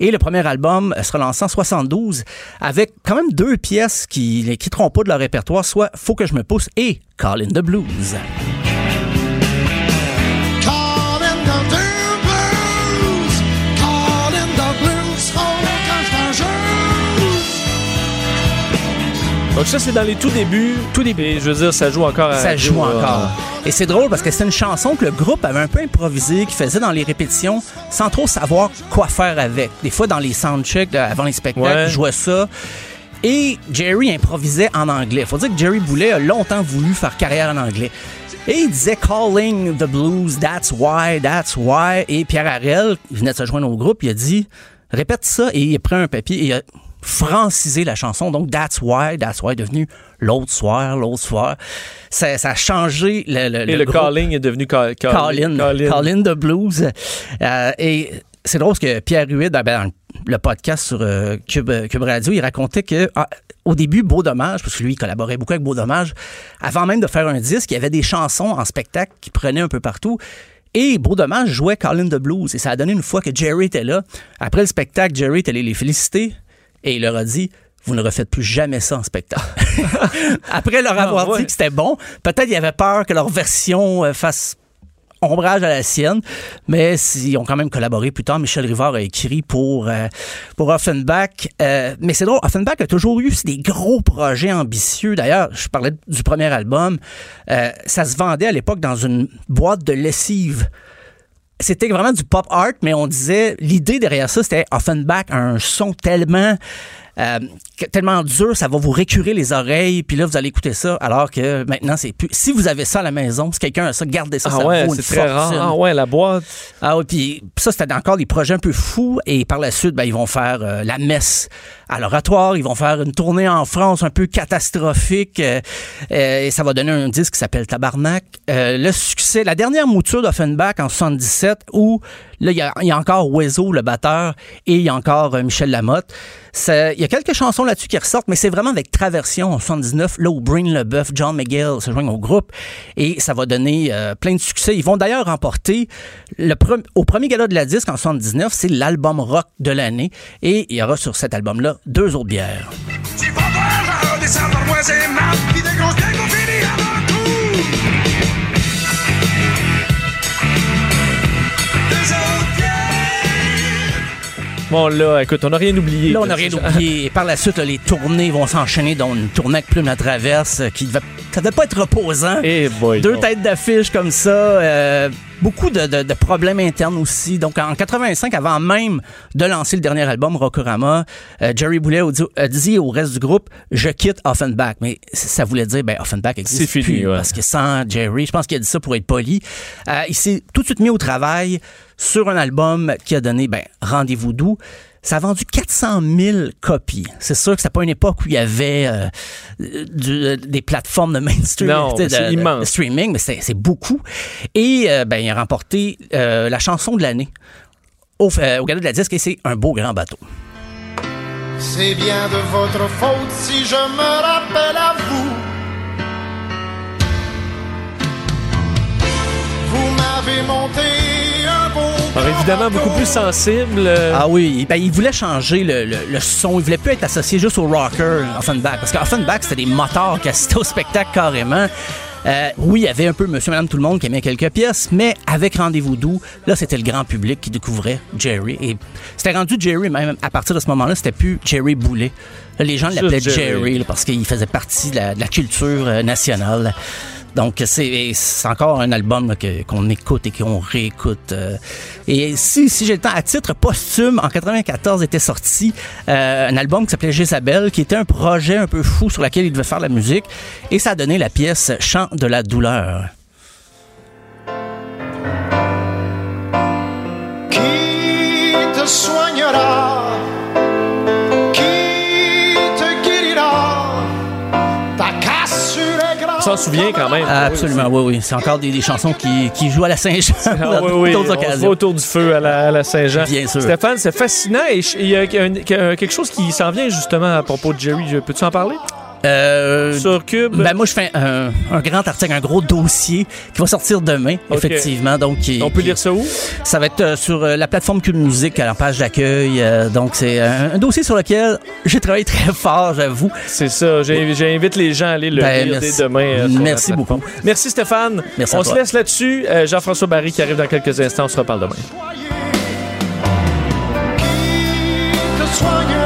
Et le premier album sera lancé en 72 avec quand même deux pièces qui ne quitteront pas de leur répertoire, soit Faut que je me pousse et Call in the Blues. Donc ça, c'est dans les tout débuts. Tout début. Et je veux dire, ça joue encore à Ça joue encore. Et c'est drôle parce que c'est une chanson que le groupe avait un peu improvisée, qu'il faisait dans les répétitions sans trop savoir quoi faire avec. Des fois, dans les soundchecks, avant les spectacles, Ouais. ils jouaient ça. Et Jerry improvisait en anglais. Faut dire que Jerry Boulet a longtemps voulu faire carrière en anglais. Et il disait Calling the Blues, that's why, that's why. Et Pierre Harel, il venait de se joindre au groupe, il a dit répète ça et il a pris un papier et il a francisé la chanson. Donc, That's Why, That's Why est devenu l'autre soir, l'autre soir. Ça, ça a changé le, le, Et le, calling est devenu ca- ca- Colin, Colin. Colin de Blues. Euh, et c'est drôle parce que Pierre Huet, dans ben, dans le podcast sur euh, Cube, Cube Radio, il racontait que ah, au début, Beau Dommage, parce que lui, il collaborait beaucoup avec Beau Dommage, avant même de faire un disque, il y avait des chansons en spectacle qui prenaient un peu partout. Et Beau Dommage jouait Colin de Blues. Et ça a donné une fois que Jerry était là. Après le spectacle, Jerry est allé les féliciter et il leur a dit vous ne refaites plus jamais ça en spectacle. Après leur avoir Ah, ouais. dit que c'était bon, peut-être ils avaient peur que leur version euh, fasse ombrage à la sienne, mais ils ont quand même collaboré plus tard. Michel Rivard a écrit pour, euh, pour Offenbach. Euh, mais c'est drôle, Offenbach a toujours eu des gros projets ambitieux. D'ailleurs, je parlais du premier album. Euh, ça se vendait à l'époque dans une boîte de lessive c'était vraiment du pop art, mais on disait, l'idée derrière ça, c'était Offenbach un son tellement, euh, tellement dur, ça va vous récurer les oreilles, puis là, vous allez écouter ça, alors que maintenant, c'est plus. Si vous avez ça à la maison, si quelqu'un a ça, gardez ça, Ah ça ouais, c'est très rare. Ah ouais, la boîte. Ah oui, puis ça, c'était encore des projets un peu fous. Et par la suite, ben, ils vont faire euh, la messe à l'oratoire. Ils vont faire une tournée en France un peu catastrophique. euh, et ça va donner un disque qui s'appelle Tabarnak. Le succès, la dernière mouture d'Offenbach en 77, où là, il y a, encore Wezo, le batteur, et il y a encore euh, Michel Lamotte. Il y a quelques chansons là-dessus qui ressortent, mais c'est vraiment avec Traversion en 79, là où Brain Leboeuf, John McGill se joignent au groupe. Et ça va donner euh, plein de succès. Ils vont d'ailleurs remporter le au premier gala de la disque en 79, c'est l'album rock de l'année. Et il y aura sur cet album-là deux autres bières. Bon, là, écoute, on n'a rien oublié. Là, on n'a rien oublié. Et par la suite, là, les tournées vont s'enchaîner, dont une tournée avec Plume la Traverse, euh, qui devait, ça devait pas être reposant. Eh boy, Deux non. têtes d'affiche comme ça. euh, beaucoup de, de- de problèmes internes aussi. Donc, en 85, avant même de lancer le dernier album, Rockorama, euh, Jerry Boulet a dit, au reste du groupe, je quitte Offenbach. Mais ça voulait dire, ben, Offenbach existe C'est fini, plus, ouais. Parce que sans Jerry, je pense qu'il a dit ça pour être poli. Euh, il s'est tout de suite mis au travail sur un album qui a donné, ben, Rendez-vous doux. Ça a vendu 400 000 copies. C'est sûr que c'est pas une époque où il y avait euh, du- des plateformes de mainstream, Non, de- de- de streaming, mais c'est c'est beaucoup. Et euh, ben, il a remporté euh, la chanson de l'année au, euh, au gala de la disque et c'est un beau grand bateau. C'est bien de votre faute si je me rappelle à vous. Vous m'avez monté Alors, évidemment, beaucoup plus sensible. euh, Ah oui, ben, il voulait changer le, le- le son. Il voulait plus être associé juste au rocker Offenbach. Parce qu'Offenbach, c'était des moteurs qui assistaient au spectacle carrément. Euh, oui, il y avait un peu Monsieur, Madame, tout le monde qui aimait quelques pièces, mais avec Rendez-vous doux, là, c'était le grand public qui découvrait Jerry. Et c'était rendu Jerry, même à partir de ce moment-là, c'était plus Jerry Boulet. Là, les gens l'appelaient Jerry. Jerry, là, parce qu'il faisait partie de la, de la culture euh, nationale. Donc, c'est encore un album qu'on écoute et qu'on réécoute. euh. Et si, si j'ai le temps, à titre posthume, en 94 était sorti euh, un album qui s'appelait Jézabel, qui était un projet un peu fou sur lequel il devait faire la musique. Et ça a donné la pièce Chant de la douleur. Qui te soignera s'en souvient quand même. Absolument, oui, oui. C'est encore des, des chansons qui, qui jouent à la Saint-Jean Ah oui, oui, on autour du feu à la, Saint-Jean. Bien sûr. Stéphane, c'est fascinant et il y a quelque chose qui s'en vient justement à propos de Jerry. Je- Peux-tu en parler? Euh, Sur Cube? Ben moi, je fais un, un grand article, un gros dossier qui va sortir demain, effectivement. Donc, qui- On peut qui- lire ça où? Ça va être euh, sur euh, la plateforme Cube Musique, à la page d'accueil. euh, donc, c'est un, un dossier sur lequel j'ai travaillé très fort, j'avoue. C'est ça. J'invite les gens à aller le Ben, lire merci. dès demain. euh, Merci beaucoup. Merci Stéphane. Merci à On se toi. laisse là-dessus. Euh, Jean-François Barry qui arrive dans quelques instants. On se reparle demain. Qui